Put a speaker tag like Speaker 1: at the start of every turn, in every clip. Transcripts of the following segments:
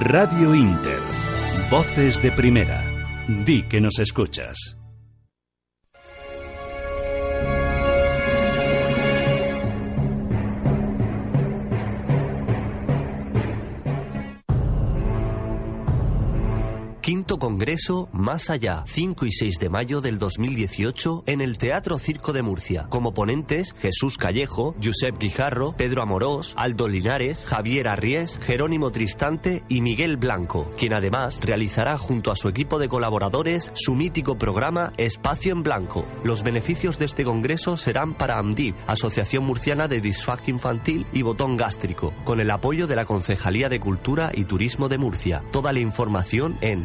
Speaker 1: Radio Inter. Voces de primera. Di que nos escuchas.
Speaker 2: Quinto Congreso Más Allá, 5 y 6 de mayo del 2018 en el Teatro Circo de Murcia. Como ponentes, Jesús Callejo, Josep Guijarro, Pedro Amorós, Aldo Linares, Javier Arries, Jerónimo Tristante y Miguel Blanco, quien además realizará junto a su equipo de colaboradores su mítico programa Espacio en Blanco. Los beneficios de este congreso serán para AMDIV, Asociación Murciana de Disfagia Infantil y Botón Gástrico, con el apoyo de la Concejalía de Cultura y Turismo de Murcia. Toda la información en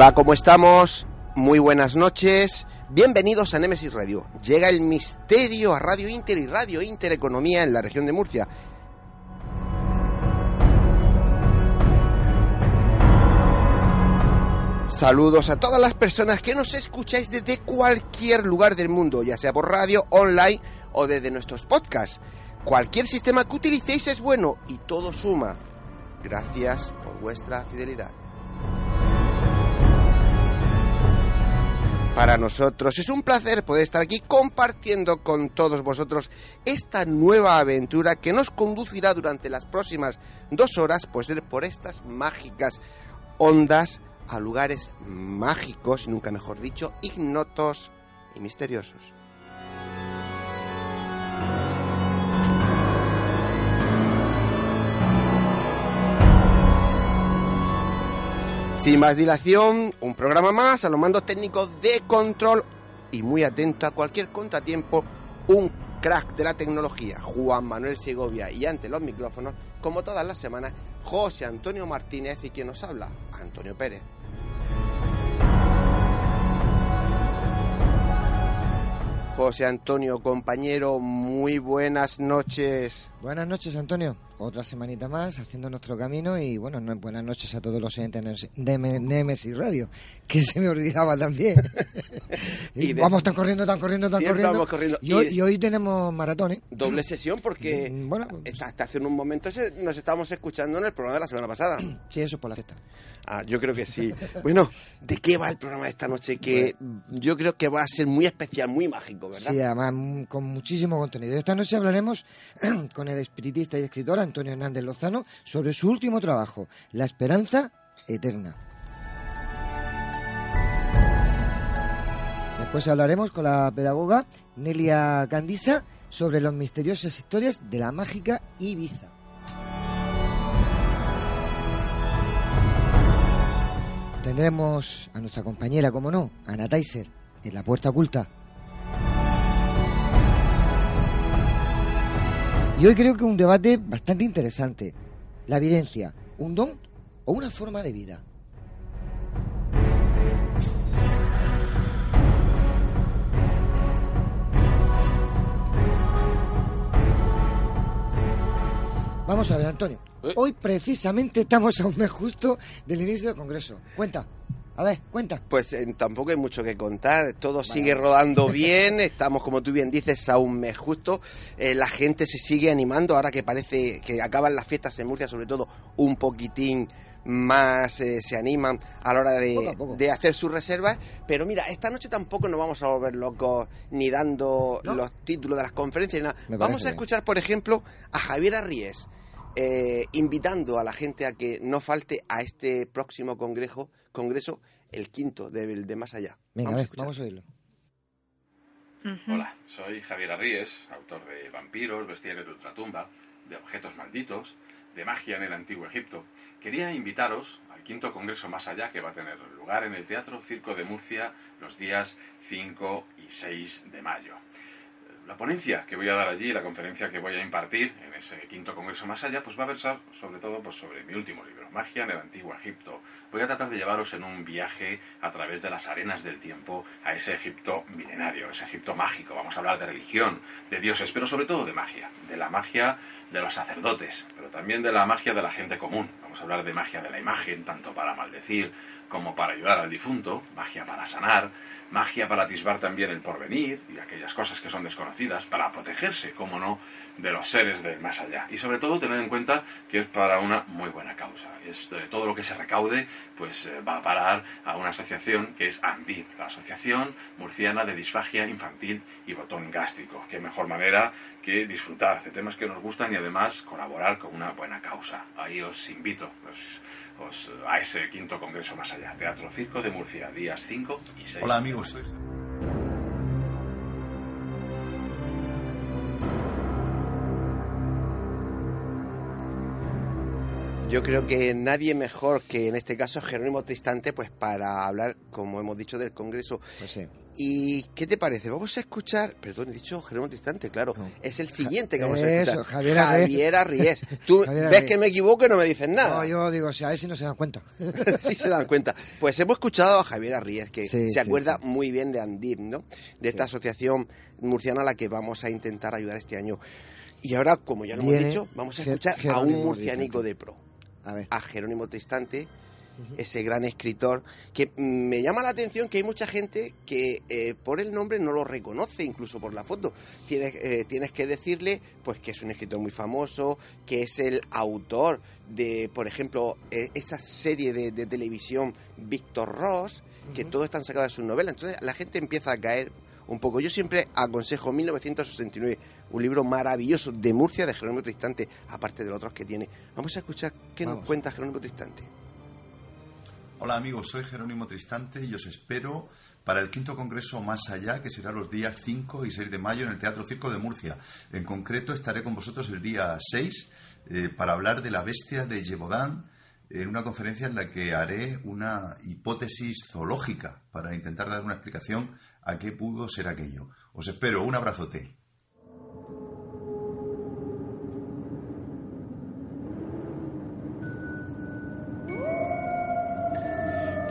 Speaker 3: Hola, ¿cómo estamos? Muy buenas noches. Bienvenidos a Nemesis Radio. Llega el misterio a Radio Inter y Radio Inter Economía en la región de Murcia. Saludos a todas las personas que nos escucháis desde cualquier lugar del mundo, ya sea por radio, online o desde nuestros podcasts. Cualquier sistema que utilicéis es bueno y todo suma. Gracias por vuestra fidelidad. Para nosotros es un placer poder estar aquí compartiendo con todos vosotros esta nueva aventura que nos conducirá durante las próximas dos horas pues, por estas mágicas ondas a lugares mágicos, y nunca mejor dicho, ignotos y misteriosos. Sin más dilación, un programa más a los mandos técnicos de control y muy atento a cualquier contratiempo, un crack de la tecnología, Juan Manuel Segovia y ante los micrófonos, como todas las semanas, José Antonio Martínez y quien nos habla, Antonio Pérez. José Antonio, compañero, muy buenas noches.
Speaker 4: Buenas noches, Antonio. Otra semanita más haciendo nuestro camino y bueno, buenas noches a todos los oyentes de Nemesis Radio, que se me olvidaba también. y vamos tan corriendo, tan corriendo, tan corriendo.
Speaker 3: corriendo.
Speaker 4: Y, hoy, tenemos maratones. ¿eh?
Speaker 3: Doble sesión porque mm, bueno, hasta hace un momento nos estábamos escuchando en el programa de la semana pasada.
Speaker 4: Sí, eso es por la fiesta.
Speaker 3: Ah, yo creo que sí. bueno, ¿de qué va el programa de esta noche? Que yo creo que va a ser muy especial, muy mágico, ¿verdad?
Speaker 4: Sí, además con muchísimo contenido. Esta noche hablaremos con el espiritista y escritor Antonio Hernández Lozano sobre su último trabajo, La Esperanza Eterna. Después hablaremos con la pedagoga Nelia Candisa sobre las misteriosas historias de la mágica Ibiza. Tendremos a nuestra compañera, como no, Ana Taiser, en la puerta oculta. Y hoy creo que un debate bastante interesante. La evidencia, ¿un don o una forma de vida? Vamos a ver, Antonio. Eh. Hoy precisamente estamos a un mes justo del inicio del Congreso. Cuenta. A ver, cuenta.
Speaker 3: Pues eh, tampoco hay mucho que contar, todo sigue rodando bien, estamos como tú bien dices a un mes justo, eh, la gente se sigue animando ahora que parece que acaban las fiestas en Murcia sobre todo un poquitín más eh, se animan a la hora de, hacer sus reservas. Pero mira, esta noche tampoco nos vamos a volver locos ni dando los títulos de las conferencias. Nada. Vamos a escuchar, por ejemplo, a Javier Arries. Invitando a la gente a que no falte a este próximo congreso congreso, el quinto de, de Más Allá.
Speaker 4: Venga, vamos, a, vamos a oírlo.
Speaker 5: Hola, soy Javier Arríes, autor de Vampiros, Bestiarios de Ultratumba, de Objetos Malditos, de Magia en el Antiguo Egipto. Quería invitaros al quinto congreso Más Allá que va a tener lugar en el Teatro Circo de Murcia los días 5 y 6 de mayo la ponencia que voy a dar allí, la conferencia que voy a impartir en ese quinto congreso más allá, pues va a versar sobre todo pues, sobre mi último libro, Magia en el Antiguo Egipto. Voy a tratar de llevaros en un viaje a través de las arenas del tiempo a ese Egipto milenario, ese Egipto mágico. Vamos a hablar de religión, de dioses, pero sobre todo de magia, de la magia de los sacerdotes, pero también de la magia de la gente común. Vamos a hablar de magia de la imagen, tanto para maldecir como para ayudar al difunto, magia para sanar, magia para atisbar también el porvenir y aquellas cosas que son desconocidas, para protegerse, como no, de los seres del más allá. Y sobre todo tener en cuenta que es para una muy buena causa. Es, todo lo que se recaude pues eh, va a parar a una asociación que es ANDIP, la Asociación Murciana de Disfagia Infantil y Botón Gástrico. Qué mejor manera que disfrutar de temas que nos gustan y además colaborar con una buena causa. Ahí os invito pues, a ese quinto congreso más allá. Teatro Circo de Murcia, días 5 y 6.
Speaker 6: Hola amigos,
Speaker 3: Yo creo que nadie mejor que en este caso Jerónimo Tristante, pues para hablar, como hemos dicho, del Congreso.
Speaker 4: Pues sí.
Speaker 3: ¿Y qué te parece? Vamos a escuchar, perdón, he dicho Jerónimo Tristante, claro, es el siguiente que vamos a escuchar.
Speaker 4: Javier,
Speaker 3: Javier Arries. Tú ves que me equivoco y no me dices nada.
Speaker 4: No, yo digo, si a ver si no se dan cuenta.
Speaker 3: sí se dan cuenta. Pues hemos escuchado a Javier Arries, que se acuerda muy bien de Andip, ¿no? De esta asociación murciana a la que vamos a intentar ayudar este año. Y ahora, como ya lo hemos dicho, vamos a escuchar a un murciánico de pro a, Jerónimo Tristante, ese gran escritor, que me llama la atención que hay mucha gente que eh, por el nombre no lo reconoce, incluso por la foto. Tienes, eh, tienes que decirle pues que es un escritor muy famoso, que es el autor de, por ejemplo, eh, esa serie de, de, televisión Víctor Ross, que todo están sacado de sus novelas. Entonces la gente empieza a caer un poco. Yo siempre aconsejo 1969, un libro maravilloso de Murcia de Jerónimo Tristante, aparte de los otros que tiene. Vamos a escuchar qué nos cuenta Jerónimo Tristante.
Speaker 6: Hola amigos, soy Jerónimo Tristante y os espero para el quinto congreso Más Allá, que será los días 5 y 6 de mayo en el Teatro Circo de Murcia. En concreto estaré con vosotros el día 6 eh, para hablar de la bestia de Yebodán en una conferencia en la que haré una hipótesis zoológica para intentar dar una explicación a qué pudo ser aquello. Os espero, un abrazote.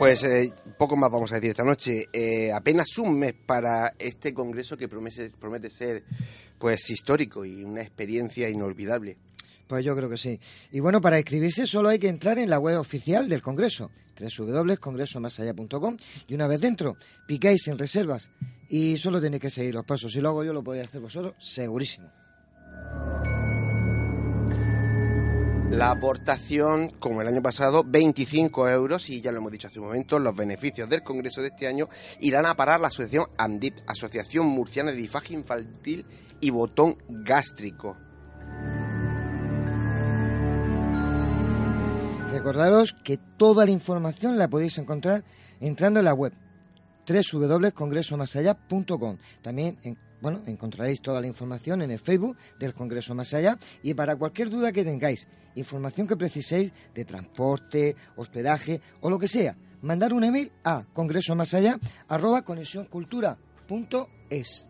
Speaker 3: Pues eh, poco más vamos a decir esta noche. Eh, apenas un mes para este congreso que promete, promete ser pues histórico y una experiencia inolvidable.
Speaker 4: Pues yo creo que sí. Y bueno, para inscribirse solo hay que entrar en la web oficial del Congreso, www.congresomasallá.com, y una vez dentro, picáis en reservas y solo tenéis que seguir los pasos. Si lo hago yo, lo podéis hacer vosotros, segurísimo.
Speaker 3: La aportación, como el año pasado, 25 euros y ya lo hemos dicho hace un momento, los beneficios del Congreso de este año irán a parar la asociación AMDIP, Asociación Murciana de Difagia Infantil y Botón Gástrico.
Speaker 4: Recordaros que toda la información la podéis encontrar entrando en la web www.congresomasallá.com. También bueno, encontraréis toda la información en el Facebook del Congreso Más Allá y para cualquier duda que tengáis, información que preciséis de transporte, hospedaje o lo que sea, mandar un email a congresomasallá@conexioncultura.es.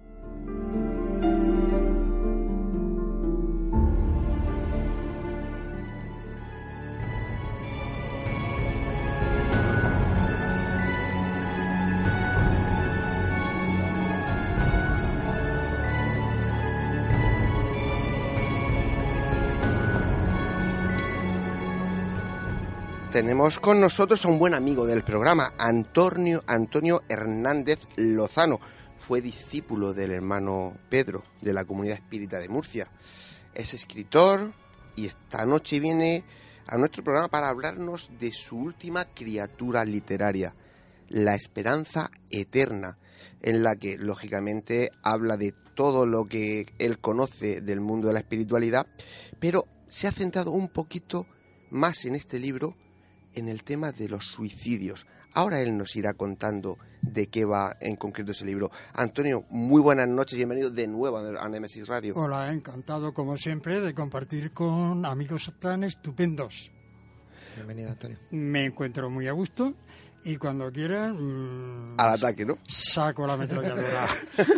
Speaker 3: Tenemos con nosotros a un buen amigo del programa, Antonio, Antonio Hernández Lozano. Fue discípulo del hermano Pedro de la Comunidad Espírita de Murcia. Es escritor y esta noche viene a nuestro programa para hablarnos de su última criatura literaria, La Esperanza Eterna, en la que lógicamente habla de todo lo que él conoce del mundo de la espiritualidad, pero se ha centrado un poquito más en este libro en el tema de los suicidios. Ahora él nos irá contando de qué va en concreto ese libro. Antonio, muy buenas noches y bienvenido de nuevo a Nemesis Radio.
Speaker 7: Hola, encantado como siempre de compartir con amigos tan estupendos.
Speaker 4: Bienvenido, Antonio.
Speaker 7: Me encuentro muy a gusto y cuando quieran... Mm,
Speaker 3: Al ataque, ¿no?
Speaker 7: Saco la ametralladora.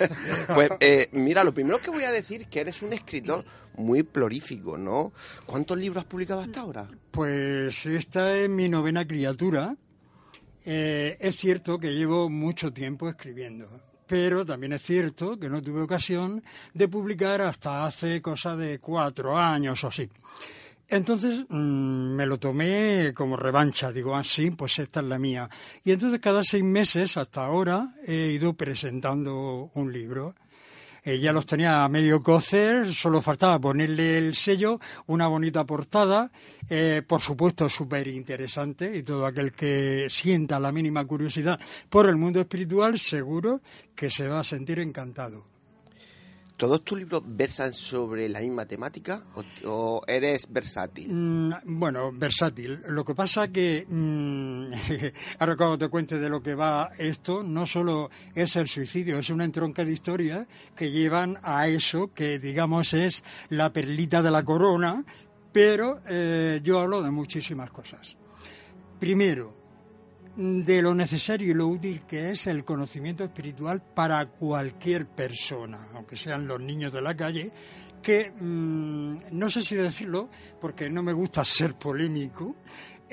Speaker 3: pues eh, mira, lo primero que voy a decir es que eres un escritor muy plorífico, ¿no? ¿Cuántos libros has publicado hasta ahora?
Speaker 7: Pues esta es mi novena criatura. Eh, es cierto que llevo mucho tiempo escribiendo, pero también es cierto que no tuve ocasión de publicar hasta hace cosa de cuatro años o así. Entonces mm, me lo tomé como revancha, digo, así, ah, pues esta es la mía. Y entonces cada seis meses hasta ahora he ido presentando un libro. Eh, ya los tenía a medio cocer, solo faltaba ponerle el sello, una bonita portada, eh, por supuesto súper interesante, y todo aquel que sienta la mínima curiosidad por el mundo espiritual, seguro que se va a sentir encantado.
Speaker 3: ¿Todos tus libros versan sobre la misma temática o, eres versátil?
Speaker 7: Mm, bueno, versátil. Lo que pasa que, mm, ahora cuando te cuente de lo que va esto, no solo es el suicidio, es una entronca de historias que llevan a eso que, digamos, es la perlita de la corona, pero eh, yo hablo de muchísimas cosas. Primero, de lo necesario y lo útil que es el conocimiento espiritual para cualquier persona, aunque sean los niños de la calle, que mm, no sé si decirlo porque no me gusta ser polémico,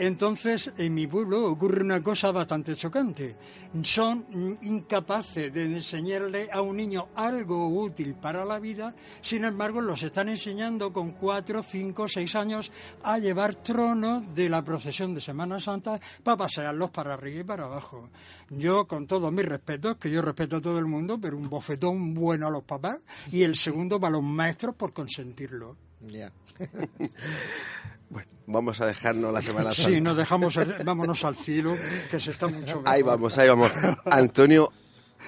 Speaker 7: entonces, en mi pueblo ocurre una cosa bastante chocante. Son incapaces de enseñarle a un niño algo útil para la vida, sin embargo, los están enseñando con cuatro, cinco, seis años a llevar tronos de la procesión de Semana Santa para pasearlos para arriba y para abajo. Yo, con todos mis respetos, que yo respeto a todo el mundo, pero un bofetón bueno a los papás y el segundo para los maestros por consentirlo.
Speaker 3: Ya. Bueno, vamos a dejarnos la Semana
Speaker 7: Santa. Sí, nos dejamos, vámonos al cielo, que se está mucho mejor.
Speaker 3: Ahí vamos, ahí vamos. Antonio,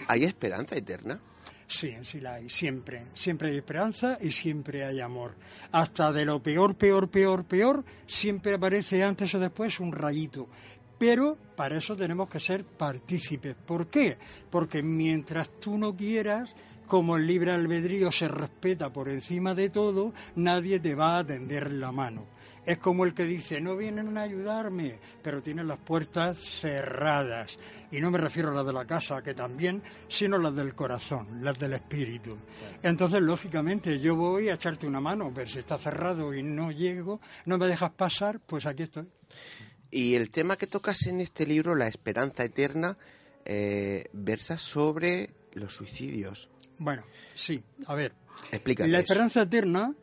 Speaker 3: ¿hay esperanza eterna?
Speaker 7: Sí, sí la hay, siempre. Siempre hay esperanza y siempre hay amor. Hasta de lo peor, peor, peor, peor, siempre aparece antes o después un rayito. Pero para eso tenemos que ser partícipes. ¿Por qué? Porque mientras tú no quieras, como el libre albedrío se respeta por encima de todo, nadie te va a tender la mano es como el que dice, no vienen a ayudarme, pero tienen las puertas cerradas. Y no me refiero a las de la casa, que también, sino las del corazón, las del espíritu. Entonces, lógicamente, yo voy a echarte una mano, pero si está cerrado y no llego, no me dejas pasar, pues aquí estoy.
Speaker 3: Y el tema que tocas en este libro, La esperanza eterna, eh, versa sobre los suicidios.
Speaker 7: Bueno, sí, a ver.
Speaker 3: Explícame.
Speaker 7: La esperanza eterna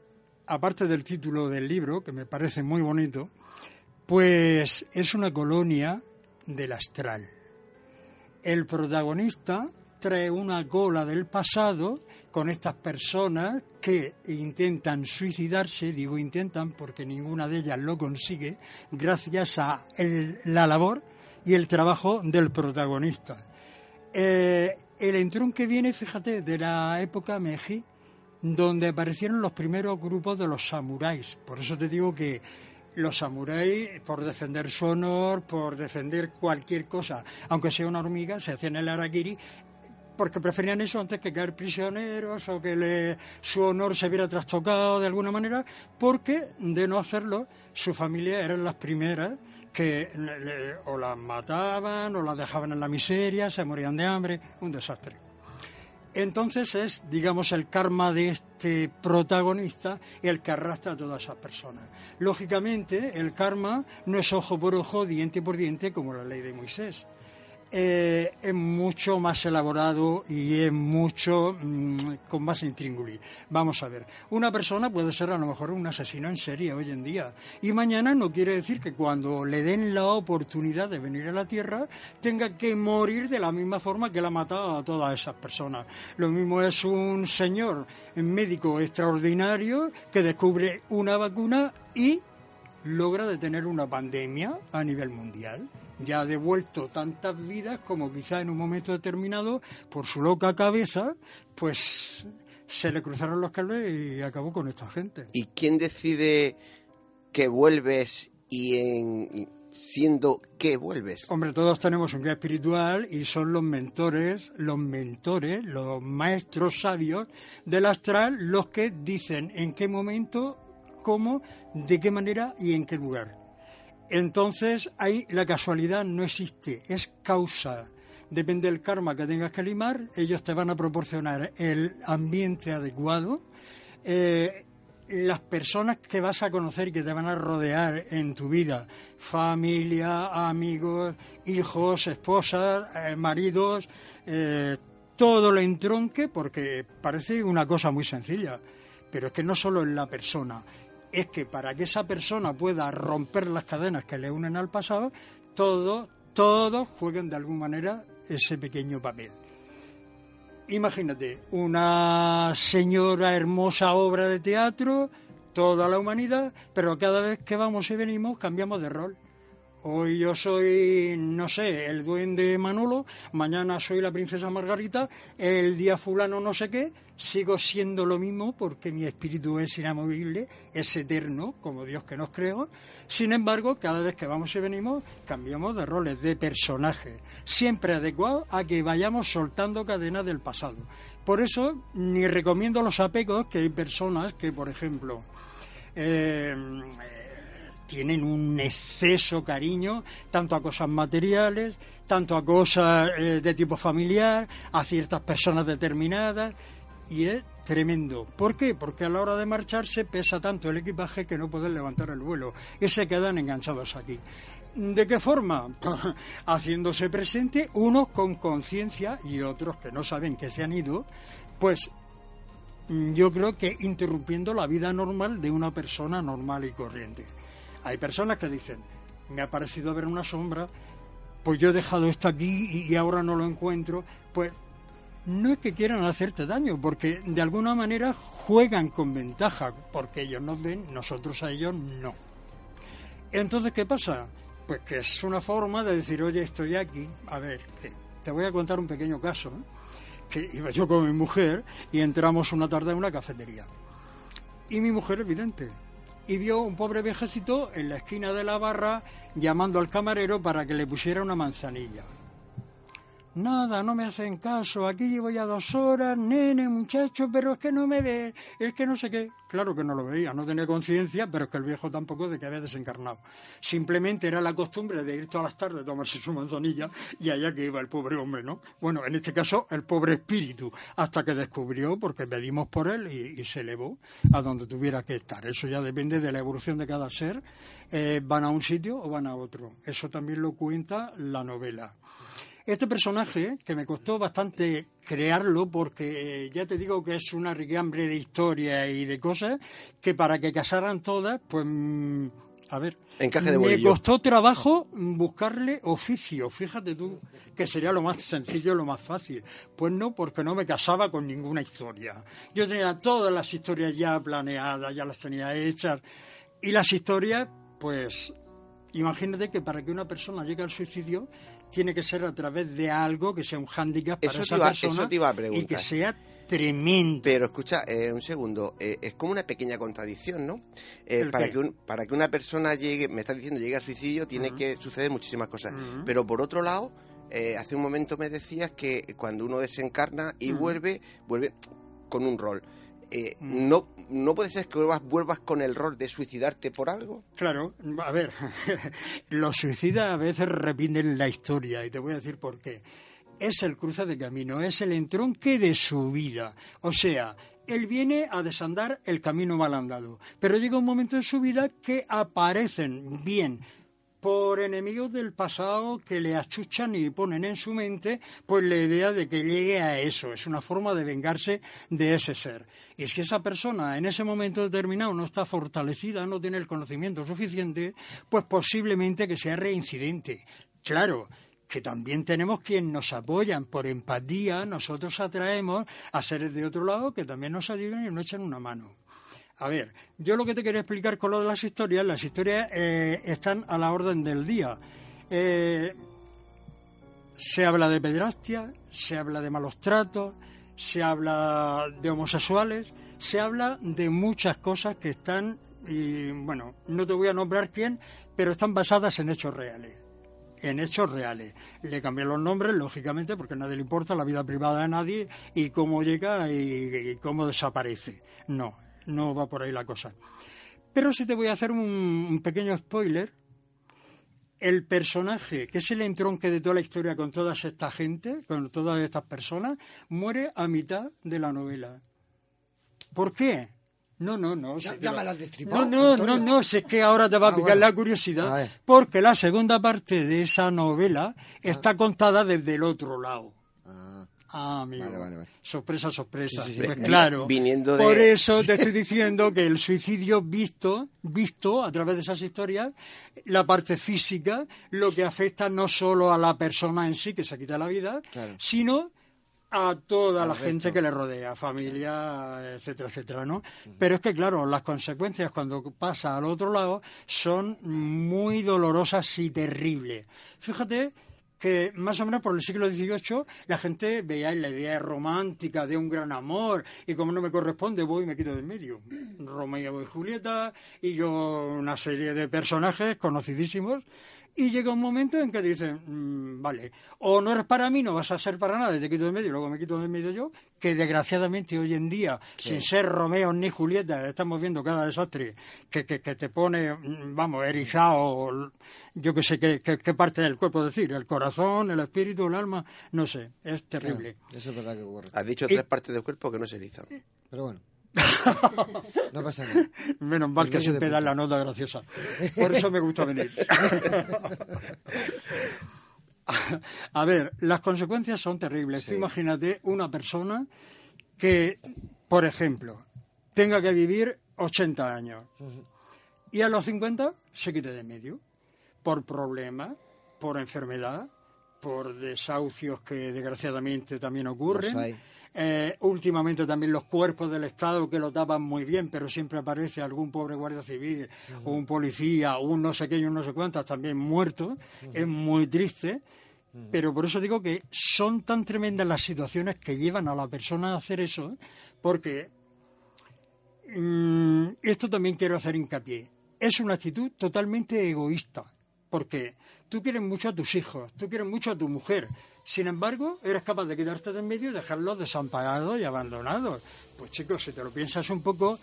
Speaker 7: aparte del título del libro, que me parece muy bonito, pues es una colonia del astral. El protagonista trae una cola del pasado con estas personas que intentan suicidarse, digo intentan porque ninguna de ellas lo consigue, gracias a la labor y el trabajo del protagonista. Eh, el entrón que viene, fíjate, de la época Meiji, donde aparecieron los primeros grupos de los samuráis. Por eso te digo que los samuráis, por defender su honor, por defender cualquier cosa, aunque sea una hormiga, se hacían el arakiri porque preferían eso antes que caer prisioneros o que su honor se viera trastocado de alguna manera, porque de no hacerlo, su familia eran las primeras que o las mataban o las dejaban en la miseria, se morían de hambre, un desastre. Entonces es, digamos, el karma de este protagonista el que arrastra a todas esas personas. Lógicamente, el karma no es ojo por ojo, diente por diente, como la ley de Moisés. Eh, es mucho más elaborado y es mucho mm, con más intríngulis. Vamos a ver, una persona puede ser a lo mejor un asesino en serie hoy en día y mañana no quiere decir que cuando le den la oportunidad de venir a la Tierra tenga que morir de la misma forma que la ha matado a todas esas personas. Lo mismo es un señor médico extraordinario que descubre una vacuna y logra detener una pandemia a nivel mundial ya ha devuelto tantas vidas como quizá en un momento determinado, por su loca cabeza, pues se le cruzaron los cables y acabó con esta gente.
Speaker 3: ¿Y quién decide que vuelves y en siendo que vuelves?
Speaker 7: Hombre, todos tenemos un guía espiritual y son los mentores, los mentores, los maestros sabios del astral los que dicen en qué momento, cómo, de qué manera y en qué lugar. Entonces ahí la casualidad no existe, es causa. Depende del karma que tengas que limar, ellos te van a proporcionar el ambiente adecuado, eh, las personas que vas a conocer y que te van a rodear en tu vida, familia, amigos, hijos, esposas, eh, maridos, eh, todo lo entronque porque parece una cosa muy sencilla, pero es que no solo en la persona, es que para que esa persona pueda romper las cadenas que le unen al pasado, todos, todos jueguen de alguna manera ese pequeño papel. Imagínate, una señora hermosa obra de teatro, toda la humanidad, pero cada vez que vamos y venimos cambiamos de rol. Hoy yo soy, no sé, el duende Manolo, mañana soy la princesa Margarita, el día fulano no sé qué, sigo siendo lo mismo porque mi espíritu es inamovible, es eterno, como Dios que nos creó. Sin embargo, cada vez que vamos y venimos, cambiamos de roles, de personajes, siempre adecuado a que vayamos soltando cadenas del pasado. Por eso, ni recomiendo los apegos, que hay personas que, por ejemplo, eh, tienen un exceso cariño tanto a cosas materiales, tanto a cosas eh, de tipo familiar, a ciertas personas determinadas, y es tremendo. ¿Por qué? Porque a la hora de marcharse pesa tanto el equipaje que no pueden levantar el vuelo y se quedan enganchados aquí. ¿De qué forma? Haciéndose presente, unos con conciencia y otros que no saben que se han ido, pues yo creo que interrumpiendo la vida normal de una persona normal y corriente. Hay personas que dicen, me ha parecido ver una sombra, pues yo he dejado esto aquí y ahora no lo encuentro, pues no es que quieran hacerte daño, porque de alguna manera juegan con ventaja, porque ellos nos ven, nosotros a ellos no. Entonces, ¿qué pasa? Pues que es una forma de decir, oye, estoy aquí, a ver, te voy a contar un pequeño caso, ¿eh? que iba yo con mi mujer y entramos una tarde en una cafetería. Y mi mujer, evidente, y vio un pobre viejecito en la esquina de la barra llamando al camarero para que le pusiera una manzanilla. Nada, no me hacen caso, aquí llevo ya dos horas, nene, muchacho, pero es que no me ve, es que no sé qué. Claro que no lo veía, no tenía conciencia, pero es que el viejo tampoco de que había desencarnado. Simplemente era la costumbre de ir todas las tardes a tomarse su manzanilla y allá que iba el pobre hombre, ¿no? Bueno, en este caso, el pobre espíritu, hasta que descubrió, porque pedimos por él y, se elevó a donde tuviera que estar. Eso ya depende de la evolución de cada ser. Eh, van a un sitio o van a otro. Eso también lo cuenta la novela. Este personaje, que me costó bastante crearlo, porque eh, ya te digo que es una rigambre de historia y de cosas, que para que casaran todas, pues, mm, a ver, me costó trabajo buscarle oficio, fíjate tú, que sería lo más sencillo, lo más fácil. Pues no, porque no me casaba con ninguna historia. Yo tenía todas las historias ya planeadas, ya las tenía hechas, y las historias, pues, imagínate que para que una persona llegue al suicidio, tiene que ser a través de algo que sea un hándicap para esa persona y que sea tremendo.
Speaker 3: Pero escucha, eh, un segundo, eh, es como una pequeña contradicción, ¿no? Eh, para, que para que una persona llegue, me estás diciendo, llegue al suicidio, tiene que suceder muchísimas cosas. Pero por otro lado, hace un momento me decías que cuando uno desencarna y vuelve, vuelve con un rol. Eh, mm. no, ¿no puede ser que vuelvas, con el rol de suicidarte por algo?
Speaker 7: Claro, a ver, los suicidas a veces repiten la historia y te voy a decir por qué. Es el cruce de camino, es el entronque de su vida. O sea, él viene a desandar el camino mal andado, pero llega un momento en su vida que aparecen bien por enemigos del pasado que le achuchan y ponen en su mente pues la idea de que llegue a eso. Es una forma de vengarse de ese ser. Y es que esa persona en ese momento determinado no está fortalecida, no tiene el conocimiento suficiente, pues posiblemente que sea reincidente. Claro, que también tenemos quien nos apoyan por empatía, nosotros atraemos a seres de otro lado que también nos ayudan y nos echan una mano. A ver, yo lo que te quería explicar con lo de las historias, las historias eh, están a la orden del día. Eh, se habla de pedrastia, se habla de malos tratos, se habla de homosexuales, se habla de muchas cosas que están, y bueno, no te voy a nombrar quién, pero están basadas en hechos reales. En hechos reales. Le cambié los nombres, lógicamente, porque a nadie le importa la vida privada de nadie y cómo llega y cómo desaparece. No, no va por ahí la cosa. Pero sí te voy a hacer un, pequeño spoiler. El personaje, que es el entronque de toda la historia con toda esta gente, con todas estas personas, muere a mitad de la novela. ¿Por qué? No, no, no. no, no, no, no, sé que ahora te va a ah, picar la curiosidad, porque la segunda parte de esa novela está contada desde el otro lado. Ah, amigo. Sorpresa, sorpresa. Pues claro. Por eso te estoy diciendo que el suicidio visto, visto a través de esas historias, la parte física, lo que afecta no solo a la persona en sí, que se quita la vida, sino a toda la gente que le rodea, familia, etcétera, etcétera, ¿no? Pero es que, claro, las consecuencias cuando pasa al otro lado son muy dolorosas y terribles. Fíjate que más o menos por el siglo XVIII la gente veía la idea romántica de un gran amor y como no me corresponde voy y me quito del medio. Romeo y Julieta y yo una serie de personajes conocidísimos y llega un momento en que dicen, mm, vale, o no eres para mí, no vas a ser para nada, y te quito del medio luego me quito del medio yo, que desgraciadamente hoy en día, sin ser Romeo ni Julieta, estamos viendo cada desastre que, que, te pone, mm, vamos, erizado, yo que sé qué, qué, parte del cuerpo decir, el corazón, el espíritu, el alma, no sé, es terrible.
Speaker 4: eso es verdad que ocurre.
Speaker 3: Has dicho tres partes del cuerpo que no se erizan.
Speaker 4: Pero bueno. No pasa nada.
Speaker 7: Menos mal que siempre da la nota graciosa. Por eso me gusta venir. A ver, las consecuencias son terribles. imagínate una persona que, por ejemplo, tenga que vivir 80 años y a los 50 se quite de medio por problemas, por enfermedad, por desahucios que desgraciadamente también ocurren eh, últimamente también los cuerpos del Estado que lo tapan muy bien, pero siempre aparece algún pobre guardia civil o un policía o un no sé qué y un no sé cuántas también muertos. Es muy triste. Pero por eso digo que son tan tremendas las situaciones que llevan a la persona a hacer eso, porque mm, esto también quiero hacer hincapié. Es una actitud totalmente egoísta, porque tú quieres mucho a tus hijos, tú quieres mucho a tu mujer, sin embargo, eres capaz de quitarte de en medio y dejarlos desamparados y abandonados. Pues chicos, si te lo piensas un poco,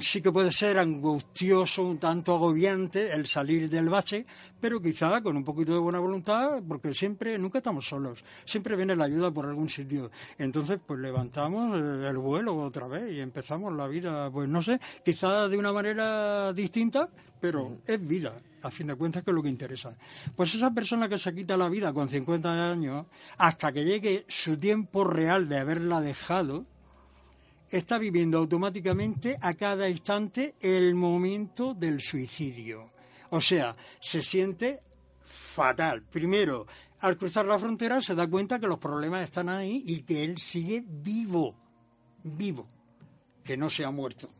Speaker 7: sí que puede ser angustioso, un tanto agobiante el salir del bache, pero quizá con un poquito de buena voluntad, porque siempre, nunca estamos solos, siempre viene la ayuda por algún sitio. Entonces, pues levantamos el vuelo otra vez y empezamos la vida, pues no sé, quizá de una manera distinta, pero es vida a fin de cuentas, que es lo que interesa. Pues esa persona que se quita la vida con 50 años, hasta que llegue su tiempo real de haberla dejado, está viviendo automáticamente a cada instante el momento del suicidio. O sea, se siente fatal. Primero, al cruzar la frontera se da cuenta que los problemas están ahí y que él sigue vivo, vivo, que no se ha muerto.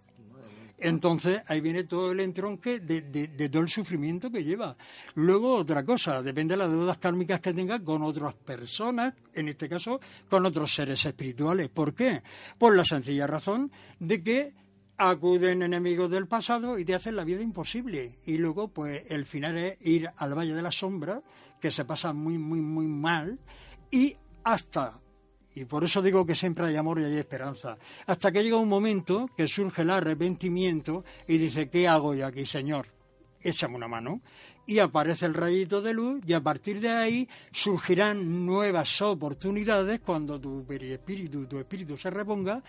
Speaker 7: Entonces ahí viene todo el entronque de, todo el sufrimiento que lleva. Luego otra cosa, depende de las deudas kármicas que tenga con otras personas, en este caso con otros seres espirituales. ¿Por qué? Por la sencilla razón de que acuden enemigos del pasado y te hacen la vida imposible. Y luego, pues, el final es ir al Valle de la Sombra, que se pasa muy, muy, muy mal, y hasta y por eso digo que siempre hay amor y hay esperanza. Hasta que llega un momento que surge el arrepentimiento y dice, ¿qué hago yo aquí, Señor? Échame una mano. Y aparece el rayito de luz y a partir de ahí surgirán nuevas oportunidades cuando tu espíritu, tu espíritu se reponga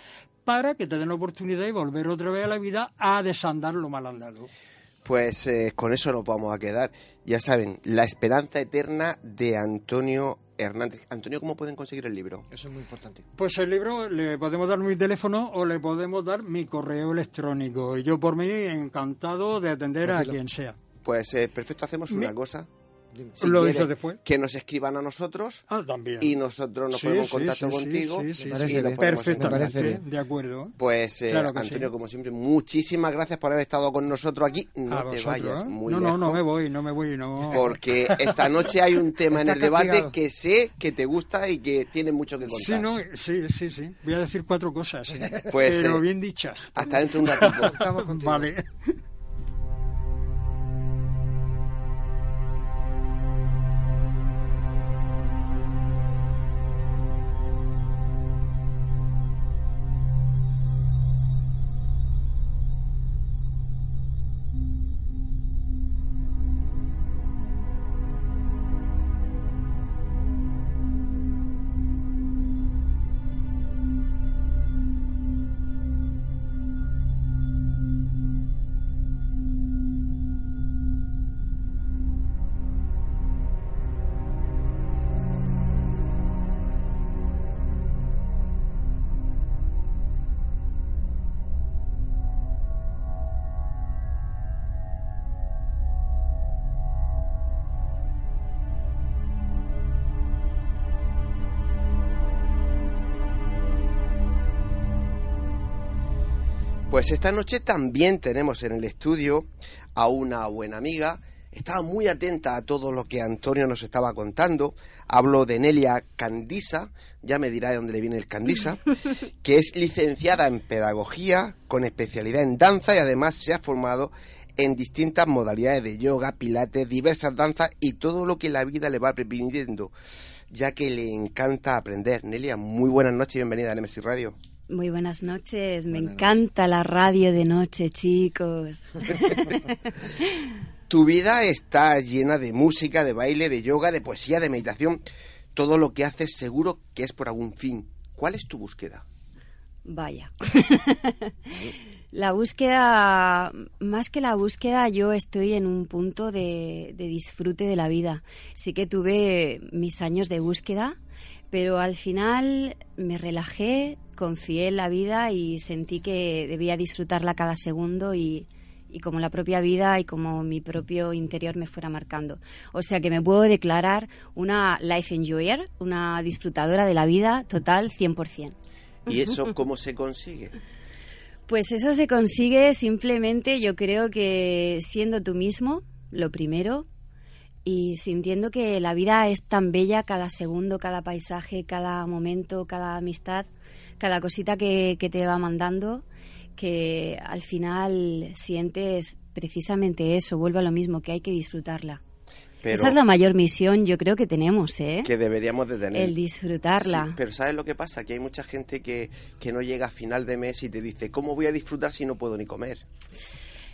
Speaker 7: para que te den la oportunidad de volver otra vez a la vida a desandar lo mal andado.
Speaker 3: Pues eh, con eso nos vamos a quedar. Ya saben, La Esperanza Eterna de Antonio Hernández. Antonio, ¿cómo pueden conseguir el libro?
Speaker 4: Eso es muy importante.
Speaker 7: Pues el libro le podemos dar mi teléfono o le podemos dar mi correo electrónico. Y yo por mí encantado de atender a quien sea.
Speaker 3: Pues eh, perfecto, hacemos una cosa
Speaker 7: lo después.
Speaker 3: Que nos escriban a nosotros.
Speaker 7: Ah, también.
Speaker 3: Y nosotros nos ponemos en contacto contigo.
Speaker 7: Sí, Perfectamente, de acuerdo.
Speaker 3: Pues, eh, Antonio, como siempre, muchísimas gracias por haber estado con nosotros aquí. No te vayas ¿eh? muy
Speaker 7: No, no, no me voy, no me voy, no.
Speaker 3: Porque esta noche hay un tema en el debate que sé que te gusta y que tiene mucho que contar.
Speaker 7: Sí, no, sí, sí, sí. Voy a decir cuatro cosas, pues, pero eh, bien dichas.
Speaker 3: Hasta dentro de un ratito.
Speaker 7: vale.
Speaker 3: Pues esta noche también tenemos en el estudio a una buena amiga. Estaba muy atenta a todo lo que Antonio nos estaba contando. Hablo de Nelia Candisa, ya me dirá de dónde le viene el Candisa, que es licenciada en pedagogía con especialidad en danza y además se ha formado en distintas modalidades de yoga, pilates, diversas danzas y todo lo que la vida le va permitiendo, ya que le encanta aprender. Nelia, muy buenas noches y bienvenida a Nemesis Radio.
Speaker 8: Muy buenas noches, me encanta la radio de noche, chicos.
Speaker 3: tu vida está llena de música, de baile, de yoga, de poesía, de meditación. Todo lo que haces seguro que es por algún fin. ¿Cuál es tu búsqueda?
Speaker 8: Vaya. la búsqueda, más que la búsqueda, yo estoy en un punto de, de disfrute de la vida. Sí que tuve mis años de búsqueda, pero al final me relajé, confié en la vida y sentí que debía disfrutarla cada segundo y, como la propia vida y como mi propio interior me fuera marcando. O sea que me puedo declarar una life enjoyer, una disfrutadora de la vida total 100%.
Speaker 3: ¿Y eso cómo se consigue?
Speaker 8: Pues eso se consigue simplemente, yo creo que siendo tú mismo, lo primero, y sintiendo que la vida es tan bella cada segundo, cada paisaje, cada momento, cada amistad, cada cosita que, te va mandando, que al final sientes precisamente eso, vuelve a lo mismo, que hay que disfrutarla. Esa es la mayor misión, yo creo que tenemos, ¿eh?
Speaker 3: Que deberíamos de tener.
Speaker 8: El disfrutarla.
Speaker 3: pero ¿sabes lo que pasa? Que hay mucha gente que, que no llega a final de mes y te dice, ¿cómo voy a disfrutar si no puedo ni comer?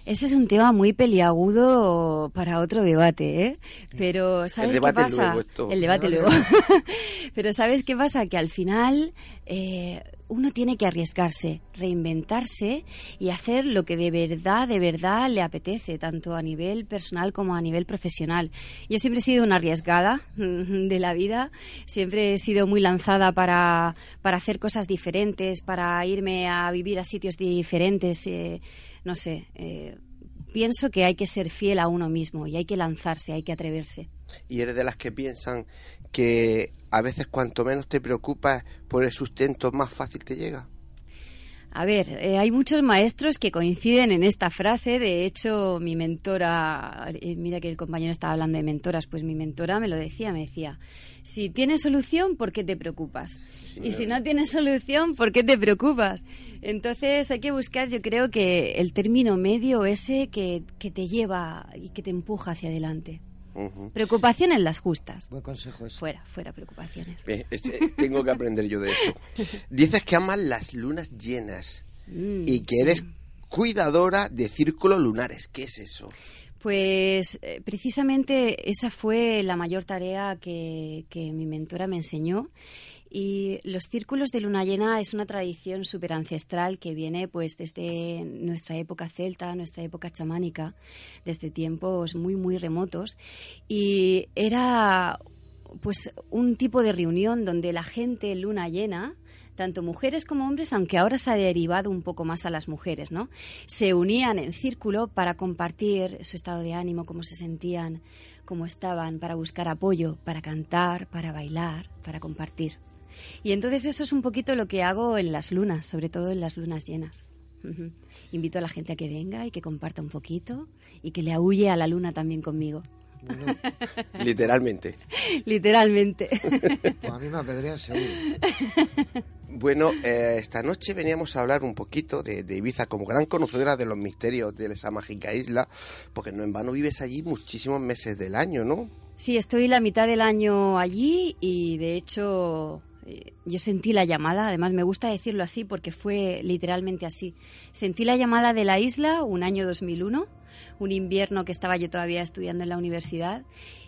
Speaker 8: Ese es un tema muy peliagudo para otro debate, ¿eh? Pero ¿sabes qué pasa? El debate luego. Pero ¿sabes qué pasa? Que al final eh, uno tiene que arriesgarse, reinventarse y hacer lo que de verdad, de verdad le apetece, tanto a nivel personal como a nivel profesional. Yo siempre he sido una arriesgada de la vida, siempre he sido muy lanzada para, para hacer cosas diferentes, para irme a vivir a sitios diferentes. Eh, no sé, eh, pienso que hay que ser fiel a uno mismo y hay que lanzarse, hay que atreverse.
Speaker 3: ¿Y eres de las que piensan que a veces cuanto menos te preocupas por el sustento, más fácil te llega?
Speaker 8: A ver, eh, hay muchos maestros que coinciden en esta frase. De hecho, mi mentora, eh, mira que el compañero estaba hablando de mentoras, pues mi mentora me lo decía, me decía, si tienes solución, ¿por qué te preocupas? y si no tienes solución, ¿por qué te preocupas? Entonces hay que buscar, yo creo que el término medio ese que, que te lleva y que te empuja hacia adelante. Preocupaciones las justas.
Speaker 4: Buen consejo
Speaker 8: Fuera, fuera preocupaciones.
Speaker 3: tengo que aprender yo de eso. Dices que amas las lunas llenas mm, y que eres cuidadora de círculos lunares. ¿Qué es eso?
Speaker 8: Pues eh, precisamente esa fue la mayor tarea que, que mi mentora me enseñó y los círculos de luna llena es una tradición súper ancestral que viene pues desde nuestra época celta, nuestra época chamánica, desde tiempos muy muy remotos y era pues un tipo de reunión donde la gente luna llena tanto mujeres como hombres, aunque ahora se ha derivado un poco más a las mujeres, ¿no? Se unían en círculo para compartir su estado de ánimo, cómo se sentían, cómo estaban, para buscar apoyo, para cantar, para bailar, para compartir. Y entonces eso es un poquito lo que hago en las lunas, sobre todo en las lunas llenas. Invito a la gente a que venga y que comparta un poquito y que le aúlle a la luna también conmigo.
Speaker 3: literalmente.
Speaker 8: literalmente.
Speaker 4: Pues a mí me apedrean seguro.
Speaker 3: Bueno, eh, esta noche veníamos a hablar un poquito de, de, Ibiza como gran conocedora de los misterios de esa mágica isla, porque no en vano vives allí muchísimos meses del año, ¿no?
Speaker 8: Sí, estoy la mitad del año allí y de hecho yo sentí la llamada, además me gusta decirlo así porque fue literalmente así. Sentí la llamada de la isla un año 2001, un invierno que estaba yo todavía estudiando en la universidad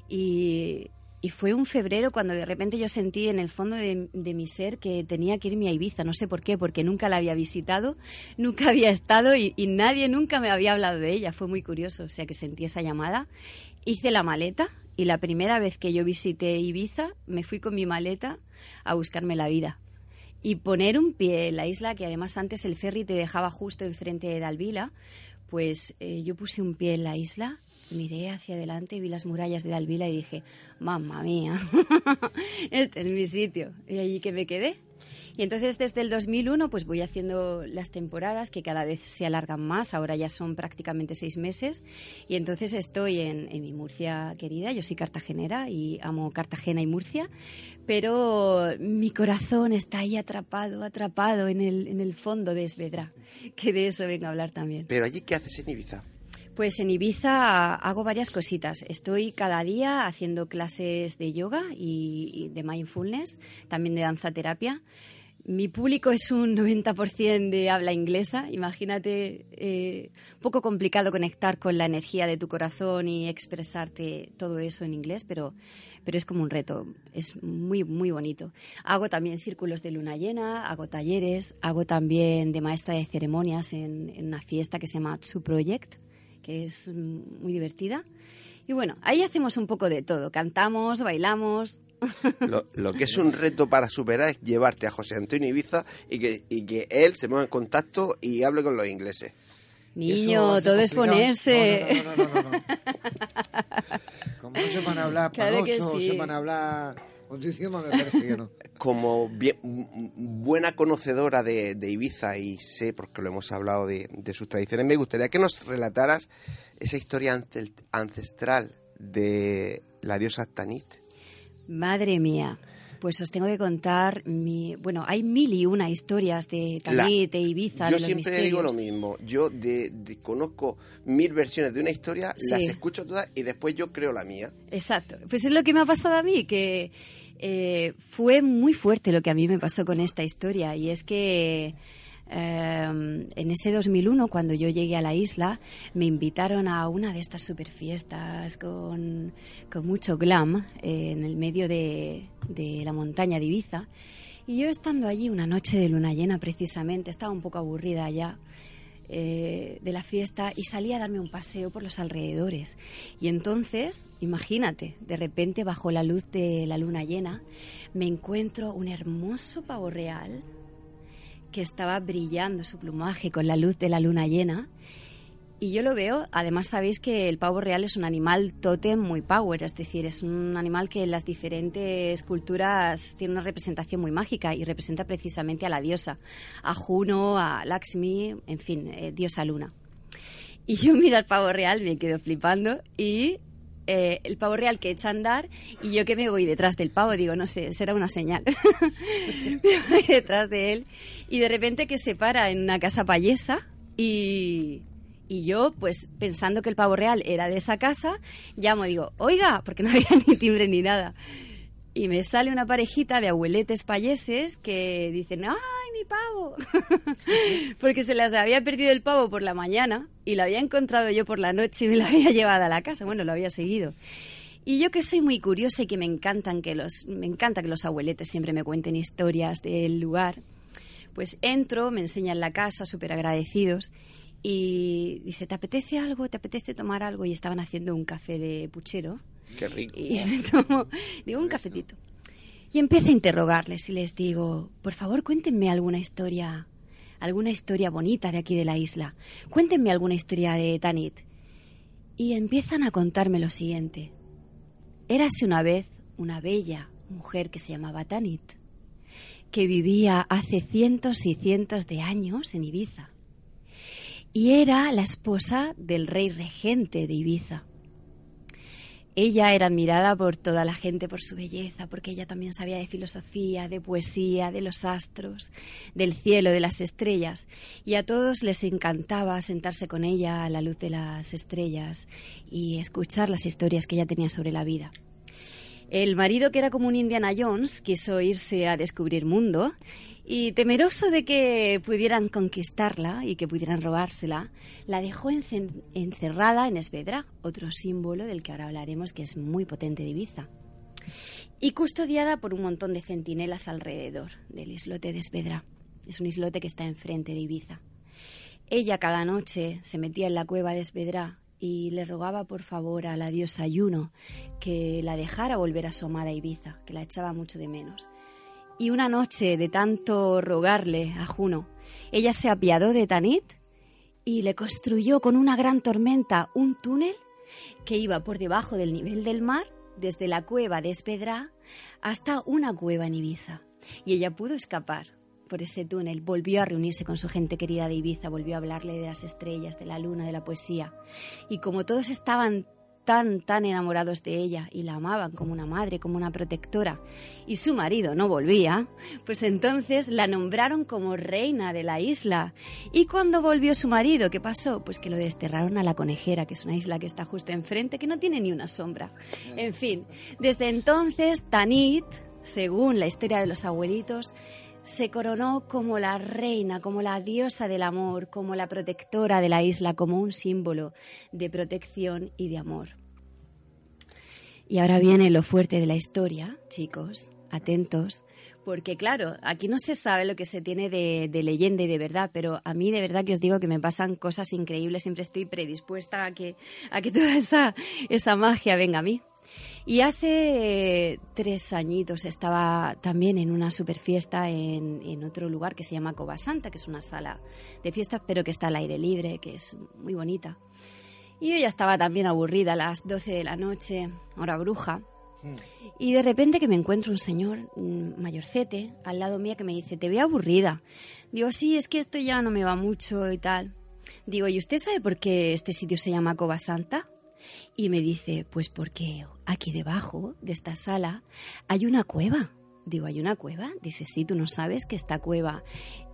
Speaker 8: y, fue un febrero cuando de repente yo sentí en el fondo de, mi ser que tenía que irme a Ibiza, no sé por qué, porque nunca la había visitado, nunca había estado y, y nadie nunca me había hablado de ella, fue muy curioso, o sea que sentí esa llamada, hice la maleta y la primera vez que yo visité Ibiza me fui con mi maleta a buscarme la vida. Y poner un pie en la isla, que además antes el ferry te dejaba justo enfrente de Dalvila, pues eh, yo puse un pie en la isla, miré hacia adelante, vi las murallas de Dalvila y dije, mamma mía, este es mi sitio. Y allí que me quedé. Y entonces desde el 2001 pues voy haciendo las temporadas que cada vez se alargan más, ahora ya son prácticamente seis meses y entonces estoy en, mi Murcia querida, yo soy cartagenera y amo Cartagena y Murcia, pero mi corazón está ahí atrapado, atrapado en el, en el fondo de Esvedra, que de eso vengo a hablar también.
Speaker 3: Pero allí, ¿qué haces en Ibiza?
Speaker 8: Pues en Ibiza hago varias cositas. Estoy cada día haciendo clases de yoga y, de mindfulness, también de danza terapia. Mi público es un 90% de habla inglesa. Imagínate, eh, poco complicado conectar con la energía de tu corazón y expresarte todo eso en inglés, pero, pero es como un reto. Es muy, muy bonito. Hago también círculos de luna llena, hago talleres, hago también de maestra de ceremonias en, en una fiesta que se llama Tsu Project que es muy divertida. Y bueno, ahí hacemos un poco de todo, cantamos, bailamos.
Speaker 3: Lo, que es un reto para superar es llevarte a José Antonio Ibiza y que, y que él se ponga en contacto y hable con los ingleses.
Speaker 8: Niño, todo es ponerse.
Speaker 4: No, no, no, no, no, Como no van a hablar claro se van a hablar
Speaker 3: Como bien, buena conocedora de, Ibiza y sé, porque lo hemos hablado de, sus tradiciones, me gustaría que nos relataras esa historia ancestral de la diosa Tanit.
Speaker 8: Madre mía. Pues os tengo que contar mi... Bueno, hay mil y una historias de Tanit, de Ibiza,
Speaker 3: Yo siempre digo lo mismo. Yo de, conozco mil versiones de una historia, las escucho todas y después yo creo la mía.
Speaker 8: Exacto. Pues es lo que me ha pasado a mí, que eh, fue muy fuerte lo que a mí me pasó con esta historia y es que em, en ese 2001, cuando yo llegué a la isla, me invitaron a una de estas super fiestas con, mucho glam eh, en el medio de, de la montaña de Ibiza. Y yo estando allí una noche de luna llena precisamente, estaba un poco aburrida ya, eh, de la fiesta y salí a darme un paseo por los alrededores. Y entonces, imagínate, de repente bajo la luz de la luna llena, me encuentro un hermoso pavo real que estaba brillando su plumaje con la luz de la luna llena y yo lo veo, además sabéis que el pavo real es un animal totem muy power, es decir, es un animal que en las diferentes culturas tiene una representación muy mágica y representa precisamente a la diosa, a Juno, a Lakshmi, en fin, eh, diosa luna. Y yo miro al pavo real, me quedo flipando y eh, el pavo real que echa a andar y yo que me voy detrás del pavo, digo, no sé, será una señal. me voy detrás de él y de repente que se para en una casa payesa y y yo, pues pensando que el pavo real era de esa casa, llamo, digo, oiga, porque no había ni timbre ni nada. Y me sale una parejita de abueletes payeses que dicen, ¡ay, mi pavo! porque se las había perdido el pavo por la mañana y lo había encontrado yo por la noche y me lo había llevado a la casa. Bueno, lo había seguido. Y yo que soy muy curiosa y que me encantan que los, me encanta que los abueletes siempre me cuenten historias del lugar, pues entro, me enseñan la casa, súper agradecidos, y dice, ¿te apetece algo? ¿Te apetece tomar algo? Y estaban haciendo un café de puchero.
Speaker 3: Qué rico.
Speaker 8: Y me tomo, digo, un cafetito. Y empiezo a interrogarles y les digo, por favor, cuéntenme alguna historia, alguna historia bonita de aquí de la isla. Cuéntenme alguna historia de Tanit. Y empiezan a contarme lo siguiente. Érase una vez una bella mujer que se llamaba Tanit, que vivía hace cientos y cientos de años en Ibiza y era la esposa del rey regente de Ibiza. Ella era admirada por toda la gente por su belleza, porque ella también sabía de filosofía, de poesía, de los astros, del cielo, de las estrellas, y a todos les encantaba sentarse con ella a la luz de las estrellas y escuchar las historias que ella tenía sobre la vida. El marido, que era como un Indiana Jones, quiso irse a descubrir mundo y temeroso de que pudieran conquistarla y que pudieran robársela, la dejó encerrada en Esvedra, otro símbolo del que ahora hablaremos que es muy potente de Ibiza, y custodiada por un montón de centinelas alrededor del islote de Esvedra. Es un islote que está enfrente de Ibiza. Ella cada noche se metía en la cueva de Esvedra y le rogaba por favor a la diosa Yuno que la dejara volver asomada a Ibiza, que la echaba mucho de menos. Y una noche de tanto rogarle a Juno, ella se apiadó de Tanit y le construyó con una gran tormenta un túnel que iba por debajo del nivel del mar, desde la cueva de Espedra hasta una cueva en Ibiza. Y ella pudo escapar por ese túnel, volvió a reunirse con su gente querida de Ibiza, volvió a hablarle de las estrellas, de la luna, de la poesía. Y como todos estaban tan, tan enamorados de ella y la amaban como una madre, como una protectora, y su marido no volvía, pues entonces la nombraron como reina de la isla. Y cuando volvió su marido, ¿qué pasó? Pues que lo desterraron a la Conejera, que es una isla que está justo enfrente, que no tiene ni una sombra. En fin, desde entonces Tanit, según la historia de los abuelitos, se coronó como la reina, como la diosa del amor, como la protectora de la isla, como un símbolo de protección y de amor. Y ahora viene lo fuerte de la historia, chicos, atentos, porque claro, aquí no se sabe lo que se tiene de, leyenda y de verdad, pero a mí de verdad que os digo que me pasan cosas increíbles, siempre estoy predispuesta a que, a que toda esa, esa magia venga a mí. Y hace tres añitos estaba también en una super fiesta en, en, otro lugar que se llama Cova Santa, que es una sala de fiestas, pero que está al aire libre, que es muy bonita. Y yo ya estaba también aburrida a las 12 de la noche, hora bruja. Y de repente que me encuentro un señor mm, mayorcete al lado mía que me dice, te veo aburrida. Digo, sí, es que esto ya no me va mucho y tal. Digo, ¿y usted sabe por qué este sitio se llama Cova Santa? Y me dice, pues porque aquí debajo de esta sala hay una cueva. Digo, ¿hay una cueva? Dice, sí, tú no sabes que esta cueva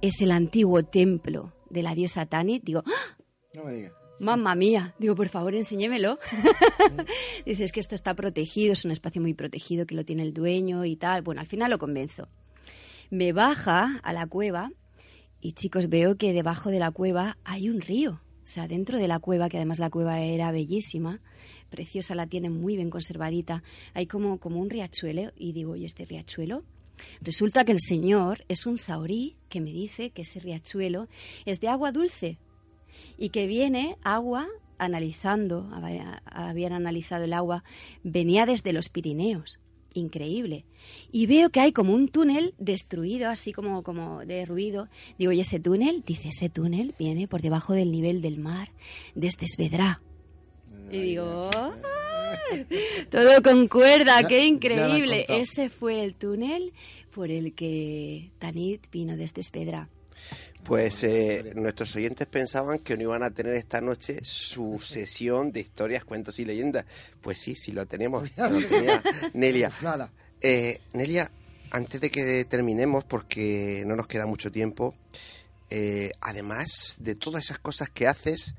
Speaker 8: es el antiguo templo de la diosa Tanit. Digo, ¡Ah! no me digas. Mamma mía, digo, por favor, enséñemelo. Dice, es que esto está protegido, es un espacio muy protegido que lo tiene el dueño y tal. Bueno, al final lo convenzo. Me baja a la cueva y chicos, veo que debajo de la cueva hay un río. O sea, dentro de la cueva, que además la cueva era bellísima, preciosa, la tienen muy bien conservadita, hay como, como un riachuelo y digo, ¿y este riachuelo? Resulta que el señor es un zaorí que me dice que ese riachuelo es de agua dulce y que viene agua analizando, habían analizado el agua, venía desde los Pirineos increíble. Y veo que hay como un túnel destruido, así como, como derruido. Digo, ¿y ese túnel? Dice, ese túnel viene por debajo del nivel del mar, desde Esvedra. Y digo, todo concuerda, qué increíble. Ese fue el túnel por el que Tanit vino desde Esvedra.
Speaker 3: Pues eh, nuestros oyentes pensaban que no iban a tener esta noche su sesión de historias, cuentos y leyendas. Pues sí, sí lo tenemos. Lo tenía Nelia. Nada. Eh, Nelia, antes de que terminemos, porque no nos queda mucho tiempo, eh, además de todas esas cosas que haces,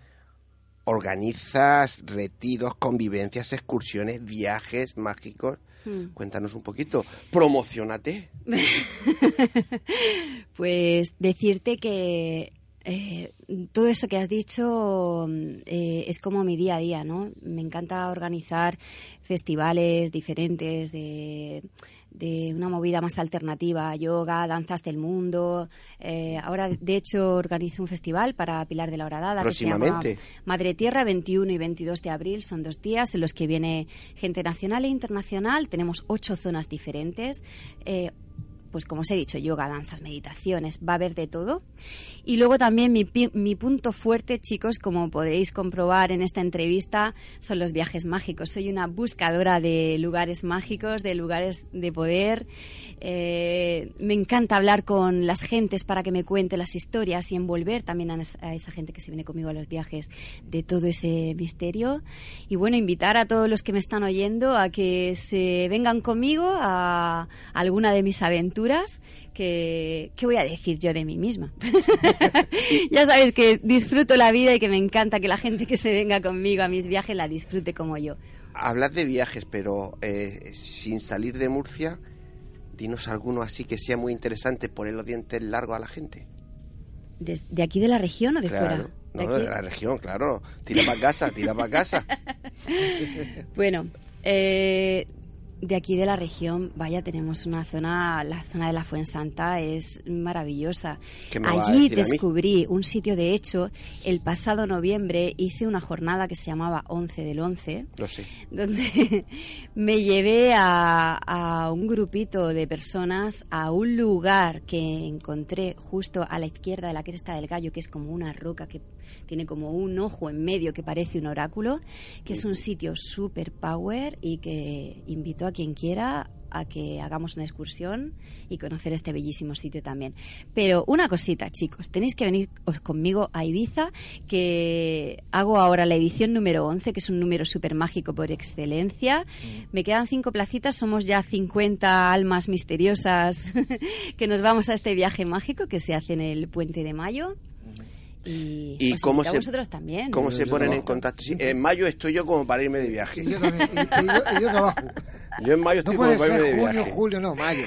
Speaker 3: organizas retiros, convivencias, excursiones, viajes mágicos. Hmm. Cuéntanos un poquito, promocionate.
Speaker 8: pues decirte que eh, todo eso que has dicho eh, es como mi día a día, ¿no? Me encanta organizar festivales diferentes de de una movida más alternativa, yoga, danzas del mundo. Eh, ahora, de hecho, organizo un festival para Pilar de la Horadada que se llama Madre Tierra, 21 y 22 de abril. Son dos días en los que viene gente nacional e internacional. Tenemos ocho zonas diferentes. Eh, pues como os he dicho, yoga, danzas, meditaciones, va a haber de todo. Y luego también mi, mi, punto fuerte, chicos, como podéis comprobar en esta entrevista, son los viajes mágicos. Soy una buscadora de lugares mágicos, de lugares de poder. Eh, me encanta hablar con las gentes para que me cuente las historias y envolver también a, esa gente que se viene conmigo a los viajes de todo ese misterio. Y bueno, invitar a todos los que me están oyendo a que se vengan conmigo a alguna de mis aventuras que, ¿qué voy a decir yo de mí misma? ya sabéis que disfruto la vida y que me encanta que la gente que se venga conmigo a mis viajes la disfrute como yo.
Speaker 3: Hablar de viajes, pero eh, sin salir de Murcia, dinos alguno así que sea muy interesante poner los dientes largos a la gente.
Speaker 8: ¿De, aquí de la región o de fuera?
Speaker 3: No, de, la región, claro. Tira para casa, tira para casa.
Speaker 8: bueno, eh, de aquí de la región, vaya, tenemos una zona, la zona de la Fuensanta es maravillosa. Allí descubrí un sitio, de hecho, el pasado noviembre hice una jornada que se llamaba 11 del 11, donde me llevé a, a, un grupito de personas a un lugar que encontré justo a la izquierda de la cresta del gallo, que es como una roca que tiene como un ojo en medio que parece un oráculo, que es un sitio super power y que invito a quien quiera a que hagamos una excursión y conocer este bellísimo sitio también. Pero una cosita, chicos, tenéis que venir conmigo a Ibiza, que hago ahora la edición número 11, que es un número súper mágico por excelencia. Mm. Me quedan cinco placitas, somos ya 50 almas misteriosas que nos vamos a este viaje mágico que se hace en el Puente de Mayo. Y,
Speaker 3: cómo se,
Speaker 8: vosotros también.
Speaker 3: ¿Cómo se ponen en contacto? en mayo estoy yo como para irme de viaje.
Speaker 4: yo también. Y, yo, trabajo.
Speaker 3: Yo en mayo estoy como para irme de
Speaker 4: junio,
Speaker 3: viaje.
Speaker 4: julio, no, mayo.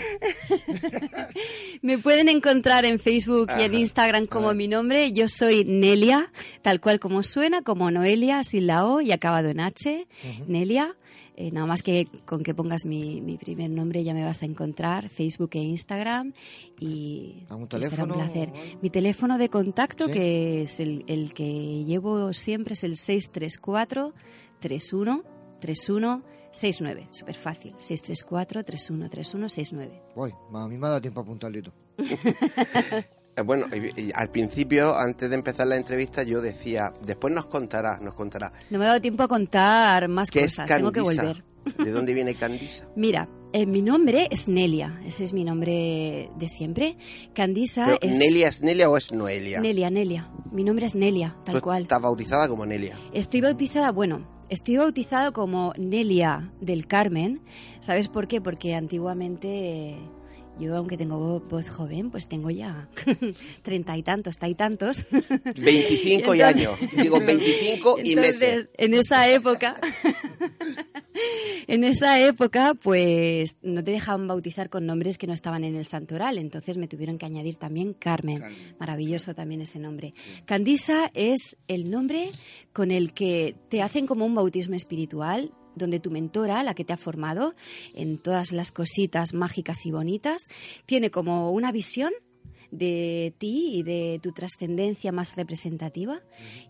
Speaker 8: Me pueden encontrar en Facebook y en Instagram como mi nombre. Yo soy Nelia, tal cual como suena, como Noelia, sin la O y acabado en H. Nelia. Eh, nada más que con que pongas mi, mi, primer nombre ya me vas a encontrar, Facebook e Instagram. Y
Speaker 4: será
Speaker 8: un placer. Mi teléfono de contacto, que es el, el, que llevo siempre, es el 634 31 31 69. Súper fácil. 634 31 31 69.
Speaker 4: Voy, a mí me ha dado tiempo a apuntarlo.
Speaker 3: Eh, bueno, al principio, antes de empezar la entrevista, yo decía, después nos contará, nos contará.
Speaker 8: No me ha dado tiempo a contar más cosas, tengo que volver.
Speaker 3: ¿De dónde viene Candisa?
Speaker 8: Mira, eh, mi nombre es Nelia, ese es mi nombre de siempre. Candisa es...
Speaker 3: ¿Nelia es Nelia o es Noelia?
Speaker 8: Nelia, Nelia. Mi nombre es Nelia, tal cual.
Speaker 3: ¿Estás bautizada como Nelia?
Speaker 8: Estoy bautizada, bueno, estoy bautizada como Nelia del Carmen. ¿Sabes por qué? Porque antiguamente... Yo, aunque tengo voz joven, pues tengo ya treinta y tantos, está y tantos.
Speaker 3: Veinticinco y años. Digo, veinticinco y meses.
Speaker 8: En esa época, en esa época, pues no te dejaban bautizar con nombres que no estaban en el santoral. Entonces me tuvieron que añadir también Carmen. Maravilloso también ese nombre. Candisa es el nombre con el que te hacen como un bautismo espiritual donde tu mentora, la que te ha formado en todas las cositas mágicas y bonitas, tiene como una visión de ti y de tu trascendencia más representativa.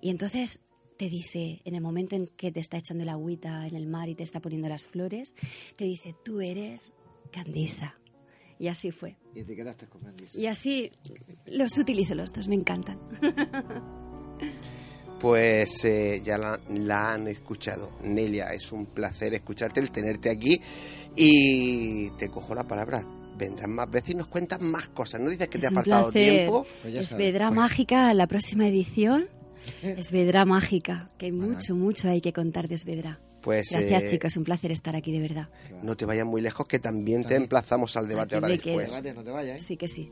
Speaker 8: Y entonces te dice, en el momento en que te está echando la agüita en el mar y te está poniendo las flores, te dice, tú eres Candisa. Y así fue.
Speaker 4: Y te quedaste con Candisa.
Speaker 8: Y así los utilizo los dos, me encantan.
Speaker 3: pues eh, ya la, han escuchado. Nelia, es un placer escucharte, el tenerte aquí y te cojo la palabra. Vendrán más veces y nos cuentas más cosas. ¿No dices que te ha faltado tiempo?
Speaker 8: Pues es Vedra pues Mágica la próxima edición. Es Vedra Mágica, que hay mucho, mucho hay que contar de Esvedra.
Speaker 3: Pues,
Speaker 8: Gracias, eh, chicos, un placer estar aquí, de verdad.
Speaker 3: No te vayas muy lejos, que también te emplazamos al debate ahora después.
Speaker 4: no te vayas,
Speaker 8: ¿eh? Sí que sí.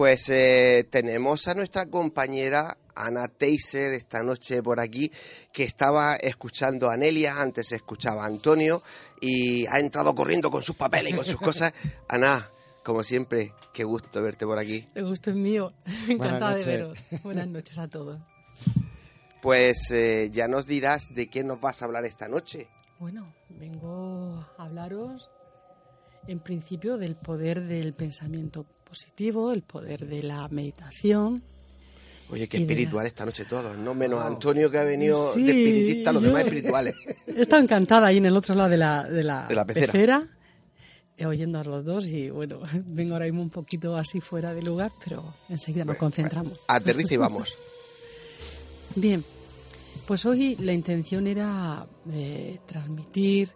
Speaker 3: Pues eh, tenemos a nuestra compañera Ana Teiser esta noche por aquí, que estaba escuchando a Nelia, antes escuchaba a Antonio y ha entrado corriendo con sus papeles y con sus cosas. Ana, como siempre, qué gusto verte por aquí.
Speaker 9: El gusto es mío, encantada de veros. Buenas noches a todos.
Speaker 3: Pues eh, ya nos dirás de qué nos vas a hablar esta noche.
Speaker 9: Bueno, vengo a hablaros en principio del poder del pensamiento positivo, el poder de la meditación
Speaker 3: Oye, qué espiritual esta noche todos, ¿no? Menos Antonio que ha venido de espiritista, los demás espirituales.
Speaker 9: He estado encantada ahí en el otro lado de la, de la, pecera. Eh, oyendo a los dos y bueno, vengo ahora mismo un poquito así fuera de lugar, pero enseguida nos concentramos.
Speaker 3: aterriza y vamos.
Speaker 9: Bien, pues hoy la intención era eh, transmitir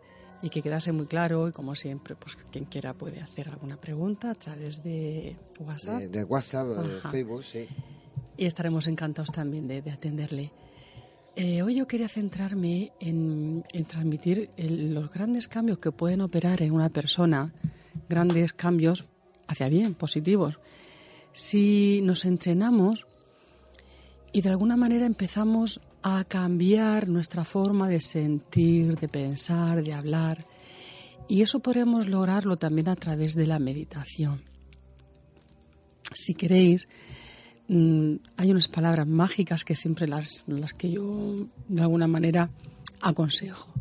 Speaker 9: y que quedase muy claro y como siempre, pues quien quiera puede hacer alguna pregunta a través de WhatsApp.
Speaker 4: De, WhatsApp, de Facebook, sí
Speaker 9: y estaremos encantados también de, atenderle. Eh, hoy yo quería centrarme en, transmitir los grandes cambios que pueden operar en una persona, grandes cambios hacia bien, positivos. Si nos entrenamos y de alguna manera empezamos a cambiar nuestra forma de sentir, de pensar, de hablar, y eso podemos lograrlo también a través de la meditación. Si queréis, Mm, hay unas palabras mágicas que siempre las, las que yo de alguna manera aconsejo.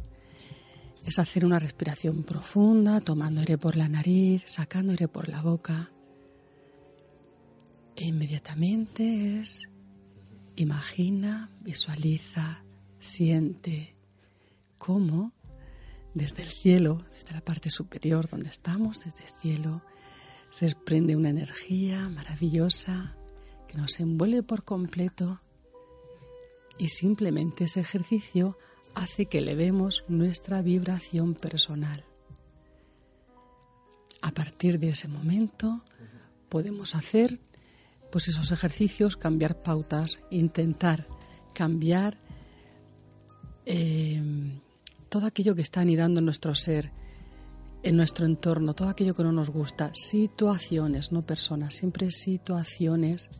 Speaker 9: Es hacer una respiración profunda, tomando aire por la nariz, sacando aire por la boca. E inmediatamente es imagina, visualiza, siente cómo desde el cielo, desde la parte superior donde estamos, desde el cielo, se desprende una energía maravillosa nos envuelve por completo y simplemente ese ejercicio hace que elevemos nuestra vibración personal. A partir de ese momento podemos hacer pues esos ejercicios, cambiar pautas, intentar cambiar em, todo aquello que está anidando en nuestro ser, en nuestro entorno, todo aquello que no nos gusta, situaciones, no personas, siempre situaciones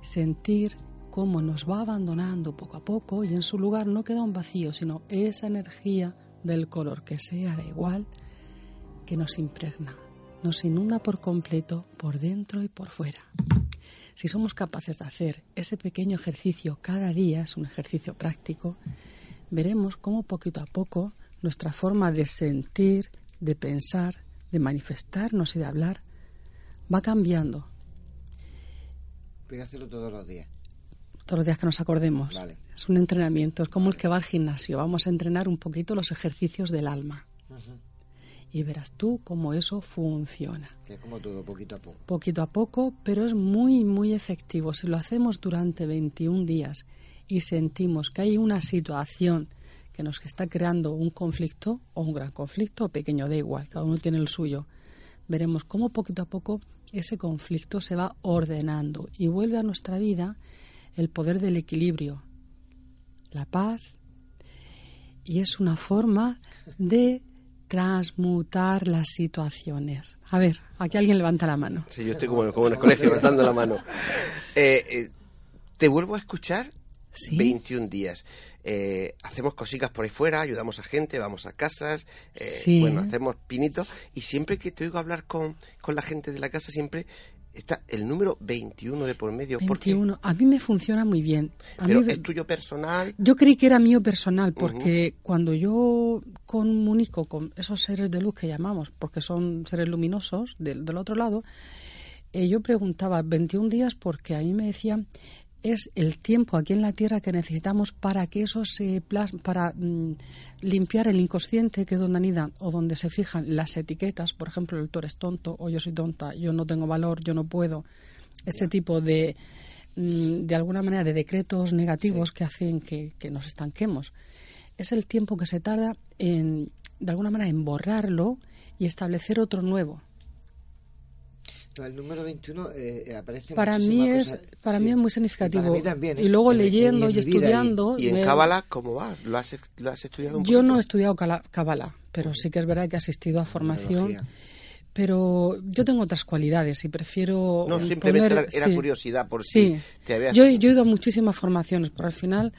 Speaker 9: sentir cómo nos va abandonando poco a poco y en su lugar no queda un vacío, sino esa energía del color que sea, da igual, que nos impregna, nos inunda por completo, por dentro y por fuera. Si somos capaces de hacer ese pequeño ejercicio cada día, es un ejercicio práctico, veremos cómo poquito a poco nuestra forma de sentir, de pensar, de manifestarnos y de hablar va cambiando
Speaker 4: hacerlo todos los días.
Speaker 9: Todos los días que nos acordemos. Es un entrenamiento, es como el que va al gimnasio. Vamos a entrenar un poquito los ejercicios del alma. Y verás tú cómo eso funciona.
Speaker 4: es como todo, poquito a poco.
Speaker 9: Poquito a poco, pero es muy, muy efectivo. Si lo hacemos durante 21 días y sentimos que hay una situación que nos está creando un conflicto, o un gran conflicto, o pequeño, da igual, cada uno tiene el suyo, veremos cómo poquito a poco ese conflicto se va ordenando y vuelve a nuestra vida el poder del equilibrio, la paz, y es una forma de transmutar las situaciones. A ver, aquí alguien levanta la mano.
Speaker 3: Sí, yo estoy como, en el colegio levantando la mano. Eh, eh, te vuelvo a escuchar 21 días. Eh, hacemos cositas por ahí fuera, ayudamos a gente, vamos a casas, eh, bueno, hacemos pinitos y siempre que te oigo hablar con, con la gente de la casa, siempre está el número 21 de por medio.
Speaker 9: 21. A mí me funciona muy bien. A
Speaker 3: Pero es tuyo personal.
Speaker 9: Yo creí que era mío personal porque cuando yo comunico con esos seres de luz que llamamos, porque son seres luminosos del, del otro lado, eh, yo preguntaba 21 días porque a mí me decían es el tiempo aquí en la Tierra que necesitamos para que eso se plasme, para mm, limpiar el inconsciente, que es donde anidan o donde se fijan las etiquetas, por ejemplo, el tú eres tonto o yo soy tonta, yo no tengo valor, yo no puedo, ese tipo de, mm, de alguna manera, de decretos negativos que hacen que, que nos estanquemos. Es el tiempo que se tarda en, de alguna manera, en borrarlo y establecer otro nuevo
Speaker 4: el número 21 eh, aparece
Speaker 9: para mí es para mí es muy significativo. Y luego leyendo y, estudiando
Speaker 3: y, en Cábala cómo va lo has, lo has estudiado un
Speaker 9: yo no he estudiado Cábala pero sí que es verdad que he asistido a formación pero yo tengo otras cualidades y prefiero
Speaker 3: no simplemente era, curiosidad por si te habías
Speaker 9: yo, yo he ido a muchísimas formaciones pero al final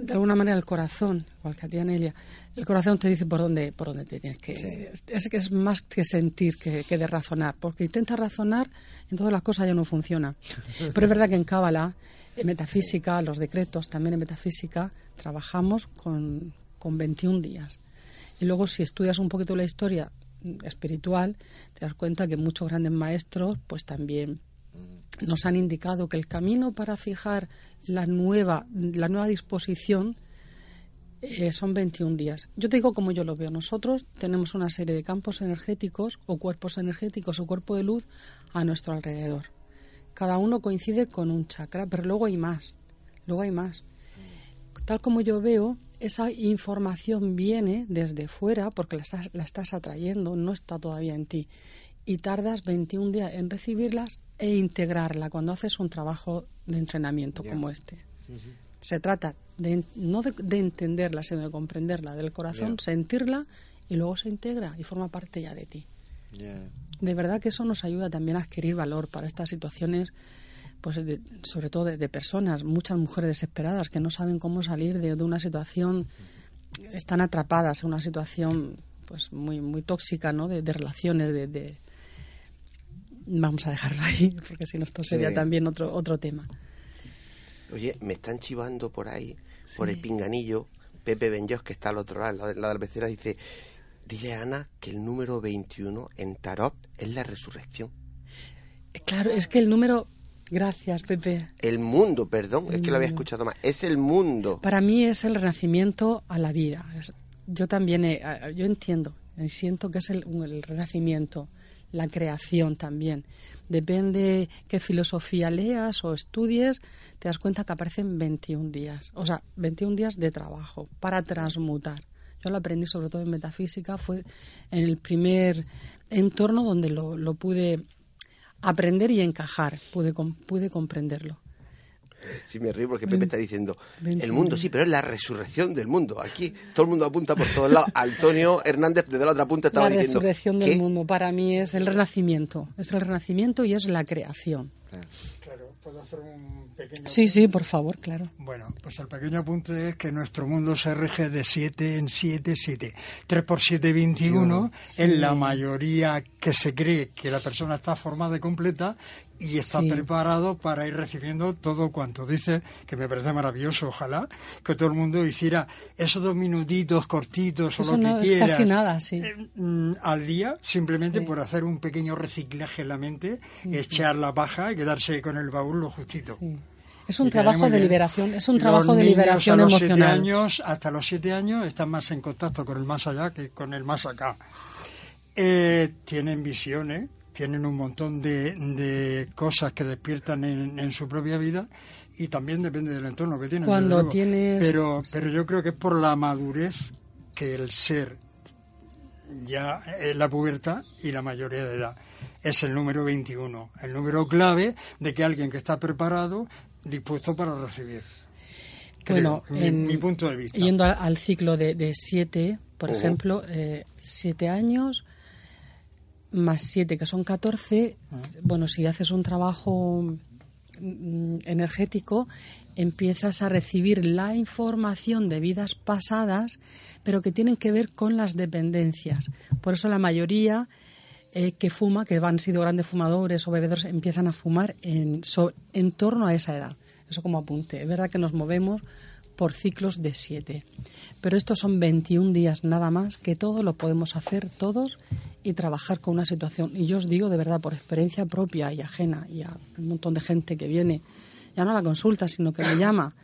Speaker 9: de alguna manera el corazón, igual que a ti Anelia, el corazón te dice por dónde, por dónde te tienes que... Es que es más que sentir que, de razonar, porque intenta razonar, en todas las cosas ya no funciona. Pero es verdad que en Cábala, en metafísica, los decretos, también en metafísica, trabajamos con, con 21 días. Y luego si estudias un poquito la historia espiritual, te das cuenta que muchos grandes maestros pues también nos han indicado que el camino para fijar la nueva, la nueva disposición eh, son 21 días. Yo te digo como yo lo veo. Nosotros tenemos una serie de campos energéticos o cuerpos energéticos o cuerpo de luz a nuestro alrededor. Cada uno coincide con un chakra, pero luego hay más. Luego hay más. Tal como yo veo, esa información viene desde fuera porque la estás, la estás atrayendo, no está todavía en ti. Y tardas 21 días en recibirlas e integrarla cuando haces un trabajo de entrenamiento como este. Se trata de, no de, entenderla, sino de comprenderla del corazón, sentirla y luego se integra y forma parte ya de ti. De verdad que eso nos ayuda también a adquirir valor para estas situaciones, pues sobre todo de, personas, muchas mujeres desesperadas que no saben cómo salir de, una situación, están atrapadas en una situación pues muy muy tóxica, ¿no? De, relaciones, de, vamos a dejarlo ahí, porque si no esto sería también otro otro tema.
Speaker 3: Oye, me están chivando por ahí, por el pinganillo. Pepe Benjos, que está al otro lado, la, la albecera, dice: Dile a Ana que el número 21 en Tarot es la resurrección.
Speaker 9: Claro, es que el número. Gracias, Pepe.
Speaker 3: El mundo, perdón, es que lo había escuchado más. Es el mundo.
Speaker 9: Para mí es el renacimiento a la vida. Yo también, yo entiendo, siento que es el, el renacimiento la creación también. Depende qué filosofía leas o estudies, te das cuenta que aparecen 21 días, o sea, 21 días de trabajo para transmutar. Yo lo aprendí sobre todo en metafísica, fue en el primer entorno donde lo, lo pude aprender y encajar, pude, pude comprenderlo.
Speaker 3: Sí, me río porque Pepe está diciendo, el mundo sí, pero es la resurrección del mundo. Aquí todo el mundo apunta por todos lados. Antonio Hernández desde la otra punta estaba diciendo...
Speaker 9: La resurrección del mundo para mí es el renacimiento. Es el renacimiento y es la creación.
Speaker 7: Claro, ¿puedo hacer un pequeño
Speaker 9: Sí, sí, por favor, claro.
Speaker 7: Bueno, pues el pequeño apunte es que nuestro mundo se rige de 7 en 7, 7. 3 por 7, 21. En la mayoría que se cree que la persona está formada y completa y está preparado para ir recibiendo todo cuanto dice, que me parece maravilloso. Ojalá que todo el mundo hiciera esos dos minutitos cortitos o lo que quiera.
Speaker 9: Casi nada, sí.
Speaker 7: Eh, mm, al día, simplemente por hacer un pequeño reciclaje en la mente, echar la paja y quedarse con el baúl lo justito.
Speaker 9: Es un trabajo de liberación, es un trabajo de liberación a los
Speaker 7: Siete años, hasta los siete años están más en contacto con el más allá que con el más acá. Eh, tienen visiones, tienen un montón de, cosas que despiertan en, su propia vida y también depende del entorno que tienen.
Speaker 9: Cuando
Speaker 7: Pero, pero yo creo que es por la madurez que el ser ya es la pubertad y la mayoría de edad. Es el número 21, el número clave de que alguien que está preparado, dispuesto para recibir. bueno, en, mi, punto de vista.
Speaker 9: Yendo al, ciclo de, siete, por ejemplo, eh, siete años, más 7, que son 14, bueno, si haces un trabajo mm, energético, empiezas a recibir la información de vidas pasadas, pero que tienen que ver con las dependencias. Por eso la mayoría eh, que fuma, que han sido grandes fumadores o bebedores, empiezan a fumar en, en torno a esa edad. Eso como apunte. Es verdad que nos movemos por ciclos de siete. Pero estos son 21 días nada más, que todo lo podemos hacer todos y trabajar con una situación. Y yo os digo de verdad, por experiencia propia y ajena, y a un montón de gente que viene, ya no a la consulta, sino que me llama.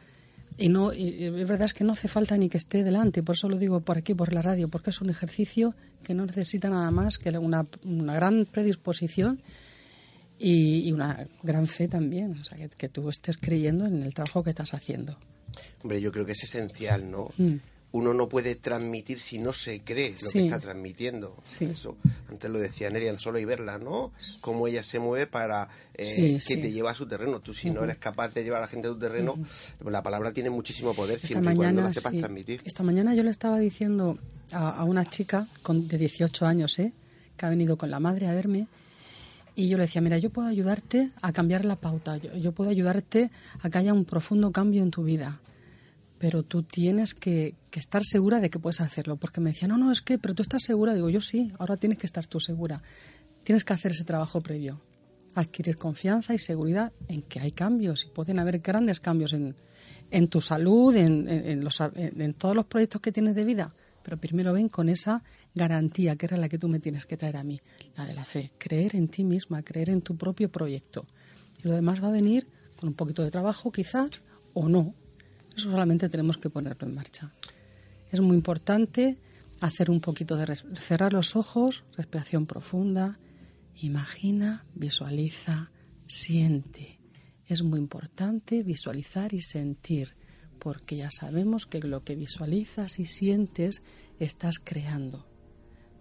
Speaker 9: Y no, y, es verdad es que no hace falta ni que esté delante, por eso lo digo por aquí, por la radio, porque es un ejercicio que no necesita nada más que una, una gran predisposición y, una gran fe también, o sea, que, que tú estés creyendo en el trabajo que estás haciendo.
Speaker 3: Hombre, yo creo que es esencial, ¿no? Mm. Uno no puede transmitir si no se cree lo que está transmitiendo. Eso, antes lo decía Nerian, solo y verla, ¿no? Cómo ella se mueve para eh, que te lleva a su terreno. Tú si no eres capaz de llevar a la gente a tu terreno, la palabra tiene muchísimo poder siempre y cuando la sepas transmitir.
Speaker 9: Esta mañana yo le estaba diciendo a, una chica con, de 18 años, ¿eh? Que ha venido con la madre a verme y yo le decía, mira, yo puedo ayudarte a cambiar la pauta, yo, puedo ayudarte a que haya un profundo cambio en tu vida, pero tú tienes que, estar segura de que puedes hacerlo. Porque me decía, no, no, es que, pero tú estás segura. Digo, yo sí, ahora tienes que estar tú segura. Tienes que hacer ese trabajo previo, adquirir confianza y seguridad en que hay cambios y pueden haber grandes cambios en, tu salud, en, en todos los proyectos que tienes de vida. Pero primero ven con esa garantía que era la que tú me tienes que traer a mí, la de la fe. Creer en ti misma, creer en tu propio proyecto. Y lo demás va a venir con un poquito de trabajo, quizás, o no. Eso solamente tenemos que ponerlo en marcha. Es muy importante hacer un poquito de cerrar los ojos, respiración profunda, imagina, visualiza, siente. Es muy importante visualizar y sentir, porque ya sabemos que lo que visualizas y sientes estás creando.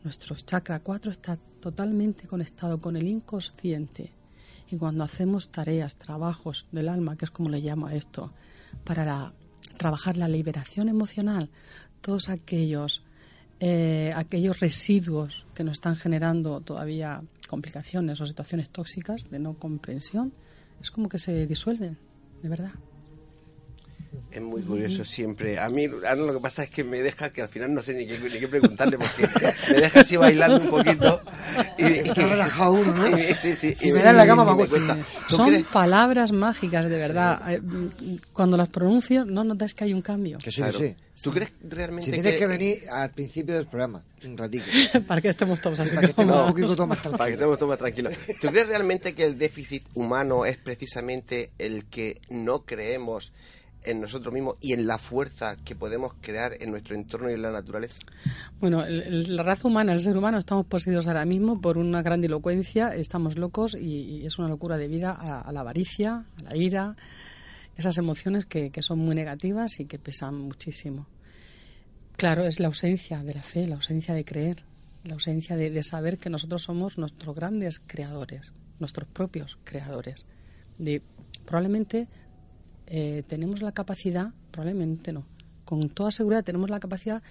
Speaker 9: Nuestro chakra 4 está totalmente conectado con el inconsciente. Y cuando hacemos tareas, trabajos del alma, que es como le llamo a esto, para trabajar la liberación emocional, todos aquellos, eh, aquellos residuos que nos están generando todavía complicaciones o situaciones tóxicas de no comprensión, es como que se disuelven, de verdad.
Speaker 3: Es muy curioso siempre. A mí ahora lo que pasa es que me deja que al final no sé ni qué, ni qué preguntarle porque me deja así bailando un poquito.
Speaker 4: Y, Está relajado uno, ¿no?
Speaker 3: sí, sí.
Speaker 4: Si me da en la cama me cuesta.
Speaker 9: Son palabras mágicas, de verdad. Eh, cuando las pronuncio no notas que hay un cambio.
Speaker 4: Que sí, que sí.
Speaker 3: ¿Tú crees realmente
Speaker 4: si tienes que... venir al principio del programa, un ratito.
Speaker 9: para que estemos todos así.
Speaker 4: Para que estemos más tranquilos.
Speaker 3: Para que estemos todos más tranquilos. ¿Tú crees realmente que el déficit humano es precisamente el que no creemos en nosotros mismos y en la fuerza que podemos crear en nuestro entorno y en la naturaleza?
Speaker 9: Bueno, la raza humana, el ser humano, estamos poseídos ahora mismo por una gran elocuencia, estamos locos y, es una locura debida a, a, la avaricia, a la ira, esas emociones que, son muy negativas y que pesan muchísimo. Claro, es la ausencia de la fe, la ausencia de creer, la ausencia de, de saber que nosotros somos nuestros grandes creadores, nuestros propios creadores. De, probablemente eh, tenemos la capacidad, probablemente no, con toda seguridad tenemos la capacidad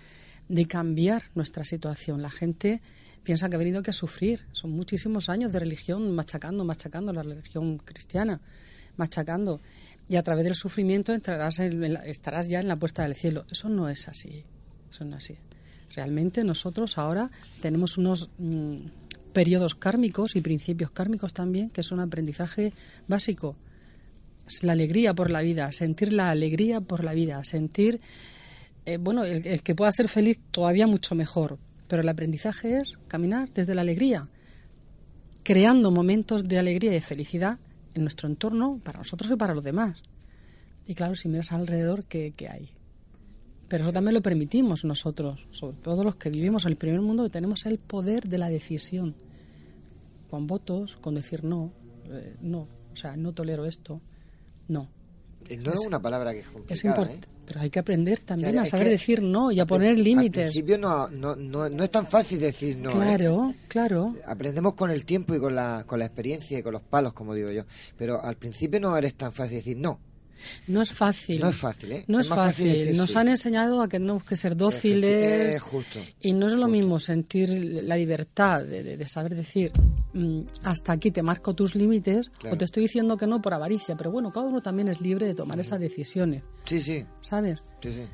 Speaker 9: de cambiar nuestra situación. La gente piensa que ha venido aquí a sufrir. Son muchísimos años de religión machacando, machacando la religión cristiana, machacando. Y a través del sufrimiento entrarás estarás ya en la puerta del cielo. Eso no es así. Eso no es así. Realmente nosotros ahora tenemos unos mm, periodos kármicos y principios kármicos también, que es un aprendizaje básico la alegría por la vida, sentir la alegría por la vida, sentir, eh, bueno, el, que pueda ser feliz todavía mucho mejor, pero el aprendizaje es caminar desde la alegría, creando momentos de alegría y de felicidad en nuestro entorno, para nosotros y para los demás. Y claro, si miras alrededor, ¿qué, qué hay? Pero eso también lo permitimos nosotros, sobre todo los que vivimos en el primer mundo, tenemos el poder de la decisión. Con votos, con decir no, eh, no, o sea, no tolero esto, no.
Speaker 4: No es, una palabra que es complicada. ¿eh?
Speaker 9: Pero hay que aprender también a saber decir no y a poner límites.
Speaker 4: Al principio no, no, no, es tan fácil decir no. ¿eh?
Speaker 9: Claro, claro.
Speaker 4: Aprendemos con el tiempo y con la, con la experiencia y con los palos, como digo yo. Pero al principio no eres tan fácil decir no.
Speaker 9: No es fácil.
Speaker 4: No es fácil, ¿eh?
Speaker 9: No es, fácil. Nos han enseñado a que tenemos que ser dóciles.
Speaker 4: justo,
Speaker 9: y no es lo mismo sentir la libertad de, saber decir mm, hasta aquí te marco tus límites o te estoy diciendo que no por avaricia. Pero bueno, cada uno también es libre de tomar esas decisiones.
Speaker 4: Sí, sí.
Speaker 9: ¿Sabes?
Speaker 4: Sí, sí.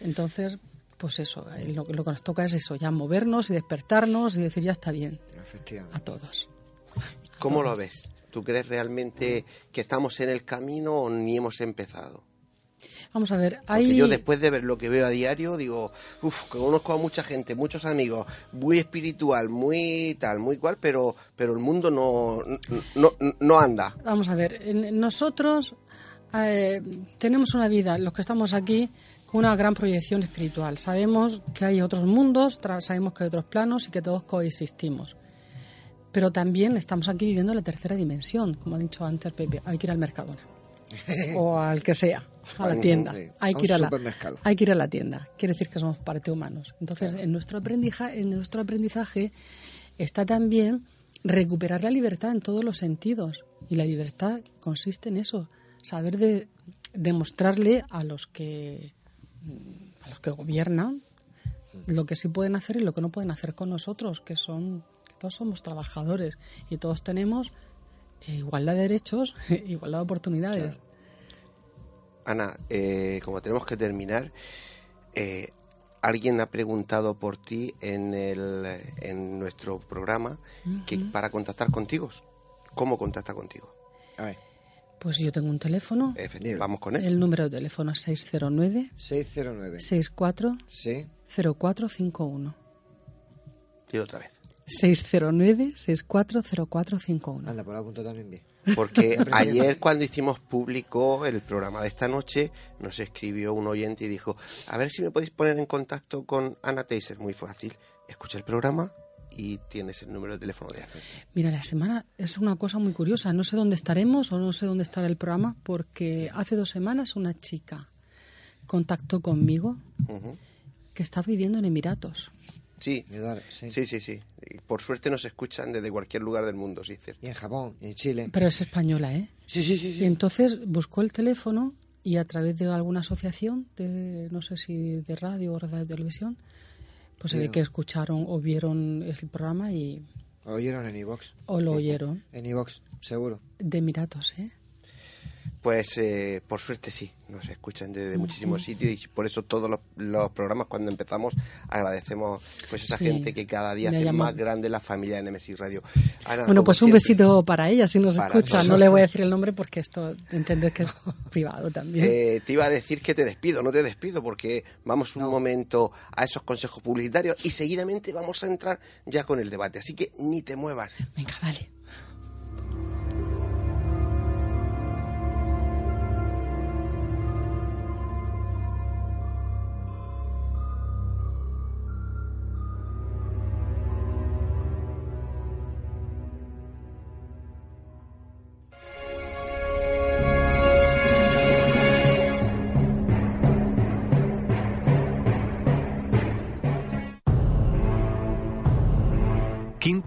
Speaker 9: Entonces, pues eso, eh, lo, lo que nos toca es eso, ya movernos y despertarnos y decir ya está bien. A todos.
Speaker 3: ¿Cómo lo ves? ¿Tú crees realmente que estamos en el camino o ni hemos empezado?
Speaker 9: Vamos a ver, hay...
Speaker 3: Yo después de ver lo que veo a diario, digo, uff, conozco a mucha gente, muchos amigos, muy espiritual, muy tal, muy cual, pero, pero el mundo no, no, no anda.
Speaker 9: Vamos a ver, nosotros eh, tenemos una vida, los que estamos aquí, con una gran proyección espiritual. Sabemos que hay otros mundos, sabemos que hay otros planos y que todos coexistimos. Pero también estamos aquí viviendo la tercera dimensión, como ha dicho antes Pepe, hay que ir al Mercadona. o al que sea, a la tienda. Hay que, ir a la, hay que ir a la tienda. Quiere decir que somos parte humanos. Entonces, en, nuestro aprendizaje, en nuestro aprendizaje está también recuperar la libertad en todos los sentidos. Y la libertad consiste en eso, saber de, demostrarle a los que a los que gobiernan lo que sí pueden hacer y lo que no pueden hacer con nosotros, que son todos somos trabajadores y todos tenemos eh, igualdad de derechos, igualdad de oportunidades.
Speaker 3: Ana, eh, como tenemos que terminar, eh, alguien ha preguntado por ti en, el, en nuestro programa que para contactar contigo. ¿Cómo contacta contigo?
Speaker 4: A ver.
Speaker 9: Pues yo tengo un teléfono.
Speaker 3: Vamos con él.
Speaker 9: El número de teléfono es 609
Speaker 4: 609
Speaker 9: 64
Speaker 4: sí.
Speaker 9: 0451.
Speaker 3: Dilo otra vez.
Speaker 9: 609-640451.
Speaker 4: Anda, por la punta también bien.
Speaker 3: Porque ayer cuando hicimos público el programa de esta noche, nos escribió un oyente y dijo, a ver si me podéis poner en contacto con Ana Teiser. Muy fácil. Escucha el programa y tienes el número de teléfono de Ana.
Speaker 9: Mira, la semana es una cosa muy curiosa. No sé dónde estaremos o no sé dónde estará el programa porque hace dos semanas una chica contactó conmigo que está viviendo en Emiratos.
Speaker 3: Sí, sí, sí, sí, Por suerte nos escuchan desde cualquier lugar del mundo, sí, cierto.
Speaker 4: Y en Japón, y en Chile.
Speaker 9: Pero es española, ¿eh?
Speaker 4: Sí, sí, sí.
Speaker 9: Y entonces buscó el teléfono y a través de alguna asociación, de no sé si de radio o de televisión, pues se ve que escucharon o vieron el programa y...
Speaker 4: Lo oyeron en iVox.
Speaker 9: O lo oyeron.
Speaker 4: En iVox, seguro.
Speaker 9: De Emiratos, ¿eh?
Speaker 3: Pues eh, por suerte sí, nos escuchan desde muchísimos sitios y por eso todos los, programas cuando empezamos agradecemos pues esa gente que cada día hace más grande la familia de Nemesis Radio.
Speaker 9: bueno, pues un besito para ella si nos escucha. No le voy a decir el nombre porque esto entender que es privado también.
Speaker 3: Eh, te iba a decir que te despido, no te despido porque vamos un momento a esos consejos publicitarios y seguidamente vamos a entrar ya con el debate. Así que ni te muevas.
Speaker 9: Venga, vale.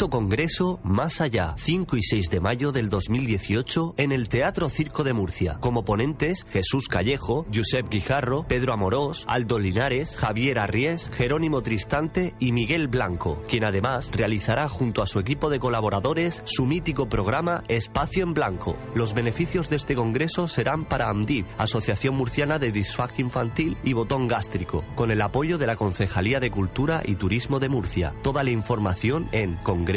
Speaker 2: Congreso Más Allá, 5 y 6 de mayo del 2018 en el Teatro Circo de Murcia. Como ponentes, Jesús Callejo, Josep Guijarro, Pedro Amorós, Aldo Linares, Javier Arries, Jerónimo Tristante y Miguel Blanco, quien además realizará junto a su equipo de colaboradores su mítico programa Espacio en Blanco. Los beneficios de este congreso serán para AMDIV, Asociación Murciana de Disfagia Infantil y Botón Gástrico, con el apoyo de la Concejalía de Cultura y Turismo de Murcia. Toda la información en congreso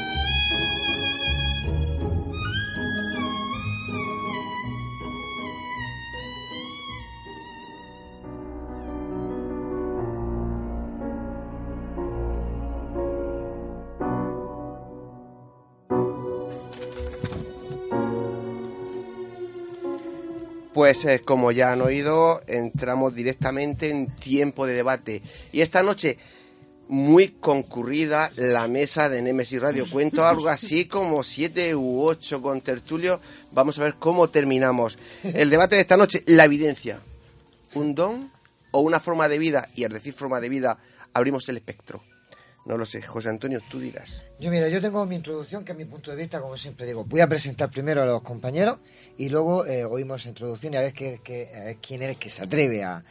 Speaker 3: Pues eh, como ya han oído, entramos directamente en tiempo de debate. Y esta noche, muy concurrida la mesa de Nemesis Radio. Cuento algo así como siete u ocho con tertulio. Vamos a ver cómo terminamos. El debate de esta noche, la evidencia. ¿Un don o una forma de vida? Y al decir forma de vida, abrimos el espectro. No lo sé, José Antonio, tú dirás.
Speaker 4: Yo mira, yo tengo mi introducción, que es mi punto de vista, como siempre digo. Voy a presentar primero a los compañeros y luego eh, oímos introducción y a ver qué, quién es el que se atreve a,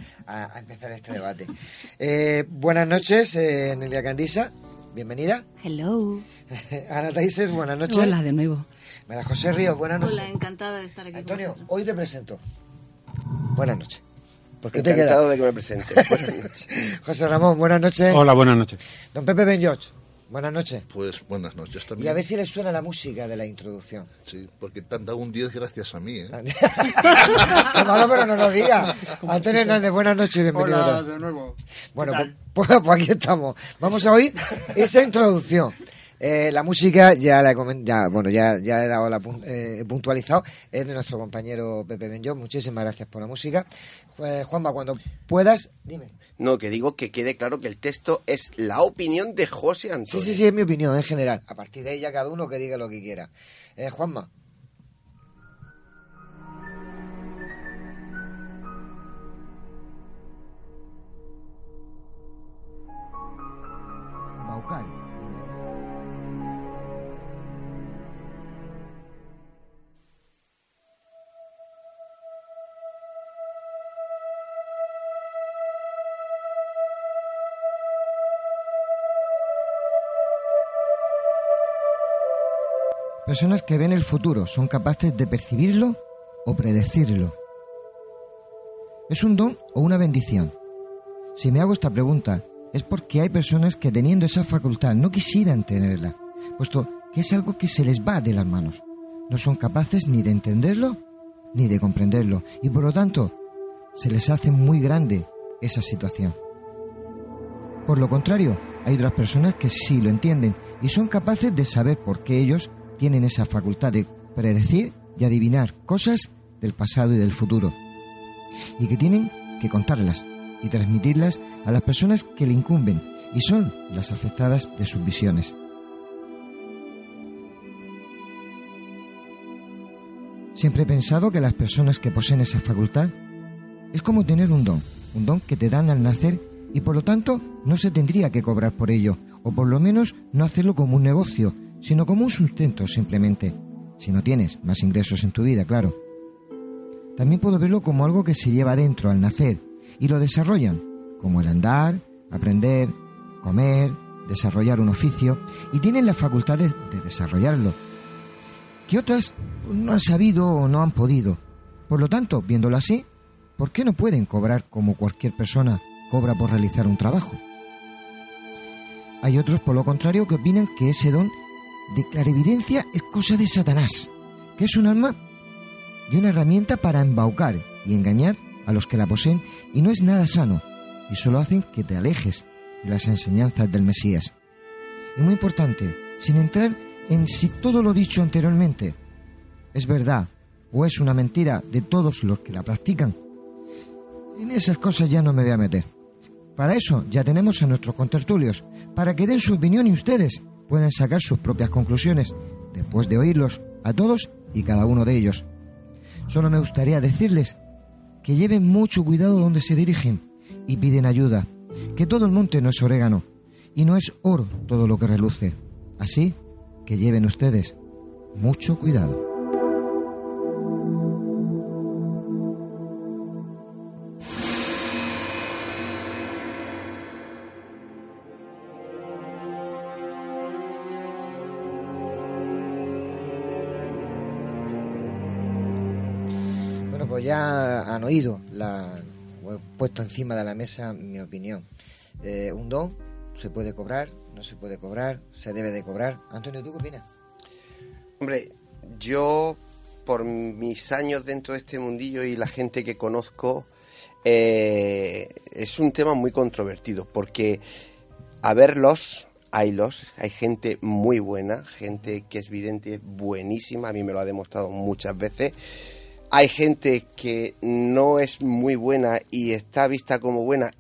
Speaker 4: empezar este debate. Eh, buenas noches, eh, Nelia Candisa, bienvenida.
Speaker 8: Hello.
Speaker 4: Ana Taises, buenas noches.
Speaker 9: Hola, de nuevo.
Speaker 4: María José Ríos, buenas noches.
Speaker 10: Hola, encantada de estar aquí.
Speaker 4: Antonio, hoy te presento. Buenas noches.
Speaker 3: Porque te Encantado de que me presente. Buenas noches.
Speaker 4: José Ramón, buenas noches.
Speaker 11: Hola, buenas noches.
Speaker 4: Don Pepe Ben George, buenas noches.
Speaker 12: Pues buenas noches también.
Speaker 4: Y a ver si le suena la música de la introducción.
Speaker 12: Sí, porque te han dado un 10 gracias a mí, ¿eh?
Speaker 4: Qué malo, pero no lo diga. Antonio Hernández, buenas noches, bienvenido.
Speaker 7: Hola, de nuevo.
Speaker 4: Bueno, pues, pues, aquí estamos. Vamos a oír esa introducción. Eh, la música ya la he ya, bueno, ya, ya he dado la eh, puntualizado, es de nuestro compañero Pepe Benjón. Muchísimas gracias por la música. Juanma, cuando puedas, dime.
Speaker 3: No, que digo que quede claro que el texto es la opinión de José Antonio.
Speaker 4: Sí, sí, sí, es mi opinión en general. A partir de ella cada uno que diga lo que quiera. Eh, Juanma. Personas que ven el futuro son capaces de percibirlo o predecirlo. ¿Es un don o una bendición? Si me hago esta pregunta es porque hay personas que teniendo esa facultad no quisieran tenerla, puesto que es algo que se les va de las manos. No son capaces ni de entenderlo ni de comprenderlo y por lo tanto se les hace muy grande esa situación. Por lo contrario, hay otras personas que sí lo entienden y son capaces de saber por qué ellos tienen esa facultad de predecir y adivinar cosas del pasado y del futuro, y que tienen que contarlas y transmitirlas a las personas que le incumben y son las afectadas de sus visiones. Siempre he pensado que las personas que poseen esa facultad es como tener un don, un don que te dan al nacer y por lo tanto no se tendría que cobrar por ello, o por lo menos no hacerlo como un negocio, sino como un sustento simplemente, si no tienes más ingresos en tu vida, claro. También puedo verlo como algo que se lleva dentro al nacer y lo desarrollan, como el andar, aprender, comer, desarrollar un oficio y tienen la facultad de, desarrollarlo, que otras no han sabido o no han podido. Por lo tanto, viéndolo así, ¿por qué no pueden cobrar como cualquier persona cobra por realizar un trabajo? Hay otros, por lo contrario, que opinan que ese don de clarividencia es cosa de Satanás, que es un arma y una herramienta para embaucar y engañar a los que la poseen y no es nada sano y solo hacen que te alejes de las enseñanzas del Mesías. Y muy importante, sin entrar en si todo lo dicho anteriormente es verdad o es una mentira de todos los que la practican. En esas cosas ya no me voy a meter. Para eso ya tenemos a nuestros contertulios, para que den su opinión y ustedes pueden sacar sus propias conclusiones después de oírlos a todos y cada uno de ellos. Solo me gustaría decirles que lleven mucho cuidado donde se dirigen y piden ayuda, que todo el monte no es orégano y no es oro todo lo que reluce. Así que lleven ustedes mucho cuidado. Han oído, la, he puesto encima de la mesa mi opinión. Eh, un don se puede cobrar, no se puede cobrar, se debe de cobrar. Antonio, ¿tú qué opinas?
Speaker 3: Hombre, yo por mis años dentro de este mundillo y la gente que conozco, eh, es un tema muy controvertido porque a verlos, haylos, hay gente muy buena, gente que es vidente, buenísima, a mí me lo ha demostrado muchas veces hay gente que no es muy buena y está vista como buena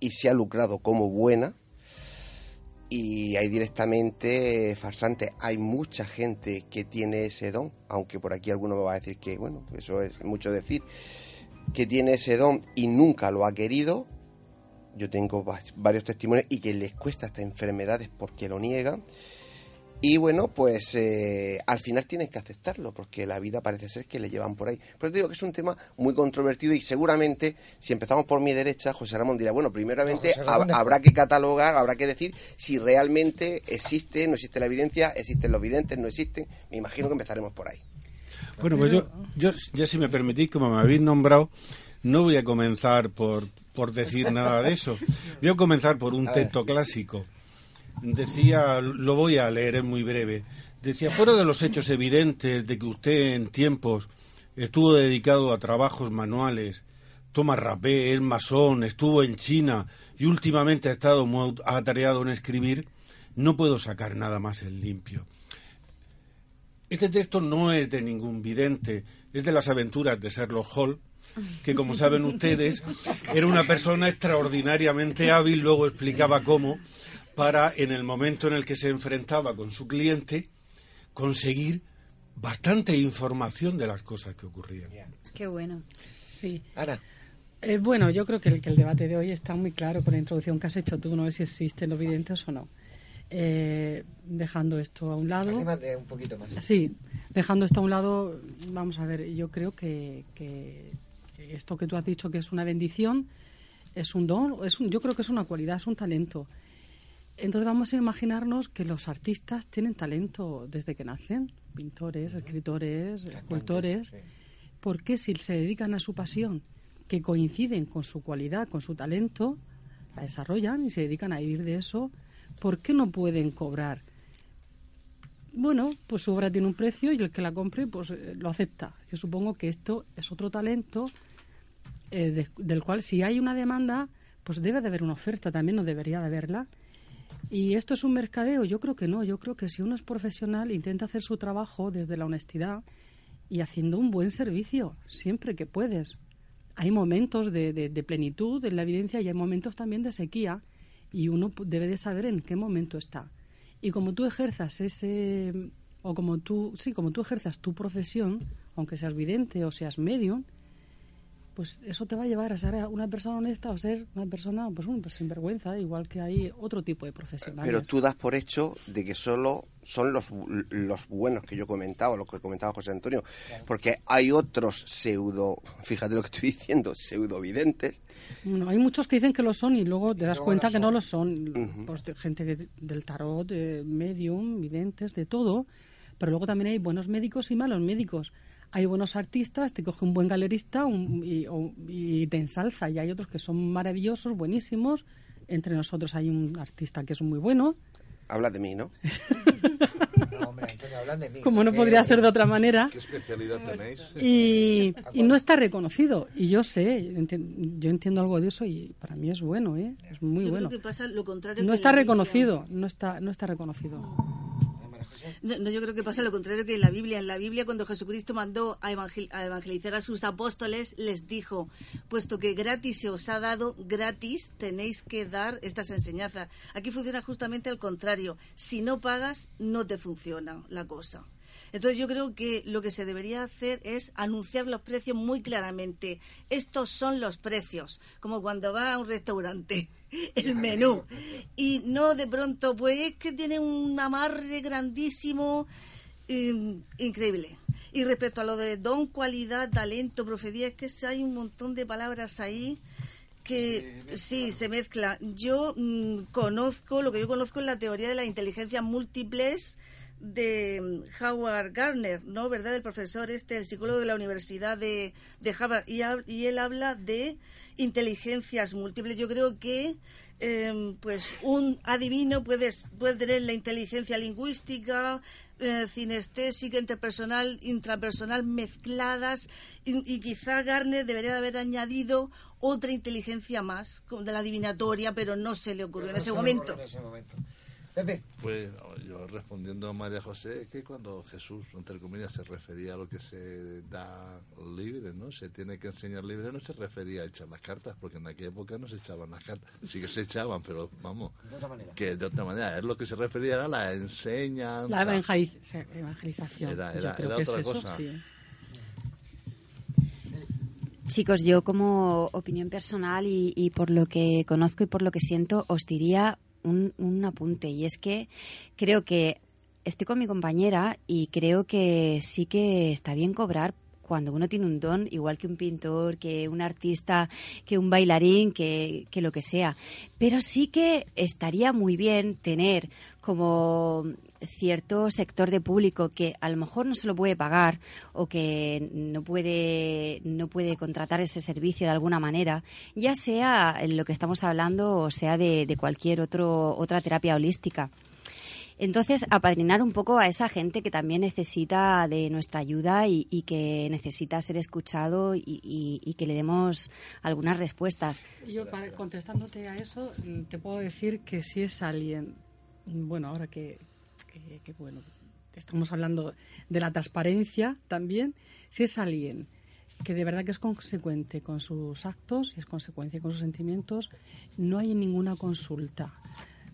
Speaker 3: y se ha lucrado como buena. Y hay directamente farsante. Hay mucha gente que tiene ese don, aunque por aquí alguno me va a decir que, bueno, eso es mucho decir, que tiene ese don y nunca lo ha querido. Yo tengo varios testimonios y que les cuesta estas enfermedades porque lo niegan. Y bueno, pues eh, al final tienes que aceptarlo, porque la vida parece ser que le llevan por ahí. Pero te digo que es un tema muy controvertido y seguramente, si empezamos por mi derecha, José Ramón dirá, bueno, primeramente habrá que catalogar, habrá que decir si realmente existe, no existe la evidencia, existen los videntes, no existen. Me imagino que empezaremos por ahí.
Speaker 10: Bueno, pues yo, yo ya si me permitís, como me habéis nombrado, no voy a comenzar por, por decir nada de eso. Voy a comenzar por un texto clásico decía, lo voy a leer, es muy breve, decía, fuera de los hechos evidentes de que usted en tiempos estuvo dedicado a trabajos manuales, toma rapé, es masón, estuvo en China y últimamente ha estado muy atareado en escribir, no puedo sacar nada más en limpio. Este texto no es de ningún vidente, es de las aventuras de Sherlock Holmes, que como saben ustedes, era una persona extraordinariamente hábil, luego explicaba cómo, para, en el momento en el que se enfrentaba con su cliente, conseguir bastante información de las cosas que ocurrían.
Speaker 8: Qué bueno.
Speaker 9: Sí. Ana. Eh, bueno, yo creo que el, que el debate de hoy está muy claro con la introducción que has hecho tú, no sé si existen los videntes o no. Eh, dejando esto a un lado.
Speaker 4: un poquito más.
Speaker 9: Sí, dejando esto a un lado, vamos a ver, yo creo que, que esto que tú has dicho que es una bendición, es un don, es un, yo creo que es una cualidad, es un talento. Entonces vamos a imaginarnos que los artistas tienen talento desde que nacen, pintores, escritores, escultores, porque si se dedican a su pasión, que coinciden con su cualidad, con su talento, la desarrollan y se dedican a vivir de eso, ¿por qué no pueden cobrar? Bueno, pues su obra tiene un precio y el que la compre pues eh, lo acepta. Yo supongo que esto es otro talento eh, del cual si hay una demanda, pues debe de haber una oferta, también no debería de haberla ¿Y esto es un mercadeo? Yo creo que no. Yo creo que si uno es profesional, intenta hacer su trabajo desde la honestidad y haciendo un buen servicio, siempre que puedes. Hay momentos de, de, plenitud en la evidencia y hay momentos también de sequía y uno debe de saber en qué momento está. Y como tú ejerzas ese, o como tú, sí, como tú ejerzas tu profesión, aunque seas vidente o seas medium, pues eso te va a llevar a ser una persona honesta o ser una persona pues, un, pues, sinvergüenza, igual que hay otro tipo de profesionales.
Speaker 3: Pero tú das por hecho de que solo son los, los buenos que yo comentaba, los que comentaba José Antonio, porque hay otros pseudo, fíjate lo que estoy diciendo, pseudo videntes.
Speaker 9: Bueno, hay muchos que dicen que lo son y luego te das cuenta que no lo son. pues, gente del tarot, de medium, videntes, de todo. Pero luego también hay buenos médicos y malos médicos hay buenos artistas, te coge un buen galerista y, te ensalza. Y hay otros que son maravillosos, buenísimos. Entre nosotros hay un artista que es muy bueno.
Speaker 3: Habla de mí, ¿no?
Speaker 4: no, hombre, Antonio, hablan de mí.
Speaker 9: Como no podría ser de otra manera.
Speaker 12: ¿Qué especialidad tenéis?
Speaker 9: Y, no está reconocido. Y yo sé, yo entiendo algo de eso y para mí es bueno, ¿eh? Es muy bueno. no está reconocido, no está, no está reconocido.
Speaker 11: No, yo creo que pasa lo contrario que en la Biblia. En la Biblia, cuando Jesucristo mandó a, evangelizar a sus apóstoles, les dijo, puesto que gratis se os ha dado, gratis tenéis que dar estas enseñanzas. Aquí funciona justamente al contrario. Si no pagas, no te funciona la cosa. Entonces yo creo que lo que se debería hacer es anunciar los precios muy claramente. Estos son los precios, como cuando va a un restaurante el menú. Y no de pronto, pues es que tiene un amarre grandísimo, em, increíble. Y respecto a lo de don, cualidad, talento, profecía, es que hay un montón de palabras ahí que sí, se mezcla. Yo mm, conozco, lo que yo conozco es la teoría de las inteligencias múltiples de mm, Howard Gardner, ¿no? ¿Verdad? El profesor este, el psicólogo de la Universidad de, de Harvard. Y, y, él habla de inteligencias múltiples. Yo creo que em, pues un adivino puede, puede tener la inteligencia lingüística, eh, cinestésica, interpersonal, intrapersonal mezcladas y, quizá Garner debería de haber añadido otra inteligencia más, de la adivinatoria, pero no se le ocurrió en, ese momento.
Speaker 4: Pepe.
Speaker 12: Pues yo respondiendo a María José, que cuando Jesús, entre comillas, se refería a lo que se da libre, ¿no? Se tiene que enseñar libre, no se refería a echar las cartas, porque en aquella época no se echaban las cartas. Sí que se echaban, pero vamos,
Speaker 4: De otra manera.
Speaker 12: que de otra manera. Es lo que se refería era la enseñanza.
Speaker 9: La evangeliz- evangelización.
Speaker 12: Era-
Speaker 9: Yo
Speaker 12: era-
Speaker 9: creo
Speaker 12: era
Speaker 9: que es
Speaker 12: otra
Speaker 9: eso,
Speaker 12: cosa.
Speaker 9: sí.
Speaker 8: Chicos, yo como opinión personal y, y por lo que conozco y por lo que siento, os diría un, un apunte. Y es que creo que estoy con mi compañera y creo que sí que está bien cobrar cuando uno tiene un don, igual que un pintor, que un artista, que un bailarín, que, que lo que sea. Pero sí que estaría muy bien tener como cierto sector de público que a lo mejor no se lo puede pagar o que no puede no puede contratar ese servicio de alguna manera, ya sea en lo que estamos hablando o sea de, cualquier otro otra terapia holística. Entonces, apadrinar un poco a esa gente que también necesita de nuestra ayuda y, que necesita ser escuchado y, que le demos algunas respuestas.
Speaker 9: Yo, para- contestándote a eso, te puedo decir que si es alguien, bueno, ahora que, que- que, bueno, estamos hablando de la transparencia también, si es alguien que de verdad que es consecuente con sus actos y es consecuencia con sus sentimientos, no hay ninguna consulta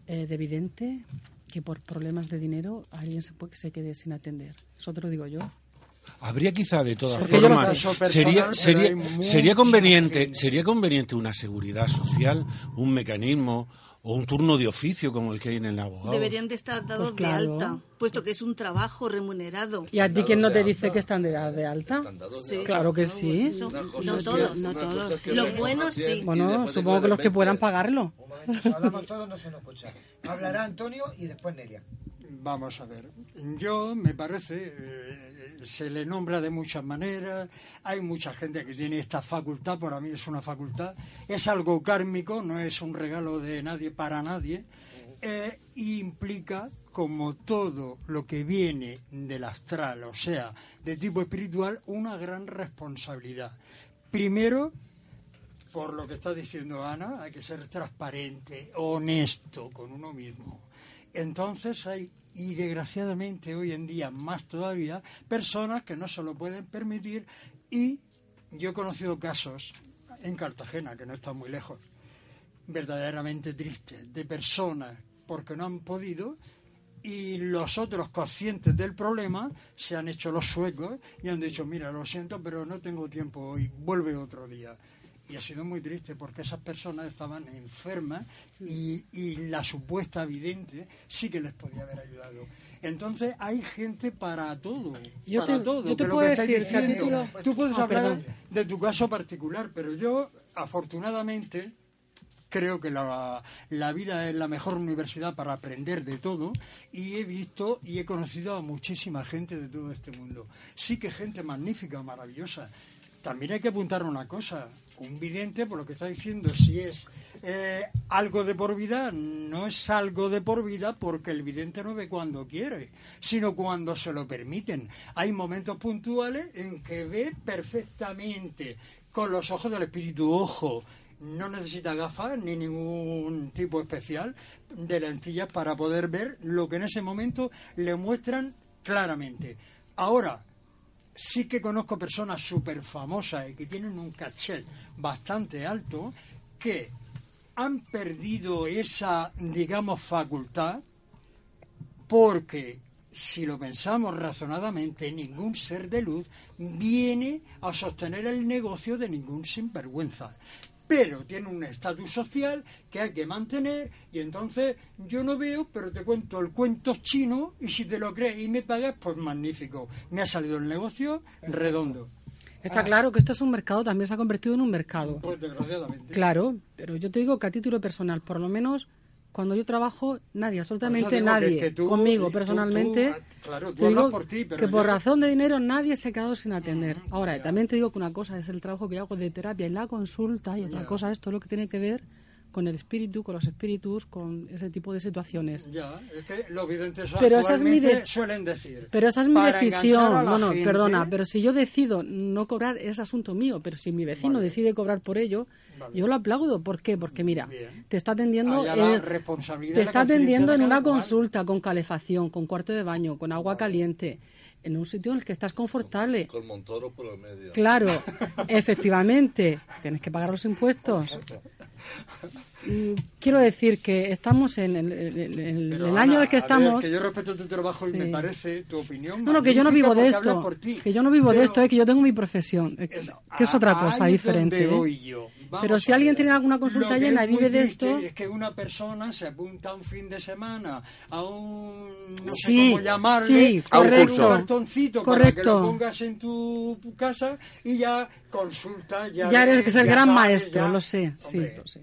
Speaker 9: eh, de vidente que por problemas de dinero alguien se, puede, se quede sin atender. Eso te lo digo yo.
Speaker 10: Habría quizá de todas formas sería sería sería conveniente sería conveniente una seguridad social, un mecanismo o un turno de oficio como el que hay en el abogado.
Speaker 11: Deberían de estar dados
Speaker 9: Pues claro.
Speaker 11: de alta, puesto que es un trabajo remunerado.
Speaker 9: ¿Y a ti quién no te dice que están de, de alta?
Speaker 11: Sí.
Speaker 9: Claro que sí.
Speaker 11: Eso, no todos, no todos. Los buenos sí.
Speaker 9: Bueno, supongo que los que puedan pagarlo.
Speaker 4: Si hablamos todos, no se nos escucha. Hablará Antonio y después Nelia.
Speaker 7: Vamos a ver, yo me parece, eh, se le nombra de muchas maneras, hay mucha gente que tiene esta facultad, para mí es una facultad, es algo kármico, no es un regalo de nadie para nadie, eh, implica, como todo lo que viene del astral, o sea, de tipo espiritual, una gran responsabilidad. Primero, por lo que está diciendo Ana, hay que ser transparente, honesto con uno mismo. Entonces hay, y desgraciadamente hoy en día más todavía, personas que no se lo pueden permitir y yo he conocido casos en Cartagena, que no está muy lejos, verdaderamente tristes, de personas porque no han podido y los otros conscientes del problema se han hecho los suecos y han dicho, mira, lo siento, pero no tengo tiempo hoy, vuelve otro día. Y ha sido muy triste porque esas personas estaban enfermas y, y la supuesta vidente sí que les podía haber ayudado. Entonces hay gente para todo,
Speaker 9: Yo
Speaker 7: para
Speaker 9: te-
Speaker 7: todo.
Speaker 9: yo te
Speaker 7: que lo que
Speaker 9: decir
Speaker 7: diciendo,
Speaker 9: título-
Speaker 7: tú puedes
Speaker 9: Ah,
Speaker 7: hablar
Speaker 9: perdón.
Speaker 7: de tu caso particular, pero yo afortunadamente creo que la, la vida es la mejor universidad para aprender de todo y he visto y he conocido a muchísima gente de todo este mundo. Sí que gente magnífica, maravillosa. También hay que apuntar una cosa. Un vidente, por lo que está diciendo, si es eh, algo de por vida, no es algo de por vida porque el vidente no ve cuando quiere, sino cuando se lo permiten. Hay momentos puntuales en que ve perfectamente con los ojos del espíritu. Ojo, no necesita gafas ni ningún tipo especial de lentillas para poder ver lo que en ese momento le muestran claramente. Ahora, sí que conozco personas súper famosas y que tienen un caché bastante alto que han perdido esa, digamos, facultad porque si lo pensamos razonadamente, ningún ser de luz viene a sostener el negocio de ningún sinvergüenza. Pero tiene un estatus social que hay que mantener y entonces yo no veo, pero te cuento el cuento chino y si te lo crees y me pagas, pues magnífico. Me ha salido el negocio redondo.
Speaker 9: Está claro que esto es un mercado, también se ha convertido en un mercado.
Speaker 7: Pues desgraciadamente.
Speaker 9: Claro, pero yo te digo que a título personal, por lo menos cuando yo trabajo, nadie, absolutamente nadie,
Speaker 7: que- que tú-
Speaker 9: conmigo
Speaker 7: tú-
Speaker 9: personalmente,
Speaker 7: tú- claro,
Speaker 9: te digo
Speaker 7: por ti, pero
Speaker 9: que por razón de dinero nadie se ha quedado sin atender. Ahora, también te digo que una cosa es el trabajo que yo hago de terapia y la consulta y otra cosa es todo lo que tiene que ver con el espíritu, con los espíritus, con ese tipo de situaciones.
Speaker 7: Ya, es que los videntes
Speaker 9: pero esa es mi
Speaker 7: suelen decir.
Speaker 9: Pero esa es mi decisión. No, no, perdona, pero si yo decido no cobrar es asunto mío, pero si mi vecino decide cobrar por ello, yo lo aplaudo. ¿Por qué? Porque mira, te está atendiendo, te está atendiendo en una consulta con calefacción, con cuarto de baño, con agua caliente en un sitio en el que estás confortable.
Speaker 12: Con, Montoro por el medio.
Speaker 9: Claro, efectivamente. Tienes que pagar los impuestos. Mm, quiero decir que estamos en el, año en el que estamos.
Speaker 7: que yo respeto tu trabajo y me parece tu opinión.
Speaker 9: No, no, que yo no vivo de esto. Que yo no vivo de esto, es que yo tengo mi profesión. que es otra cosa diferente.
Speaker 7: ¿eh?
Speaker 9: Pero si alguien tiene alguna consulta llena y vive de esto.
Speaker 7: Es que una persona se apunta un fin de semana a un. No sé cómo llamarle.
Speaker 9: Sí, correcto.
Speaker 7: un cartoncito para que lo pongas en tu casa y ya consulta. Ya,
Speaker 9: ya eres que es el gran maestro, lo sé. sí, lo sé.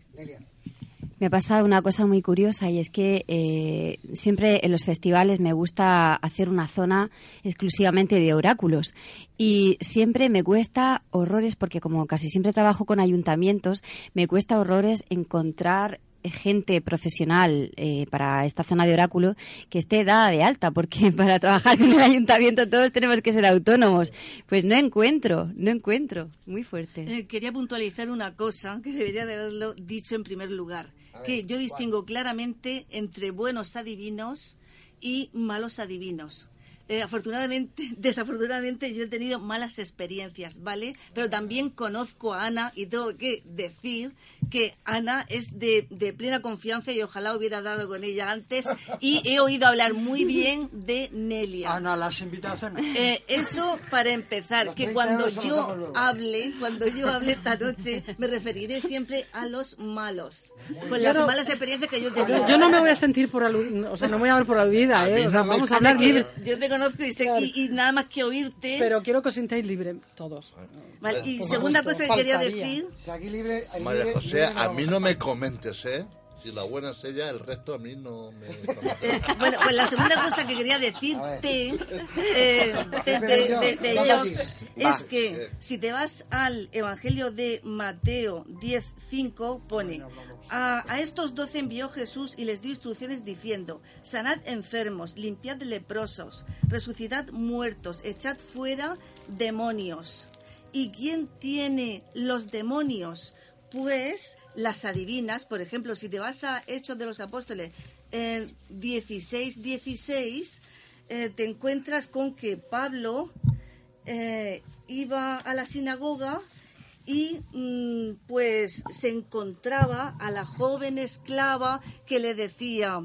Speaker 8: Me ha pasado una cosa muy curiosa y es que eh, siempre en los festivales me gusta hacer una zona exclusivamente de oráculos y siempre me cuesta horrores porque como casi siempre trabajo con ayuntamientos, me cuesta horrores encontrar gente profesional eh, para esta zona de oráculo que esté dada de alta, porque para trabajar con el ayuntamiento todos tenemos que ser autónomos. Pues no encuentro, no encuentro. Muy fuerte.
Speaker 11: Eh, quería puntualizar una cosa que debería de haberlo dicho en primer lugar que yo distingo claramente entre buenos adivinos y malos adivinos. Eh, afortunadamente, desafortunadamente yo he tenido malas experiencias, ¿vale? Pero también conozco a Ana y tengo que decir que Ana es de, plena confianza y ojalá hubiera dado con ella antes y he oído hablar muy bien de Nelia.
Speaker 7: Ana, las invitaciones.
Speaker 11: Eh, eso para empezar, que cuando yo hable, cuando yo hable esta noche, me referiré siempre a los malos, con las malas experiencias que yo he tenido.
Speaker 9: Yo no me voy a sentir por aludida, o sea, no voy a hablar por aludida, ¿eh? O sea, vamos a hablar libre.
Speaker 11: Yo te conozco y, nada más que oírte.
Speaker 9: Pero quiero que os sintáis libres todos.
Speaker 11: y segunda cosa que quería decir.
Speaker 12: María A mí no me comentes, ¿eh? Si la buena es ella, el resto a mí no me...
Speaker 11: Eh, bueno, pues la segunda cosa que quería decirte eh, de, ellos es que si te vas al Evangelio de Mateo 10.5, pone, a, estos doce envió Jesús y les dio instrucciones diciendo, sanad enfermos, limpiad leprosos, resucitad muertos, echad fuera demonios. ¿Y quién tiene los demonios? Pues las adivinas, por ejemplo, si te vas a Hechos de los Apóstoles en 16, 16, eh, te encuentras con que Pablo eh, iba a la sinagoga y mm, pues se encontraba a la joven esclava que le decía,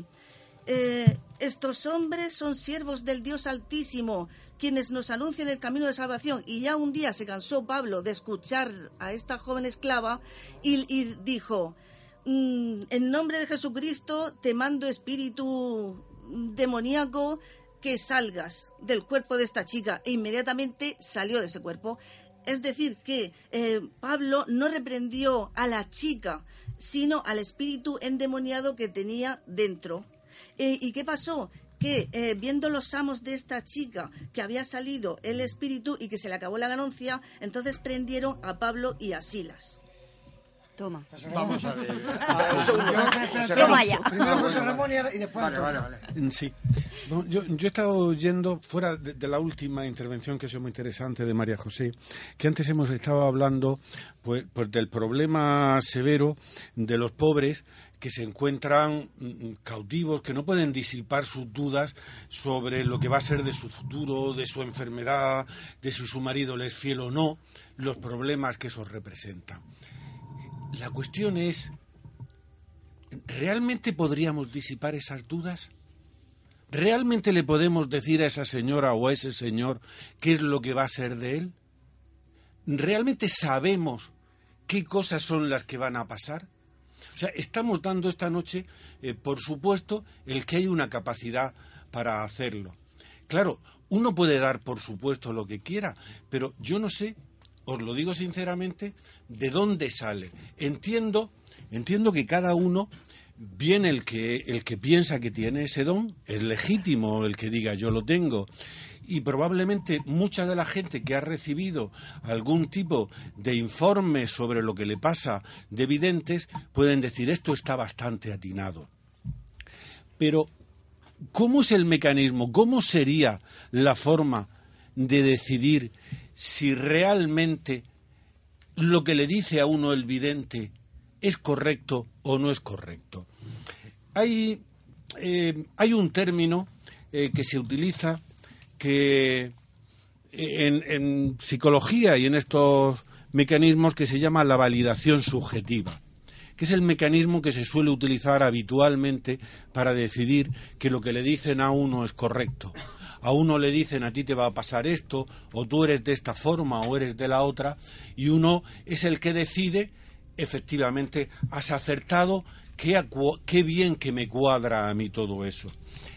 Speaker 11: eh, estos hombres son siervos del Dios Altísimo, quienes nos anuncian el camino de salvación. Y ya un día se cansó Pablo de escuchar a esta joven esclava y, dijo, mm, en nombre de Jesucristo te mando espíritu demoníaco que salgas del cuerpo de esta chica. E inmediatamente salió de ese cuerpo. Es decir, que eh, Pablo no reprendió a la chica, sino al espíritu endemoniado que tenía dentro. Eh, ¿Y qué pasó? Que eh, viendo los amos de esta chica que había salido el espíritu y que se le acabó la ganancia, entonces prendieron a Pablo y a Silas.
Speaker 8: Toma.
Speaker 7: Vamos a ver.
Speaker 8: Toma ya.
Speaker 4: Primero José Ramón y después.
Speaker 7: Vale, vale, vale.
Speaker 10: Sí. yo, yo, he estado oyendo, fuera de, la última intervención que ha sido muy interesante de María José, que antes hemos estado hablando pues, pues del problema severo de los pobres que se encuentran mm, cautivos, que no pueden disipar sus dudas sobre lo que va a ser de su futuro, de su enfermedad, de si su marido les es fiel o no, los problemas que eso representa. La cuestión es, ¿realmente podríamos disipar esas dudas? ¿Realmente le podemos decir a esa señora o a ese señor qué es lo que va a ser de él? ¿Realmente sabemos qué cosas son las que van a pasar? O sea, estamos dando esta noche, eh, por supuesto, el que hay una capacidad para hacerlo. Claro, uno puede dar, por supuesto, lo que quiera, pero yo no sé os lo digo sinceramente, de dónde sale. Entiendo, entiendo que cada uno bien el que, el que piensa que tiene ese don, es legítimo el que diga yo lo tengo. Y probablemente mucha de la gente que ha recibido algún tipo de informe sobre lo que le pasa de videntes pueden decir esto está bastante atinado. Pero, ¿cómo es el mecanismo? ¿Cómo sería la forma de decidir si realmente lo que le dice a uno el vidente es correcto o no es correcto? Hay, eh, hay un término eh, que se utiliza que en, en, psicología y en estos mecanismos que se llama la validación subjetiva, que es el mecanismo que se suele utilizar habitualmente para decidir que lo que le dicen a uno es correcto. A uno le dicen a ti te va a pasar esto, o tú eres de esta forma o eres de la otra, y uno es el que decide, efectivamente, has acertado, qué, bien que me cuadra a mí todo eso.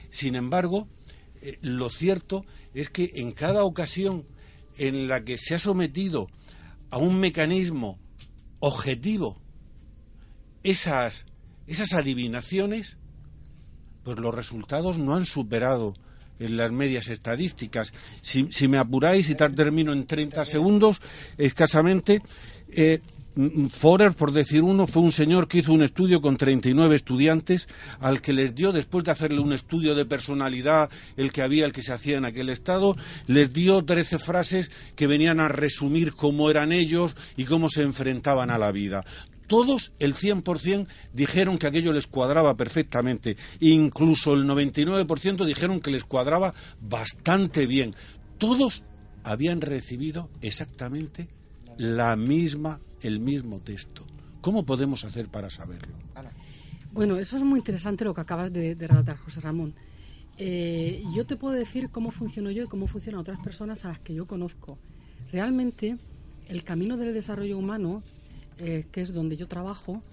Speaker 10: Sin embargo, eh, lo cierto es que en cada ocasión en la que se ha sometido a un mecanismo objetivo esas, esas adivinaciones, pues los resultados no han superado en las medias estadísticas. Si, me apuráis y tal termino en 30 segundos, escasamente, eh, Forer, por decir uno, fue un señor que hizo un estudio con 39 estudiantes, al que les dio, después de hacerle un estudio de personalidad, el que había, el que se hacía en aquel estado, les dio 13 frases que venían a resumir cómo eran ellos y cómo se enfrentaban a la vida. Todos, el 100%, dijeron que aquello les cuadraba perfectamente. Incluso el 99% dijeron que les cuadraba bastante bien. Todos habían recibido exactamente la misma el mismo texto. ¿Cómo podemos hacer para saberlo?
Speaker 9: Bueno, eso es muy interesante lo que acabas de, relatar, José Ramón. Eh, yo te puedo decir cómo funciono yo y cómo funcionan otras personas a las que yo conozco. Realmente, el camino del desarrollo humano, eh, que es donde yo trabajo,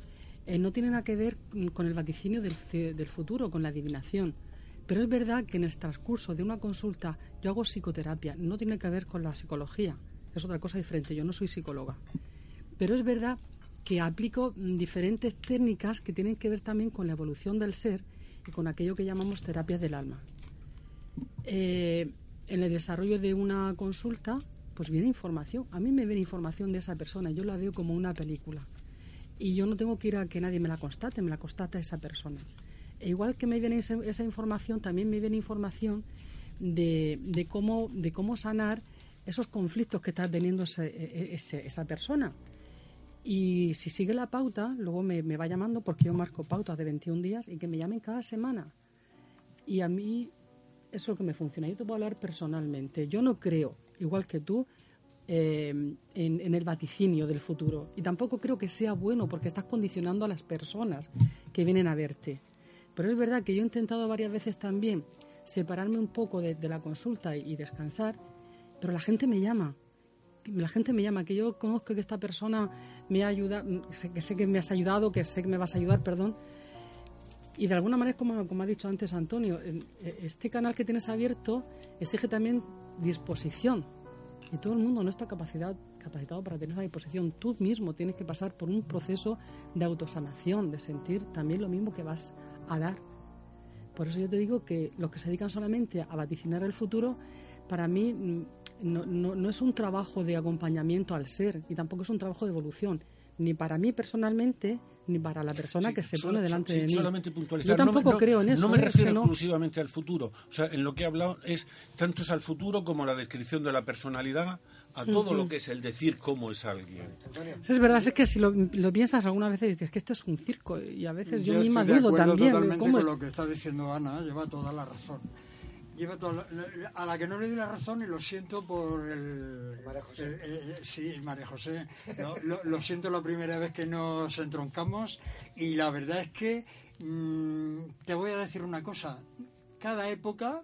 Speaker 9: eh, no tiene nada que ver con el vaticinio del, del, futuro, con la adivinación. Pero es verdad que en el transcurso de una consulta yo hago psicoterapia, no tiene que ver con la psicología, es otra cosa diferente, yo no soy psicóloga. Pero es verdad que aplico diferentes técnicas que tienen que ver también con la evolución del ser y con aquello que llamamos terapias del alma. Eh, en el desarrollo de una consulta, pues viene información. A mí me viene información de esa persona, yo la veo como una película. Y yo no tengo que ir a que nadie me la constate, me la constata esa persona. E igual que me viene esa, información, también me viene información de, cómo, de cómo sanar esos conflictos que está teniendo e, esa persona. Y si sigue la pauta, luego me, va llamando porque yo marco pautas de 21 días y que me llamen cada semana. Y a mí eso es lo que me funciona. Yo te puedo hablar personalmente. Yo no creo, igual que tú, eh, en, en, el vaticinio del futuro. Y tampoco creo que sea bueno porque estás condicionando a las personas que vienen a verte. Pero es verdad que yo he intentado varias veces también separarme un poco de, la consulta y descansar, pero la gente me llama la gente me llama, que yo conozco que esta persona me ayuda, que sé que me has ayudado, que sé que me vas a ayudar, perdón. Y de alguna manera, como, como ha dicho antes Antonio, e, este canal que tienes abierto exige también disposición. Y todo el mundo no está capacidad, capacitado para tener esa disposición. Tú mismo tienes que pasar por un proceso de autosanación, de sentir también lo mismo que vas a dar. Por eso yo te digo que los que se dedican solamente a vaticinar el futuro, para mí no, no, no, es un trabajo de acompañamiento al ser y tampoco es un trabajo de evolución, ni para mí personalmente, ni para la persona que se pone delante de mí.
Speaker 10: Solamente puntualizar.
Speaker 9: Yo tampoco creo en eso.
Speaker 10: No me
Speaker 9: ¿eh?
Speaker 10: refiero exclusivamente al futuro. O sea, en lo que he hablado es tanto es al futuro como la descripción de la personalidad, a todo lo que es el decir cómo es alguien.
Speaker 9: es verdad, es que si lo, piensas alguna vez dices que esto es un circo y a veces yo,
Speaker 7: yo
Speaker 9: misma dudo también.
Speaker 7: Totalmente con lo que está diciendo Ana, lleva toda la razón a la que no le doy la razón y lo siento por el...
Speaker 4: María José.
Speaker 7: Sí, María José. lo, siento la primera vez que nos entroncamos y la verdad es que mm, te voy a decir una cosa. Cada época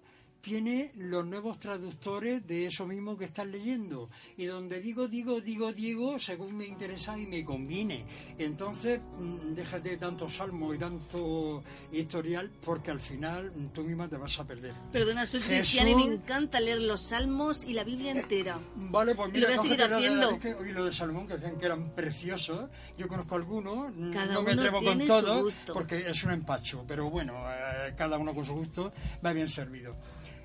Speaker 7: tiene los nuevos traductores de eso mismo que estás leyendo. Y donde digo, digo, digo, digo, según me interesa y me conviene. Entonces, mm, déjate de tanto salmo y tanto historial, porque al final mm, tú misma te vas a perder.
Speaker 11: Perdona, soy cristiana y me encanta leer los salmos y la Biblia entera.
Speaker 7: Vale, pues mira,
Speaker 11: y lo voy a seguir haciendo.
Speaker 7: y lo de Salomón, que decían que eran preciosos. Yo conozco algunos, mm,
Speaker 11: cada
Speaker 7: no me atrevo con todos, porque es un empacho. Pero bueno, eh, cada uno con su gusto va bien servido.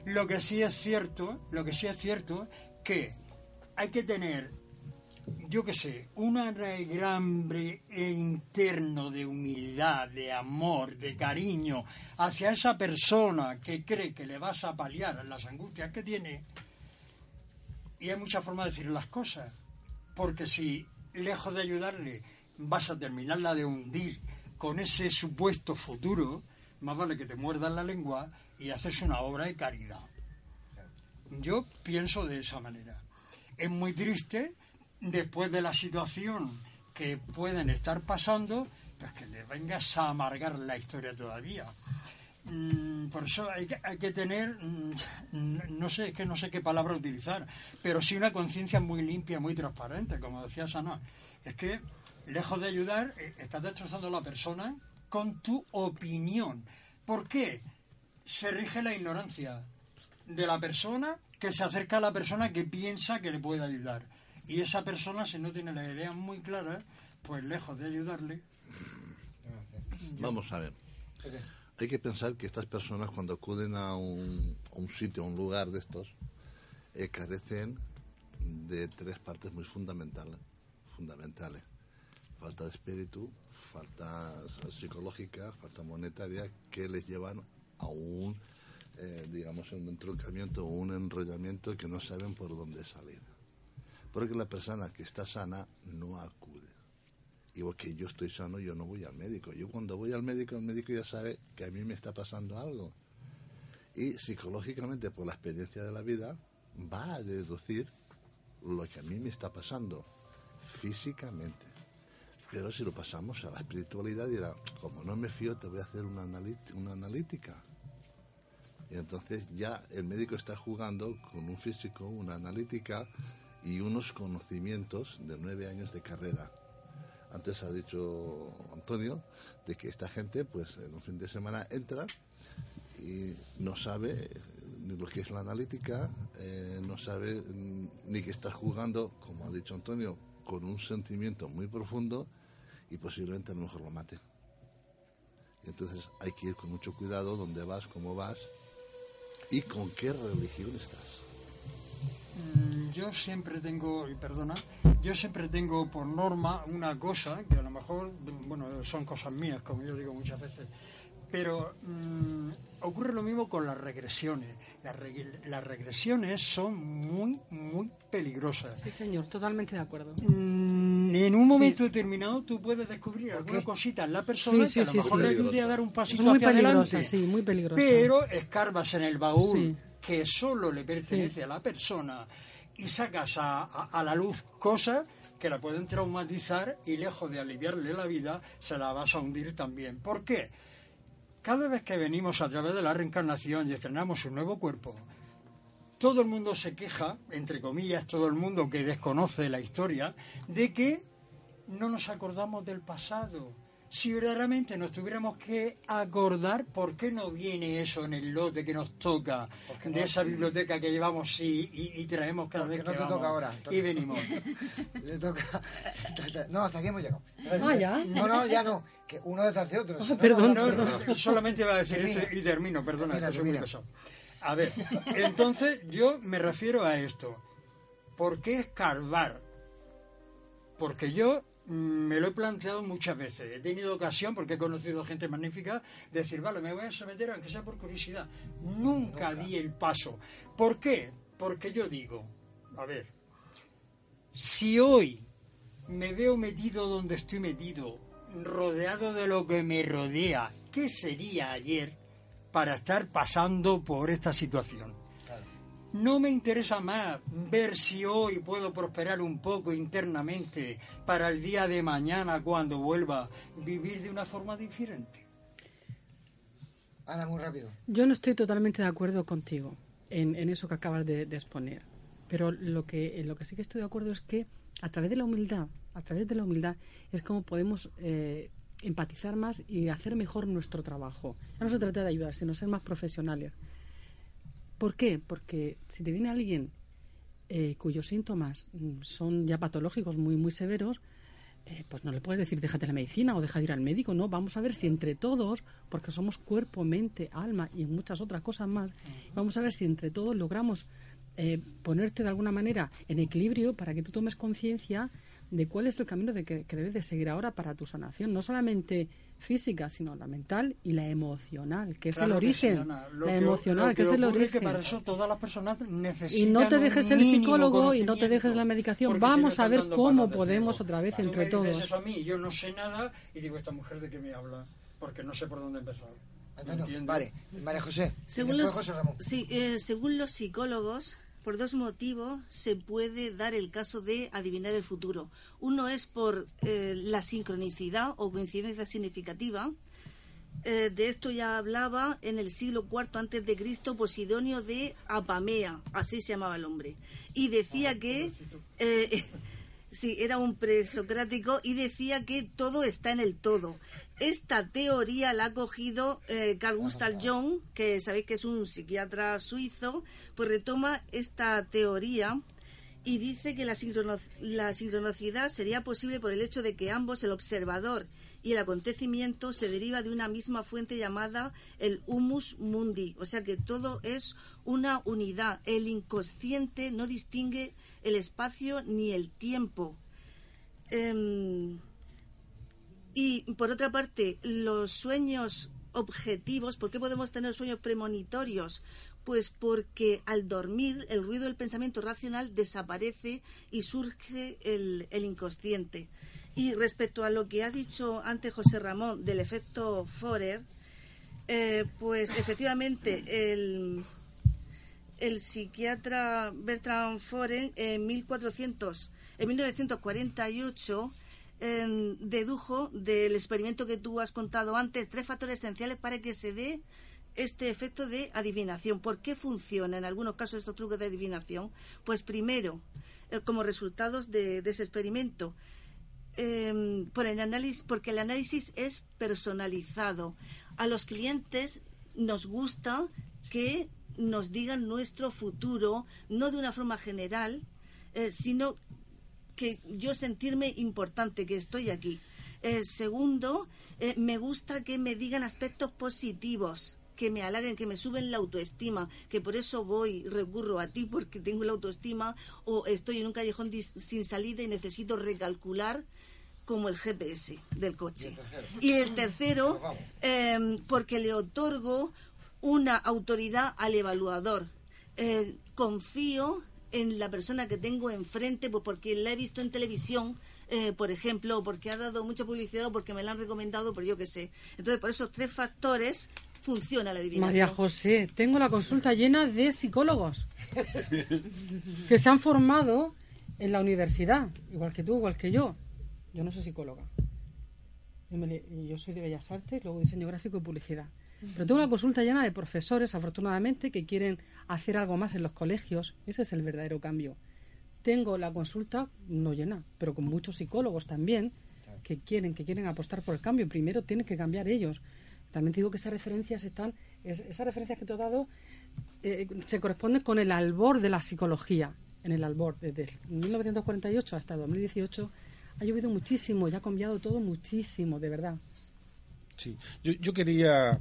Speaker 7: Lo que sí es cierto, lo que sí es cierto, que hay que tener, yo qué sé, un arraigambre interno de humildad, de amor, de cariño hacia esa persona que cree que le vas a paliar las angustias que tiene. Y hay muchas formas de decir las cosas. Porque si, lejos de ayudarle, vas a terminarla de hundir con ese supuesto futuro, más vale que te muerdas la lengua y haces una obra de caridad. Yo pienso de esa manera. Es muy triste, después de la situación que pueden estar pasando, pues que le vengas a amargar la historia todavía. Mm, Por eso hay que, tener, mm, no sé, es que no sé qué palabra utilizar, pero sí una conciencia muy limpia, muy transparente, como decía Sana. Es que, lejos de ayudar, eh, estás destrozando a la persona con tu opinión. ¿Por qué? Se rige la ignorancia de la persona que se acerca a la persona que piensa que le puede ayudar. Y esa persona, si no tiene la idea muy clara, pues lejos de ayudarle.
Speaker 12: Vamos a ver. Hay que pensar que estas personas cuando acuden a un, a un sitio, a un lugar de estos, eh, carecen de tres partes muy fundamentales. fundamentales. Falta de espíritu, falta psicológica, falta monetaria, que les llevan a un, eh, digamos, un entroncamiento o un enrollamiento que no saben por dónde salir. Porque la persona que está sana no acude. Igual que yo estoy sano, yo no voy al médico. Yo cuando voy al médico, el médico ya sabe que a mí me está pasando algo. Y psicológicamente, por la experiencia de la vida, va a deducir lo que a mí me está pasando físicamente. Pero si lo pasamos a la espiritualidad, dirá, como no me fío, te voy a hacer una, una analítica. Y entonces ya el médico está jugando con un físico, una analítica y unos conocimientos de nueve años de carrera. Antes ha dicho Antonio de que esta gente, pues en un fin de semana entra y no sabe ni lo que es la analítica, eh, no sabe ni que está jugando, como ha dicho Antonio, con un sentimiento muy profundo y posiblemente a lo mejor lo mate. Entonces hay que ir con mucho cuidado dónde vas, cómo vas y con qué religión estás.
Speaker 7: Mm, Yo siempre tengo, y perdona, yo siempre tengo por norma una cosa, que a lo mejor, bueno, son cosas mías, como yo digo muchas veces, pero mm, ocurre lo mismo con las regresiones. Las, reg- las regresiones son muy, muy peligrosas.
Speaker 9: Sí, señor, totalmente de acuerdo.
Speaker 7: Mm, En un momento determinado tú puedes descubrir alguna
Speaker 9: qué?
Speaker 7: cosita en la persona
Speaker 9: Sí, sí,
Speaker 7: que a lo
Speaker 9: sí,
Speaker 7: mejor
Speaker 9: sí.
Speaker 7: le ayude a dar un pasito
Speaker 9: muy
Speaker 7: hacia
Speaker 9: peligrosa,
Speaker 7: adelante.
Speaker 9: sí, muy peligrosa.
Speaker 7: Pero escarbas en el baúl
Speaker 9: Sí.
Speaker 7: que solo le pertenece
Speaker 9: Sí.
Speaker 7: a la persona y sacas a, a- a la luz cosas que la pueden traumatizar y lejos de aliviarle la vida, se la vas a hundir también. ¿Por qué? Cada vez que venimos a través de la reencarnación y estrenamos un nuevo cuerpo, todo el mundo se queja, entre comillas, todo el mundo que desconoce la historia, de que no nos acordamos del pasado. Si verdaderamente nos tuviéramos que acordar, ¿por qué no viene eso en el lote que nos toca
Speaker 4: Porque
Speaker 7: de
Speaker 4: no-
Speaker 7: esa biblioteca que llevamos y, y- y traemos cada vez
Speaker 4: no
Speaker 7: que
Speaker 4: te
Speaker 7: vamos?
Speaker 4: toca ahora.
Speaker 7: Y venimos.
Speaker 4: Le toca. No, hasta aquí hemos llegado.
Speaker 9: Ah, ¿ya?
Speaker 4: No, no, ya no. Que uno detrás de otro. No,
Speaker 9: perdón,
Speaker 4: no,
Speaker 7: No, no, solamente iba a decir esto y termino, perdona, que muy
Speaker 4: termina.
Speaker 7: pesado. A ver, entonces yo me refiero a esto. ¿Por qué escarbar? Porque yo me lo he planteado muchas veces. He tenido ocasión, porque he conocido gente magnífica, de decir, vale, me voy a someter, aunque sea por curiosidad. Nunca, di el paso. ¿Por qué? Porque yo digo, a ver, si hoy me veo metido donde estoy metido, rodeado de lo que me rodea, ¿qué sería ayer para estar pasando por esta situación? No me interesa más ver si hoy puedo prosperar un poco internamente para el día de mañana cuando vuelva vivir de una forma diferente.
Speaker 4: Ana, muy rápido.
Speaker 9: Yo no estoy totalmente de acuerdo contigo en, eso que acabas de, exponer. Pero lo que, lo que sí que estoy de acuerdo es que a través de la humildad, a través de la humildad es como podemos eh, empatizar más y hacer mejor nuestro trabajo. no se trata de ayudar, sino ser más profesionales. ¿Por qué? Porque si te viene alguien eh, cuyos síntomas mm, son ya patológicos muy, muy severos, eh, pues no le puedes decir déjate la medicina o deja de ir al médico, no, vamos a ver si entre todos, porque somos cuerpo, mente, alma y muchas otras cosas más, vamos a ver si entre todos logramos eh, ponerte de alguna manera en equilibrio para que tú tomes conciencia de cuál es el camino de que, debes de seguir ahora para tu sanación, no solamente física, sino la mental y la emocional, que es el origen. la emocional, que, es el origen.
Speaker 7: Que para eso todas las personas
Speaker 9: necesitan y no te dejes el psicólogo y no te dejes la medicación. Vamos a ver cómo podemos otra vez entre todos.
Speaker 7: eso a mí, yo no sé nada y digo, ¿esta mujer de qué me habla? Porque no sé por dónde empezar.
Speaker 4: vale, María José.
Speaker 11: Según los, Sí, eh, según los psicólogos, por dos motivos se puede dar el caso de adivinar el futuro. Uno es por eh, la sincronicidad o coincidencia significativa. Eh, de esto ya hablaba en el siglo IV antes de Cristo Posidonio de Apamea, así se llamaba el hombre, y decía ah, que eh, sí, era un presocrático y decía que todo está en el todo. Esta teoría la ha cogido eh, Carl Gustav Jung, que sabéis que es un psiquiatra suizo, pues retoma esta teoría y dice que la, la sincronicidad sería posible por el hecho de que ambos, el observador y el acontecimiento, se deriva de una misma fuente llamada el humus mundi, o sea que todo es una unidad. El inconsciente no distingue el espacio ni el tiempo. Em, y por otra parte, los sueños objetivos, ¿por qué podemos tener sueños premonitorios? Pues porque al dormir el ruido del pensamiento racional desaparece y surge el, inconsciente. Y respecto a lo que ha dicho antes José Ramón del efecto Forer, eh, pues efectivamente el, el psiquiatra Bertrand Forer en 1400, en 1948 dedujo del experimento que tú has contado antes tres factores esenciales para que se dé este efecto de adivinación. ¿Por qué funciona en algunos casos estos trucos de adivinación? Pues primero, eh, como resultados de, ese experimento, em, por el análisis, porque el análisis es personalizado. A los clientes nos gusta que nos digan nuestro futuro, no de una forma general, eh, sino que yo sentirme importante, que estoy aquí. Eh, segundo, eh, me gusta que me digan aspectos positivos, que me halaguen, que me suben la autoestima, que por eso voy, recurro a ti porque tengo la autoestima o estoy en un callejón sin salida y necesito recalcular como el GPS del coche. Y el tercero, em, porque le otorgo una autoridad al evaluador. Eh, confío en la persona que tengo enfrente, pues porque la he visto en televisión, eh, por ejemplo, o porque ha dado mucha publicidad o porque me la han recomendado, pero yo qué sé. Entonces, por esos tres factores funciona la adivinación.
Speaker 9: María José, tengo la consulta llena de psicólogos que se han formado en la universidad, igual que tú, igual que yo. Yo no soy psicóloga. Yo, yo soy de Bellas Artes, luego diseño gráfico y publicidad. Pero tengo una consulta llena de profesores, afortunadamente, que quieren hacer algo más en los colegios. Ese es el verdadero cambio. Tengo la consulta no llena, pero con muchos psicólogos también que quieren, que quieren apostar por el cambio. Primero tienen que cambiar ellos. También digo que esas referencias están, esas referencias que te he dado eh, se corresponden con el albor de la psicología. En el albor, desde 1948 hasta 2018, ha llovido muchísimo y ha cambiado todo muchísimo, de verdad.
Speaker 10: Sí, yo, yo, quería,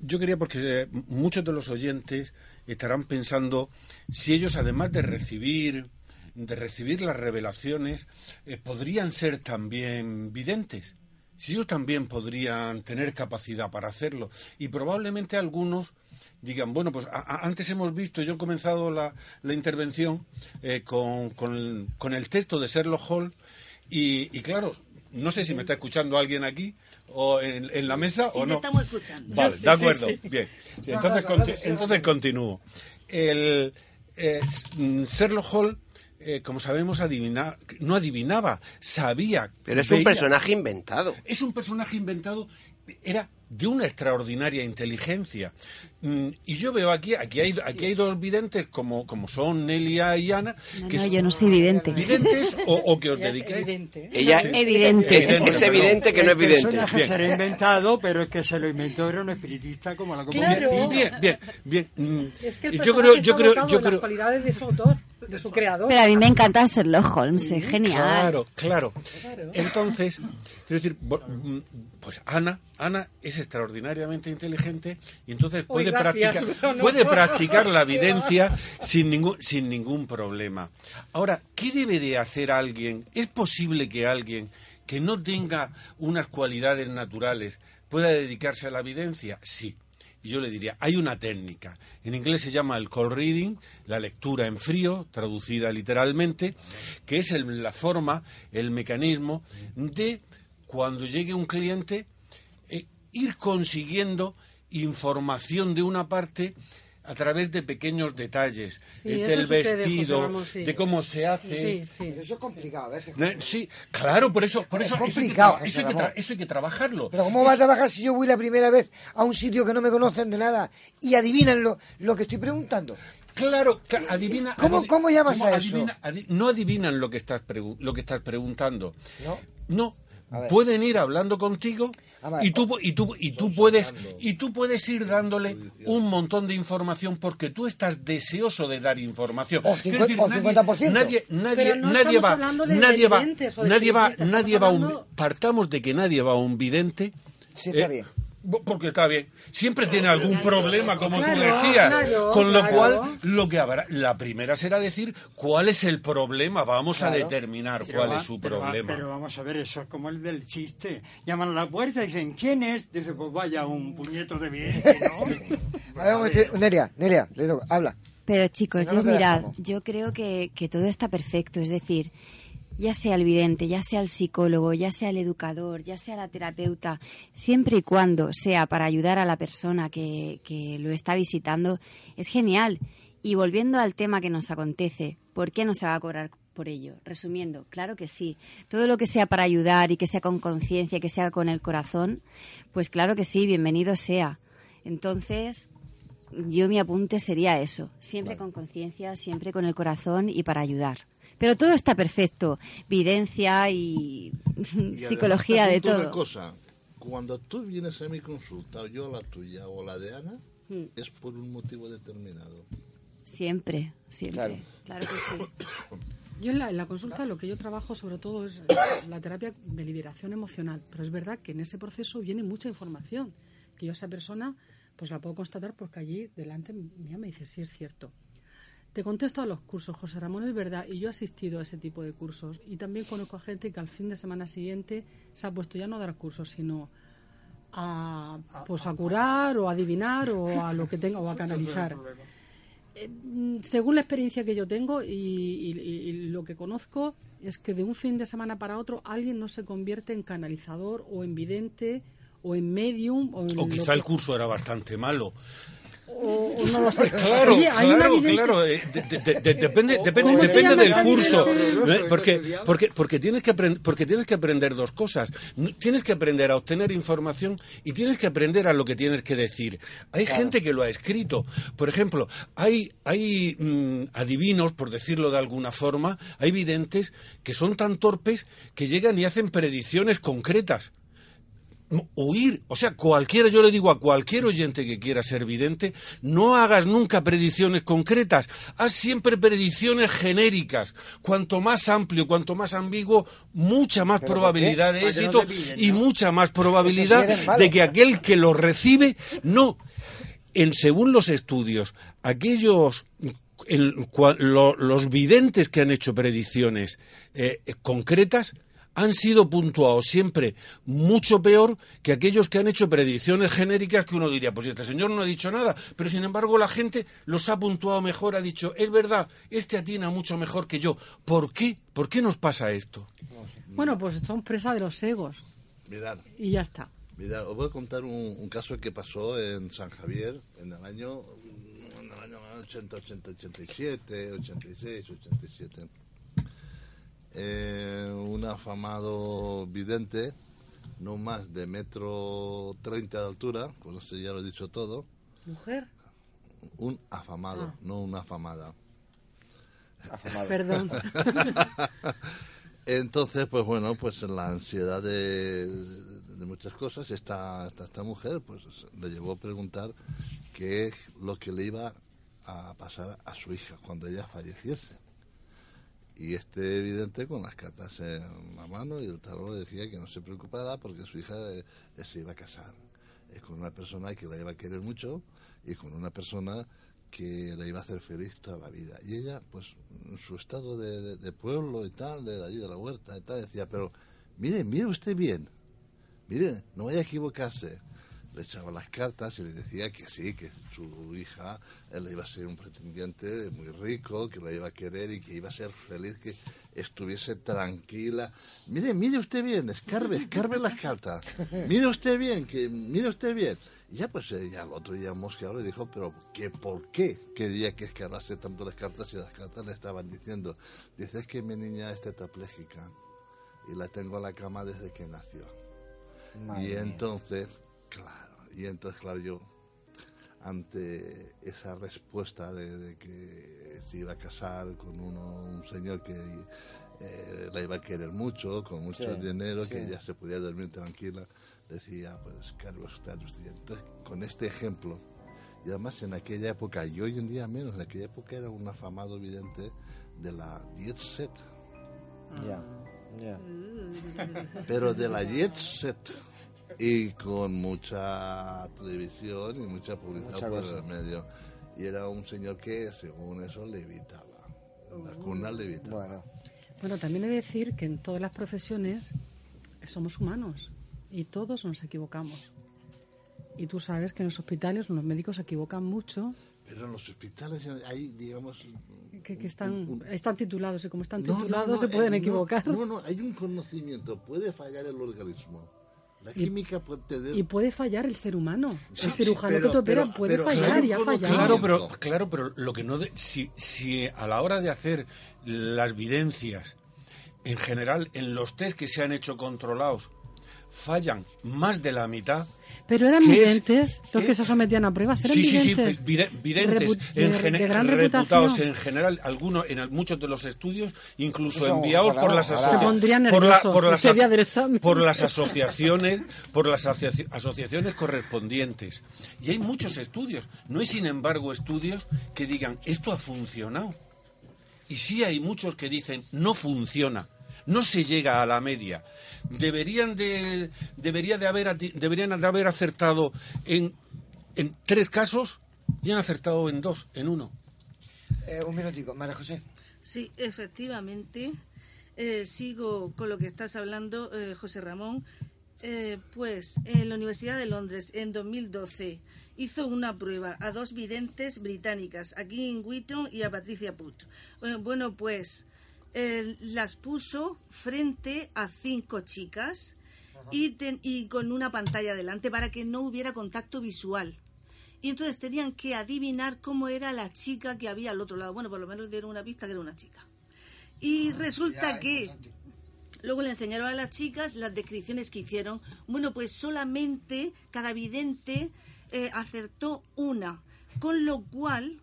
Speaker 10: yo quería porque eh, muchos de los oyentes estarán pensando si ellos, además de recibir, de recibir las revelaciones, eh, podrían ser también videntes. Si ellos también podrían tener capacidad para hacerlo. Y probablemente algunos digan, bueno, pues antes hemos visto, yo he comenzado la, la intervención eh, con, con, el, texto de Sherlock y, y claro, no sé si me está escuchando alguien aquí o en, la mesa o no.
Speaker 11: estamos escuchando.
Speaker 10: Vale, de acuerdo. Bien. entonces, entonces continúo. El eh, Sherlock Hall eh, como sabemos, adivina, no adivinaba, sabía.
Speaker 3: Pero es un personaje inventado.
Speaker 10: Es un personaje inventado era de una extraordinaria inteligencia. Mm, Y yo veo aquí, aquí hay, aquí hay dos videntes como, como son Nelia y Ana.
Speaker 8: No,
Speaker 10: que
Speaker 8: no,
Speaker 10: son
Speaker 8: yo no soy vidente.
Speaker 10: ¿Videntes o, o que os dediquéis?
Speaker 3: Ella
Speaker 10: Sí.
Speaker 8: Evidente.
Speaker 3: Es, es evidente que no es
Speaker 7: El
Speaker 3: vidente.
Speaker 7: personaje será inventado, pero es que se lo inventó era un espiritista como la
Speaker 9: Claro.
Speaker 10: Bien, bien, bien. Mm,
Speaker 9: Es que el
Speaker 10: yo creo, yo creo, yo
Speaker 9: las cualidades de su autor, de su creador.
Speaker 8: Pero a mí me encanta Sherlock Holmes, es genial.
Speaker 10: Claro, claro. Entonces, quiero decir, mm, pues Ana, Ana es extraordinariamente inteligente y entonces
Speaker 9: Uy,
Speaker 10: puede
Speaker 9: gracias,
Speaker 10: practicar,
Speaker 9: no.
Speaker 10: puede practicar la evidencia sin ningún, sin ningún problema. Ahora, ¿qué debe de hacer alguien? ¿Es posible que alguien que no tenga unas cualidades naturales pueda dedicarse a la evidencia? Sí. Y yo le diría, hay una técnica. En inglés se llama el call reading, la lectura en frío, traducida literalmente, que es la forma, el mecanismo de cuando llegue un cliente eh, ir consiguiendo información de una parte a través de pequeños detalles,
Speaker 4: Sí,
Speaker 10: eh, del vestido,
Speaker 4: sí.
Speaker 10: de cómo se hace.
Speaker 4: Pero eso es complicado, a veces.
Speaker 10: Eh, Sí, claro, por eso, por
Speaker 4: Es
Speaker 10: eso, eso hay que
Speaker 4: complicado,
Speaker 10: eso hay que eso hay que trabajarlo.
Speaker 4: Pero ¿cómo va a trabajar si yo voy la primera vez a un sitio que no me conocen de nada y adivinan lo, lo que estoy preguntando?
Speaker 10: Claro, cla- adivina.
Speaker 4: ¿Cómo, cómo llamas
Speaker 10: cómo
Speaker 4: a eso?
Speaker 10: adivina- adi- no adivinan lo que estás pregu- lo que estás preguntando.
Speaker 4: No.
Speaker 10: No. Pueden ir hablando contigo y tú pu- y tú y tú puedes y tú puedes ir dándole un montón de información porque tú estás deseoso de dar información.
Speaker 4: O
Speaker 10: Quiero decir,
Speaker 4: 50%, o
Speaker 10: nadie-
Speaker 4: 50%.
Speaker 10: Nadie nadie
Speaker 9: Pero no
Speaker 10: nadie
Speaker 9: estamos
Speaker 10: va nadie va nadie va nadie va a un partamos de que nadie va a un vidente.
Speaker 4: Sí, está
Speaker 10: eh,
Speaker 4: bien.
Speaker 10: Porque está bien. Siempre tiene algún problema, como tú
Speaker 9: Claro,
Speaker 10: decías.
Speaker 9: claro,
Speaker 10: Con lo
Speaker 9: claro.
Speaker 10: cual, lo que habrá, la primera será decir cuál es el problema. Vamos a determinar
Speaker 7: Pero
Speaker 10: cuál
Speaker 7: va-
Speaker 10: es su
Speaker 7: pero va-
Speaker 10: problema.
Speaker 7: Pero vamos a ver, eso es como el del chiste. Llaman a la puerta y dicen, ¿quién es? Dice, pues vaya, un puñeto de bien, ¿no?
Speaker 4: A ver, Nelia, Nelia, le toco, habla.
Speaker 8: Pero chicos,
Speaker 4: Si no,
Speaker 8: yo mirad, yo creo que, que todo está perfecto. Es decir, ya sea el vidente, ya sea el psicólogo, ya sea el educador, ya sea la terapeuta, siempre y cuando sea para ayudar a la persona que, que lo está visitando, es genial. Y volviendo al tema que nos acontece, ¿por qué no se va a cobrar por ello? Resumiendo, claro que sí. Todo lo que sea para ayudar y que sea con conciencia, que sea con el corazón, pues claro que sí, bienvenido sea. Entonces, yo mi apunte sería eso, siempre con conciencia, siempre con el corazón y para ayudar. Pero todo está perfecto, videncia y,
Speaker 12: Y
Speaker 8: psicología
Speaker 12: además
Speaker 8: de todo.
Speaker 12: Una cosa, cuando tú vienes a mi consulta, o yo a la tuya o la de Ana,
Speaker 8: Mm.
Speaker 12: es por un motivo determinado.
Speaker 8: Siempre, siempre, claro, que sí.
Speaker 9: Yo en la, en la consulta lo que yo trabajo sobre todo es la terapia de liberación emocional, pero es verdad que en ese proceso viene mucha información, que yo a esa persona pues la puedo constatar porque allí delante mía me dice sí es cierto. Te contesto a los cursos, José Ramón, es verdad, y yo he asistido a ese tipo de cursos y también conozco a gente que al fin de semana siguiente se ha puesto ya no a dar cursos, sino a, pues a curar o a adivinar o a lo que tenga o a canalizar. Eh, mm, según la experiencia que yo tengo y, y- y lo que conozco, es que de un fin de semana para otro alguien no se convierte en canalizador o en vidente o en medium o en
Speaker 10: O quizá
Speaker 9: que-
Speaker 10: el curso era bastante malo.
Speaker 9: O- o no lo sé.
Speaker 10: Claro,
Speaker 9: Oye,
Speaker 10: claro, claro. de- de- de- de- depende depende,
Speaker 9: ¿Cómo se
Speaker 10: depende del curso. ¿eh? Porque, porque, porque, tienes que aprender, porque tienes que aprender dos cosas. Tienes que aprender a obtener información y tienes que aprender a lo que tienes que decir. Hay
Speaker 4: Claro.
Speaker 10: gente que lo ha escrito. Por ejemplo, hay, hay mm, adivinos, por decirlo de alguna forma, hay videntes que son tan torpes que llegan y hacen predicciones concretas huir, o sea, cualquiera, yo le digo a cualquier oyente que quiera ser vidente, no hagas nunca predicciones concretas, haz siempre predicciones genéricas. Cuanto más amplio, cuanto más ambiguo, mucha más
Speaker 4: ¿Pero por
Speaker 10: probabilidad de
Speaker 4: no
Speaker 10: éxito
Speaker 4: pillen,
Speaker 10: y
Speaker 4: ¿no?
Speaker 10: mucha más probabilidad
Speaker 4: sí
Speaker 10: de que aquel que lo recibe no. En según los estudios, aquellos en cua- lo- los videntes que han hecho predicciones eh, concretas han sido puntuados siempre mucho peor que aquellos que han hecho predicciones genéricas que uno diría, pues este señor no ha dicho nada, pero sin embargo la gente los ha puntuado mejor, ha dicho, es verdad, este atina mucho mejor que yo. ¿Por qué? ¿Por qué nos pasa esto?
Speaker 9: Bueno, pues son presa de los egos
Speaker 12: Mirad,
Speaker 9: y ya está.
Speaker 12: mirad, os voy a contar un, un caso que pasó en San Javier en el año, en el año 80, 80, 87, 86, 87. Eh, un afamado vidente no más de metro treinta de altura, con eso ya lo he dicho todo.
Speaker 9: ¿Mujer?
Speaker 12: Un afamado,
Speaker 9: Ah.
Speaker 12: no una afamada.
Speaker 9: Perdón.
Speaker 12: Entonces, pues bueno, pues la ansiedad de, de muchas cosas, esta, esta, esta mujer pues le llevó a preguntar qué es lo que le iba a pasar a su hija cuando ella falleciese. Y este evidente con las cartas en la mano y el tarot le decía que no se preocupara porque su hija eh, se iba a casar. Es con una persona que la iba a querer mucho y con una persona que la iba a hacer feliz toda la vida. Y ella, pues, en su estado de- de pueblo y tal, de allí de la huerta y tal, decía, pero mire, mire usted bien, mire, no vaya a equivocarse. Le echaba las cartas y le decía que sí, que su hija él le iba a ser un pretendiente muy rico, que la iba a querer y que iba a ser feliz, que estuviese tranquila. Mire, mire usted bien, escarbe, escarbe las cartas. Mire usted bien, que mire usted bien. Y ya pues eh, ya el otro día mosqueado le dijo, pero ¿qué, ¿por qué quería que escarbase tanto las cartas y las cartas le estaban diciendo? Dice, es que mi niña es tetrapléjica y la tengo en la cama desde que nació.
Speaker 4: Madre
Speaker 12: y
Speaker 4: mía.
Speaker 12: entonces, claro, y entonces, claro, yo, ante esa respuesta de, de que se iba a casar con uno, un señor que eh, la iba a querer mucho, con mucho
Speaker 4: Sí,
Speaker 12: dinero,
Speaker 4: sí.
Speaker 12: que ella se podía dormir tranquila, decía, pues, Carlos, está usted bien. Entonces, con este ejemplo, y además en aquella época, y hoy en día menos, en aquella época era un afamado vidente de la Jet Set.
Speaker 4: Ya, ya.
Speaker 12: pero de la Jet Set y con mucha televisión y mucha publicidad
Speaker 4: Mucha
Speaker 12: por
Speaker 4: cosa.
Speaker 12: el medio. Y era un señor que, según eso, levitaba. La cuna levitaba.
Speaker 4: Bueno,
Speaker 9: Bueno, también he de decir que en todas las profesiones somos humanos y todos nos equivocamos. Y tú sabes que en los hospitales los médicos se equivocan mucho,
Speaker 12: Pero en los hospitales hay, digamos...
Speaker 9: que, que están, están titulados y como están
Speaker 12: No, no,
Speaker 9: titulados
Speaker 12: no,
Speaker 9: se pueden
Speaker 12: eh,
Speaker 9: equivocar.
Speaker 12: No, no, hay un conocimiento. Puede fallar el organismo. La química puede tener...
Speaker 9: Y puede fallar el ser humano.
Speaker 10: Sí,
Speaker 9: el
Speaker 10: sí,
Speaker 9: cirujano
Speaker 10: pero-
Speaker 9: que te opera
Speaker 10: pero-
Speaker 9: puede
Speaker 10: pero
Speaker 9: fallar
Speaker 10: claro,
Speaker 9: y ha fallado.
Speaker 10: Claro, pero, claro, pero lo que no... de- si, si a la hora de hacer las videncias, en general, en los test que se han hecho controlados, fallan más de la mitad...
Speaker 9: Pero eran videntes los que se sometían a pruebas. Eran
Speaker 10: Sí, sí, sí,
Speaker 9: videntes.
Speaker 10: pues, videntes, en
Speaker 9: de- gran
Speaker 10: reputados
Speaker 9: reputación.
Speaker 10: en general, algunos, en muchos de los estudios, incluso
Speaker 4: Eso,
Speaker 10: enviados
Speaker 4: ojalá,
Speaker 10: por las,
Speaker 4: ojalá.
Speaker 10: asocia-
Speaker 9: Se pondría
Speaker 10: por, la- por las por las asociaciones, por las asocia- asociaciones correspondientes. Y hay muchos estudios. No hay, sin embargo, estudios que digan esto ha funcionado. Y sí hay muchos que dicen no funciona, no se llega a la media. Deberían de, debería de haber, deberían de haber acertado en, en tres casos y han acertado en dos, en uno.
Speaker 4: eh, un minutico, María José.
Speaker 11: Sí, efectivamente. Eh, sigo con lo que estás hablando, eh, José Ramón. Eh, pues en la Universidad de Londres, en 2012, hizo una prueba a dos videntes británicas, a Kim Wheaton y a Patricia Put. Eh, bueno, pues eh, las puso frente a cinco chicas y, ten- y con una pantalla delante para que no hubiera contacto visual. Y entonces tenían que adivinar cómo era la chica que había al otro lado. Bueno, por lo menos dieron una pista que era una chica. Y resulta que luego le enseñaron a las chicas las descripciones que hicieron. Bueno, pues solamente cada vidente eh, acertó una. Con lo cual,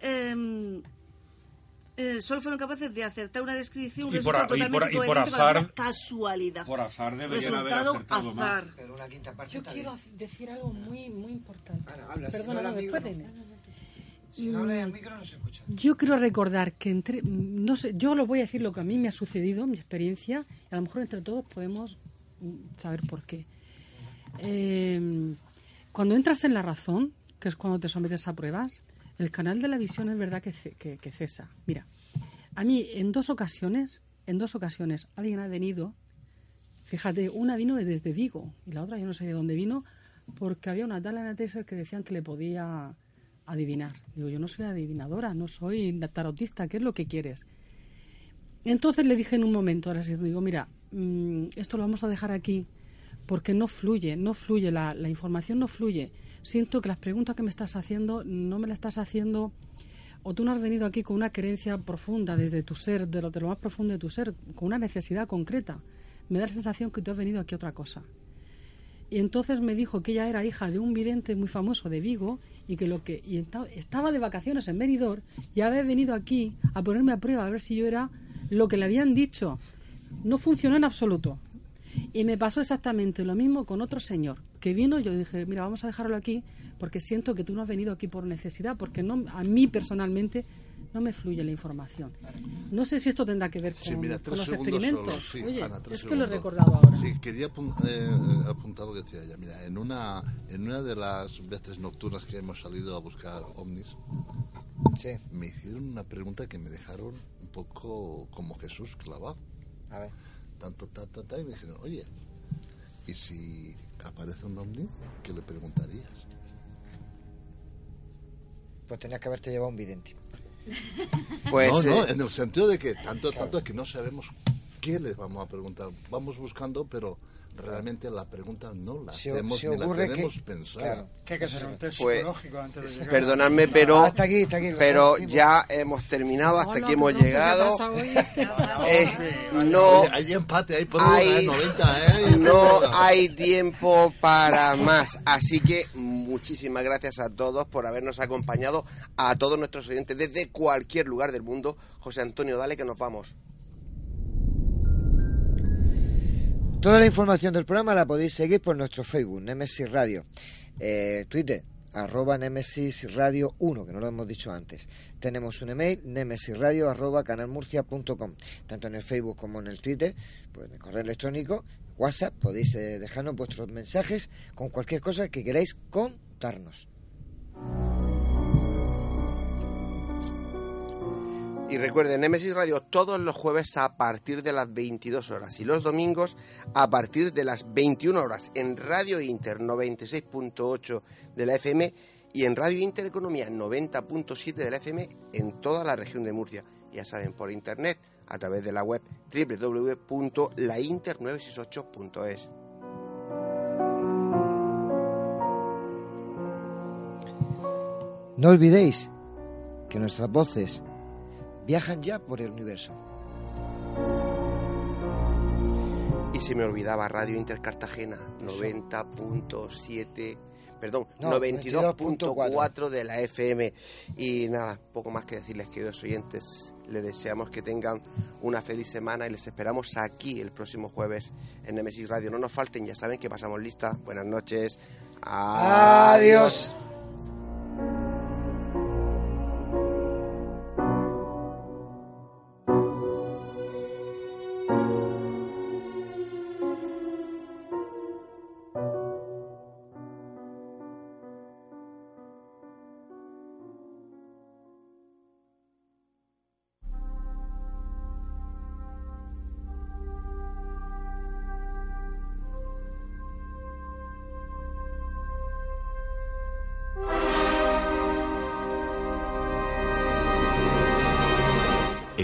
Speaker 11: em, eh, solo fueron capaces de acertar una descripción, un
Speaker 10: Y
Speaker 11: resultado
Speaker 10: por-
Speaker 11: totalmente
Speaker 10: y por azar-
Speaker 11: casualidad.
Speaker 10: Por azar deberían haber
Speaker 11: Resultado
Speaker 10: acertado más.
Speaker 11: azar.
Speaker 4: Pero una quinta parte
Speaker 9: Yo quiero
Speaker 4: bien.
Speaker 9: decir algo muy, muy importante.
Speaker 4: habla, si
Speaker 9: Perdona,
Speaker 4: no
Speaker 9: no,
Speaker 4: habla
Speaker 9: después de.
Speaker 4: Si no habla al micro no se escucha.
Speaker 9: Yo quiero recordar que entre, no sé, yo lo voy a decir lo que a mí me ha sucedido, mi experiencia, y a lo mejor entre todos podemos mm, saber por qué. Eh, cuando entras en la razón, que es cuando te sometes a pruebas, el canal de la visión es verdad que, que- cesa. Mira, a mí en dos ocasiones, en dos ocasiones, alguien ha venido, fíjate, una vino desde Vigo y la otra yo no sé de dónde vino, porque había una tal en Texas que decían que le podía adivinar. Digo, yo no soy adivinadora, no soy tarotista, ¿qué es lo que quieres? Entonces le dije en un momento, ahora sí, digo, mira, mm, esto lo vamos a dejar aquí porque no fluye, no fluye, la, la información no fluye. Siento que las preguntas que me estás haciendo no me las estás haciendo o tú no has venido aquí con una creencia profunda desde tu ser, de lo, de lo más profundo de tu ser, con una necesidad concreta. Me da la sensación que tú has venido aquí a otra cosa. Y entonces me dijo que ella era hija de un vidente muy famoso de Vigo y que lo que y estaba de vacaciones en Benidorm y había venido aquí a ponerme a prueba a ver si yo era lo que le habían dicho. No funcionó en absoluto. Y me pasó exactamente lo mismo con otro señor que vino. Yo dije, mira, vamos a dejarlo aquí porque siento que tú no has venido aquí por necesidad, porque no, a mí personalmente no me fluye la información. No sé si esto tendrá que ver con, los experimentos. es que lo he recordado ahora.
Speaker 12: Sí, quería eh, apuntar lo que decía ella. Mira, en una, en una de las veces nocturnas que hemos salido a buscar ovnis, me hicieron una pregunta que me dejaron un poco como Jesús clavado.
Speaker 4: A ver.
Speaker 12: Tanto, tanto, tanto, y me dijeron, oye, ¿y si aparece un ovni, qué le preguntarías?
Speaker 4: Pues tenías que haberte llevado un vidente.
Speaker 12: Pues, no, no, eh, en el sentido de que tanto, tanto es que no sabemos qué les vamos a preguntar. Vamos buscando, pero realmente la pregunta no la hacemos ni la tenemos pensada.
Speaker 7: Que hay que hacer un test pues, psicológico antes de llegar.
Speaker 3: Perdonadme, pero,
Speaker 4: hasta aquí, hasta aquí,
Speaker 3: pero ya hemos terminado, hasta aquí hemos llegado. Eh, no,
Speaker 12: hay empate, hay por
Speaker 3: hay,
Speaker 12: 90, ¿eh?
Speaker 3: No hay tiempo para más. Así que muchísimas gracias a todos por habernos acompañado, a todos nuestros oyentes desde cualquier lugar del mundo. José Antonio, dale que nos vamos.
Speaker 4: Toda la información del programa la podéis seguir por nuestro Facebook, Nemesis Radio, eh, Twitter, arroba Nemesis Radio 1, que no lo hemos dicho antes. Tenemos un email, nemesisradio arroba canalmurcia.com. Tanto en el Facebook como en el Twitter, pues en el correo electrónico, WhatsApp, podéis eh, dejarnos vuestros mensajes con cualquier cosa que queráis contarnos.
Speaker 3: Y recuerden, Nemesis Radio todos los jueves a partir de las 22 horas y los domingos a partir de las 21 horas en Radio Inter 96.8 de la FM y en Radio Inter Economía 90.7 de la FM en toda la región de Murcia. Ya saben, por internet a través de la web www.lainter968.es.
Speaker 4: No olvidéis que nuestras voces viajan ya por el universo.
Speaker 3: Y se me olvidaba Radio Inter Cartagena, 90.7, perdón, 92.4 de la FM. Y nada, poco más que decirles, queridos oyentes, les deseamos que tengan una feliz semana y les esperamos aquí el próximo jueves en Nemesis Radio. No nos falten, ya saben que pasamos lista. Buenas noches.
Speaker 4: Adiós.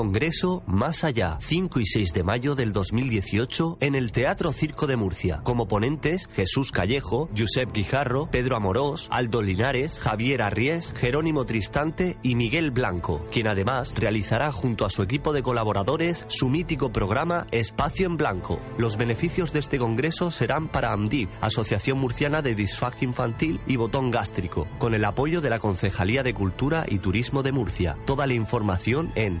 Speaker 2: Congreso Más Allá, 5 y 6 de mayo del 2018 en el Teatro Circo de Murcia. Como ponentes, Jesús Callejo, Josep Guijarro, Pedro Amorós, Aldo Linares, Javier Arries, Jerónimo Tristante y Miguel Blanco, quien además realizará junto a su equipo de colaboradores su mítico programa Espacio en Blanco. Los beneficios de este congreso serán para AMDIV, Asociación Murciana de Disfagia Infantil y Botón Gástrico, con el apoyo de la Concejalía de Cultura y Turismo de Murcia. Toda la información en